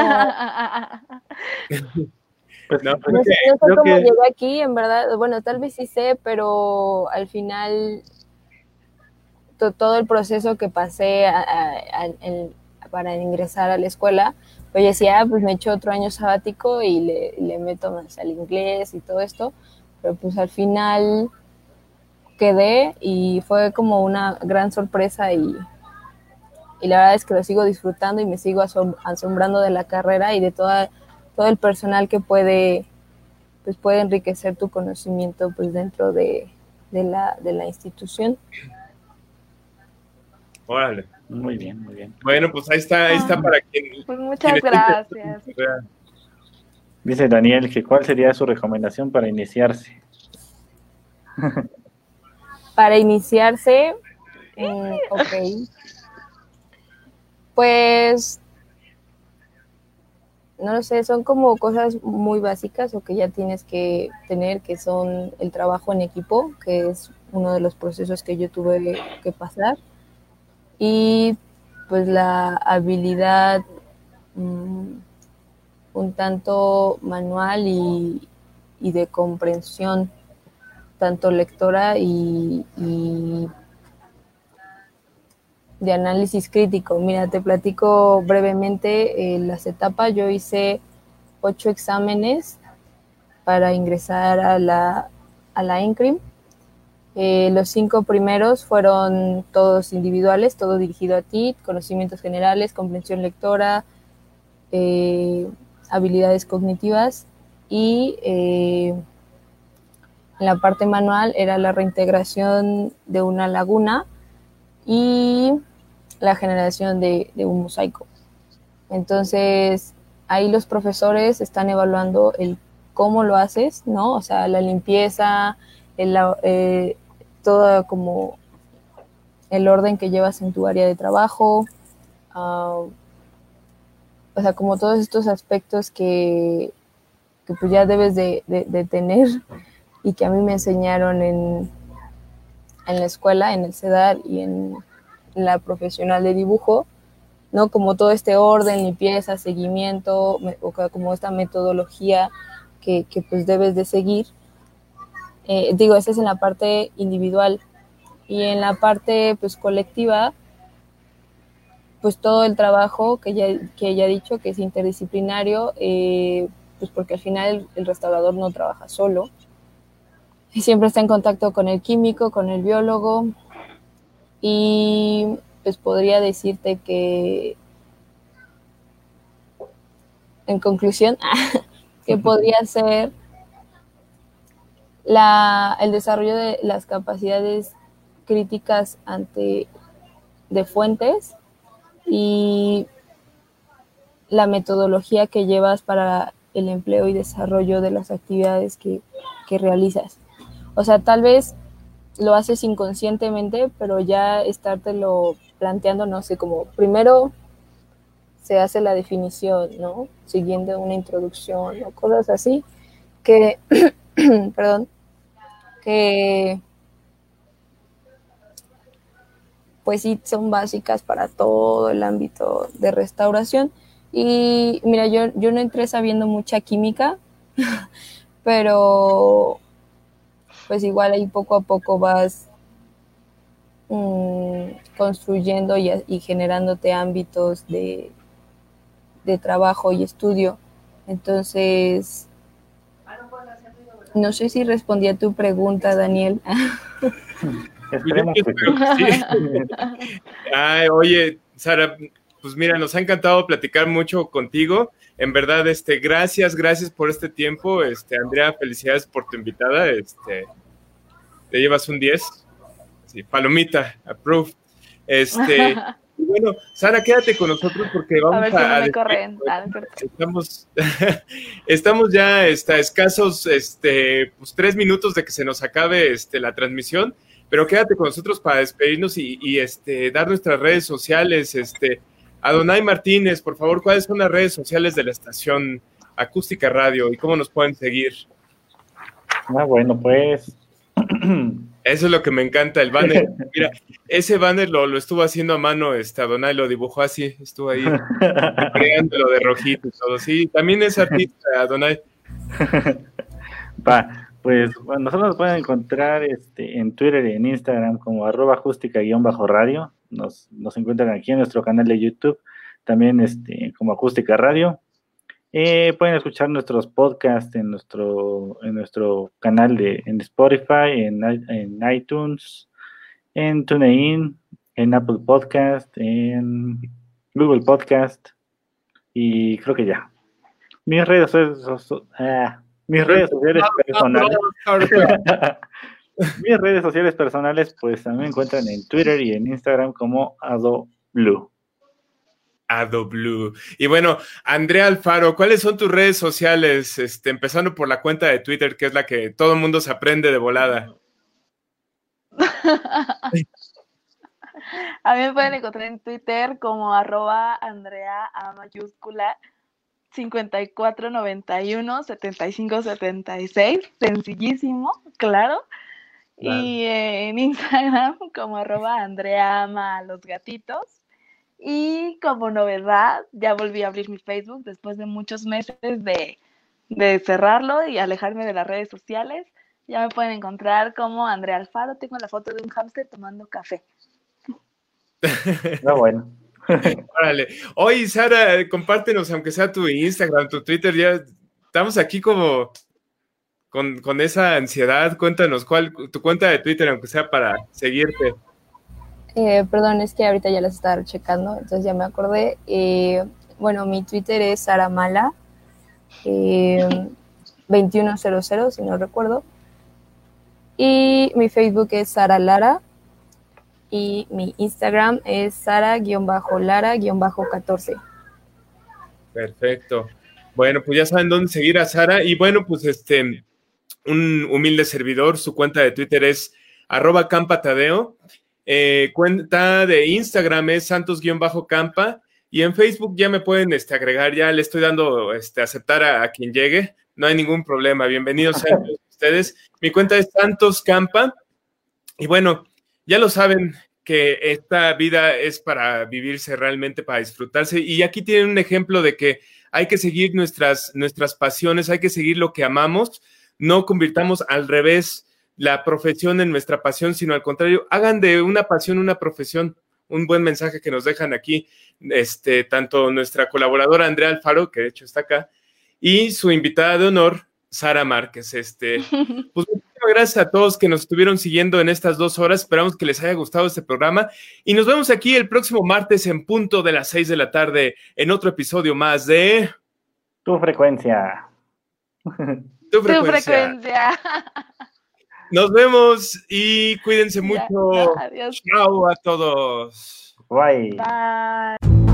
Pues, No, No sé, no sé creo cómo que- llegué aquí, en verdad. Bueno, tal vez sí sé, pero al final to- todo el proceso que pasé a- a- a- en- para ingresar a la escuela, pues yo decía, ah, pues me echo otro año sabático y le, meto más al inglés y todo esto, pero pues al final quedé y fue como una gran sorpresa y, la verdad es que lo sigo disfrutando y me sigo asom- asombrando de la carrera y de toda, todo el personal que puede pues puede enriquecer tu conocimiento pues dentro de, de la, de la institución. Órale. Muy bien, muy bien. Bueno, pues ahí está, ahí está para quien. Pues muchas quien gracias. Dice Daniel que cuál sería su recomendación para iniciarse. Para iniciarse, mm, ok, pues no lo sé, son como cosas muy básicas o que ya tienes que tener, que son el trabajo en equipo, que es uno de los procesos que yo tuve que pasar, y pues la habilidad mm, un tanto manual y, de comprensión, tanto lectora y, y de análisis crítico. Mira, te platico brevemente eh, las etapas. Yo hice ocho exámenes para ingresar a la, a la ENCRIM. Eh, los cinco primeros fueron todos individuales, todo dirigido a ti, conocimientos generales, comprensión lectora, eh, habilidades cognitivas y en la parte manual era la reintegración de una laguna y la generación de, un mosaico. Entonces, ahí los profesores están evaluando el cómo lo haces, ¿no? O sea, la limpieza, el, eh, todo como el orden que llevas en tu área de trabajo, ah, o sea, como todos estos aspectos que, que pues ya debes de, tener y que a mí me enseñaron en, en la escuela, en el CEDAR y en la profesional de dibujo, ¿no? Como todo este orden, limpieza, seguimiento, o como esta metodología que, pues debes de seguir. Eh, digo, esa es en la parte individual. Y en la parte pues colectiva, pues todo el trabajo que ya, que ya he dicho que es interdisciplinario, eh, pues porque al final el restaurador no trabaja solo, y siempre está en contacto con el químico, con el biólogo, y pues podría decirte que, en conclusión, que podría ser la, el desarrollo de las capacidades críticas ante de fuentes y la metodología que llevas para el empleo y desarrollo de las actividades que, que realizas. O sea, tal vez lo haces inconscientemente, pero ya estártelo planteando, no sé, como primero se hace la definición, ¿no? Siguiendo una introducción o cosas así, que, perdón, que pues sí son básicas para todo el ámbito de restauración. Y mira, yo, yo no entré sabiendo mucha química, pero pues igual ahí poco a poco vas mm, construyendo y, generándote ámbitos de, de trabajo y estudio. Entonces, no sé si respondí a tu pregunta, Daniel. Ay, oye, Sara, pues mira, nos ha encantado platicar mucho contigo. En verdad, este, gracias, gracias por este tiempo. Este, Andrea, felicidades por tu invitada. Este, te llevas un 10. Sí, palomita, approved. Este, bueno, Sara, quédate con nosotros porque vamos a. Ver si no me corren. Ah, estamos, estamos ya está, escasos este, pues, tres minutos de que se nos acabe este, la transmisión, pero quédate con nosotros para despedirnos y, y este, dar nuestras redes sociales. Este, Adonai Martínez, por favor, ¿cuáles son las redes sociales de la estación Acústica Radio y cómo nos pueden seguir? Ah, bueno, pues. Eso es lo que me encanta, el banner. Mira, ese banner lo, estuvo haciendo a mano, este, Adonai lo dibujó así, estuvo ahí creándolo de rojito y todo. Sí, también es artista, Adonai. Va, pues bueno, nosotros nos pueden encontrar este, en Twitter y en Instagram como arroba acústica-radio nos, nos encuentran aquí en nuestro canal de YouTube, también este, como Acústica Radio. Eh, pueden escuchar nuestros podcasts en nuestro, en nuestro canal de en Spotify, en, en iTunes, en TuneIn, en Apple Podcast, en Google Podcast y creo que ya. Mis redes, ah, mis redes sociales personales. Mis redes sociales personales, pues también me encuentran en Twitter y en Instagram como AdoBlue. AdoBlue. Y bueno, Andrea Alfaro, ¿cuáles son tus redes sociales? Este, empezando por la cuenta de Twitter, que es la que todo el mundo se aprende de volada. A mí me pueden encontrar en Twitter como arroba Andrea a mayúscula 5491 7576, sencillísimo, claro. Y en Instagram como arroba Andrea ama a los gatitos. Y como novedad, ya volví a abrir mi Facebook después de muchos meses de, de cerrarlo y alejarme de las redes sociales. Ya me pueden encontrar como Andrea Alfaro. Tengo la foto de un hámster tomando café. No, bueno. Órale. Oye, Sara, compártenos, aunque sea tu Instagram, tu Twitter, ya estamos aquí como con, con esa ansiedad. Cuéntanos cuál tu cuenta de Twitter, aunque sea para seguirte. Eh, perdón, es que ahorita ya las estaba checando, entonces ya me acordé. Eh, bueno, mi Twitter es Saramala eh, 2100, si no recuerdo. Y mi Facebook es Sara Lara. Y mi Instagram es Sara-Lara-14. Perfecto. Bueno, pues ya saben dónde seguir a Sara. Y bueno, pues este, un humilde servidor, su cuenta de Twitter es arroba campatadeo. Eh, cuenta de Instagram es santos-campa. Y en Facebook ya me pueden este, agregar, ya le estoy dando este, aceptar a, a quien llegue. No hay ningún problema. Bienvenidos a ustedes. Mi cuenta es Santos Campa. Y bueno, ya lo saben que esta vida es para vivirse realmente, para disfrutarse. Y aquí tienen un ejemplo de que hay que seguir nuestras, nuestras pasiones, hay que seguir lo que amamos. No convirtamos al revés la profesión en nuestra pasión, sino al contrario, hagan de una pasión una profesión. Un buen mensaje que nos dejan aquí, este, tanto nuestra colaboradora Andrea Alfaro, que de hecho está acá, y su invitada de honor, Sara Márquez. Este, pues muchísimas gracias a todos que nos estuvieron siguiendo en estas dos horas. Esperamos que les haya gustado este programa y nos vemos aquí el próximo martes en punto de las seis de la tarde en otro episodio más de Tu frecuencia. Tu frecuencia. Tu frecuencia. Nos vemos y cuídense mucho. Ya, adiós. Chao a todos. Bye. Bye.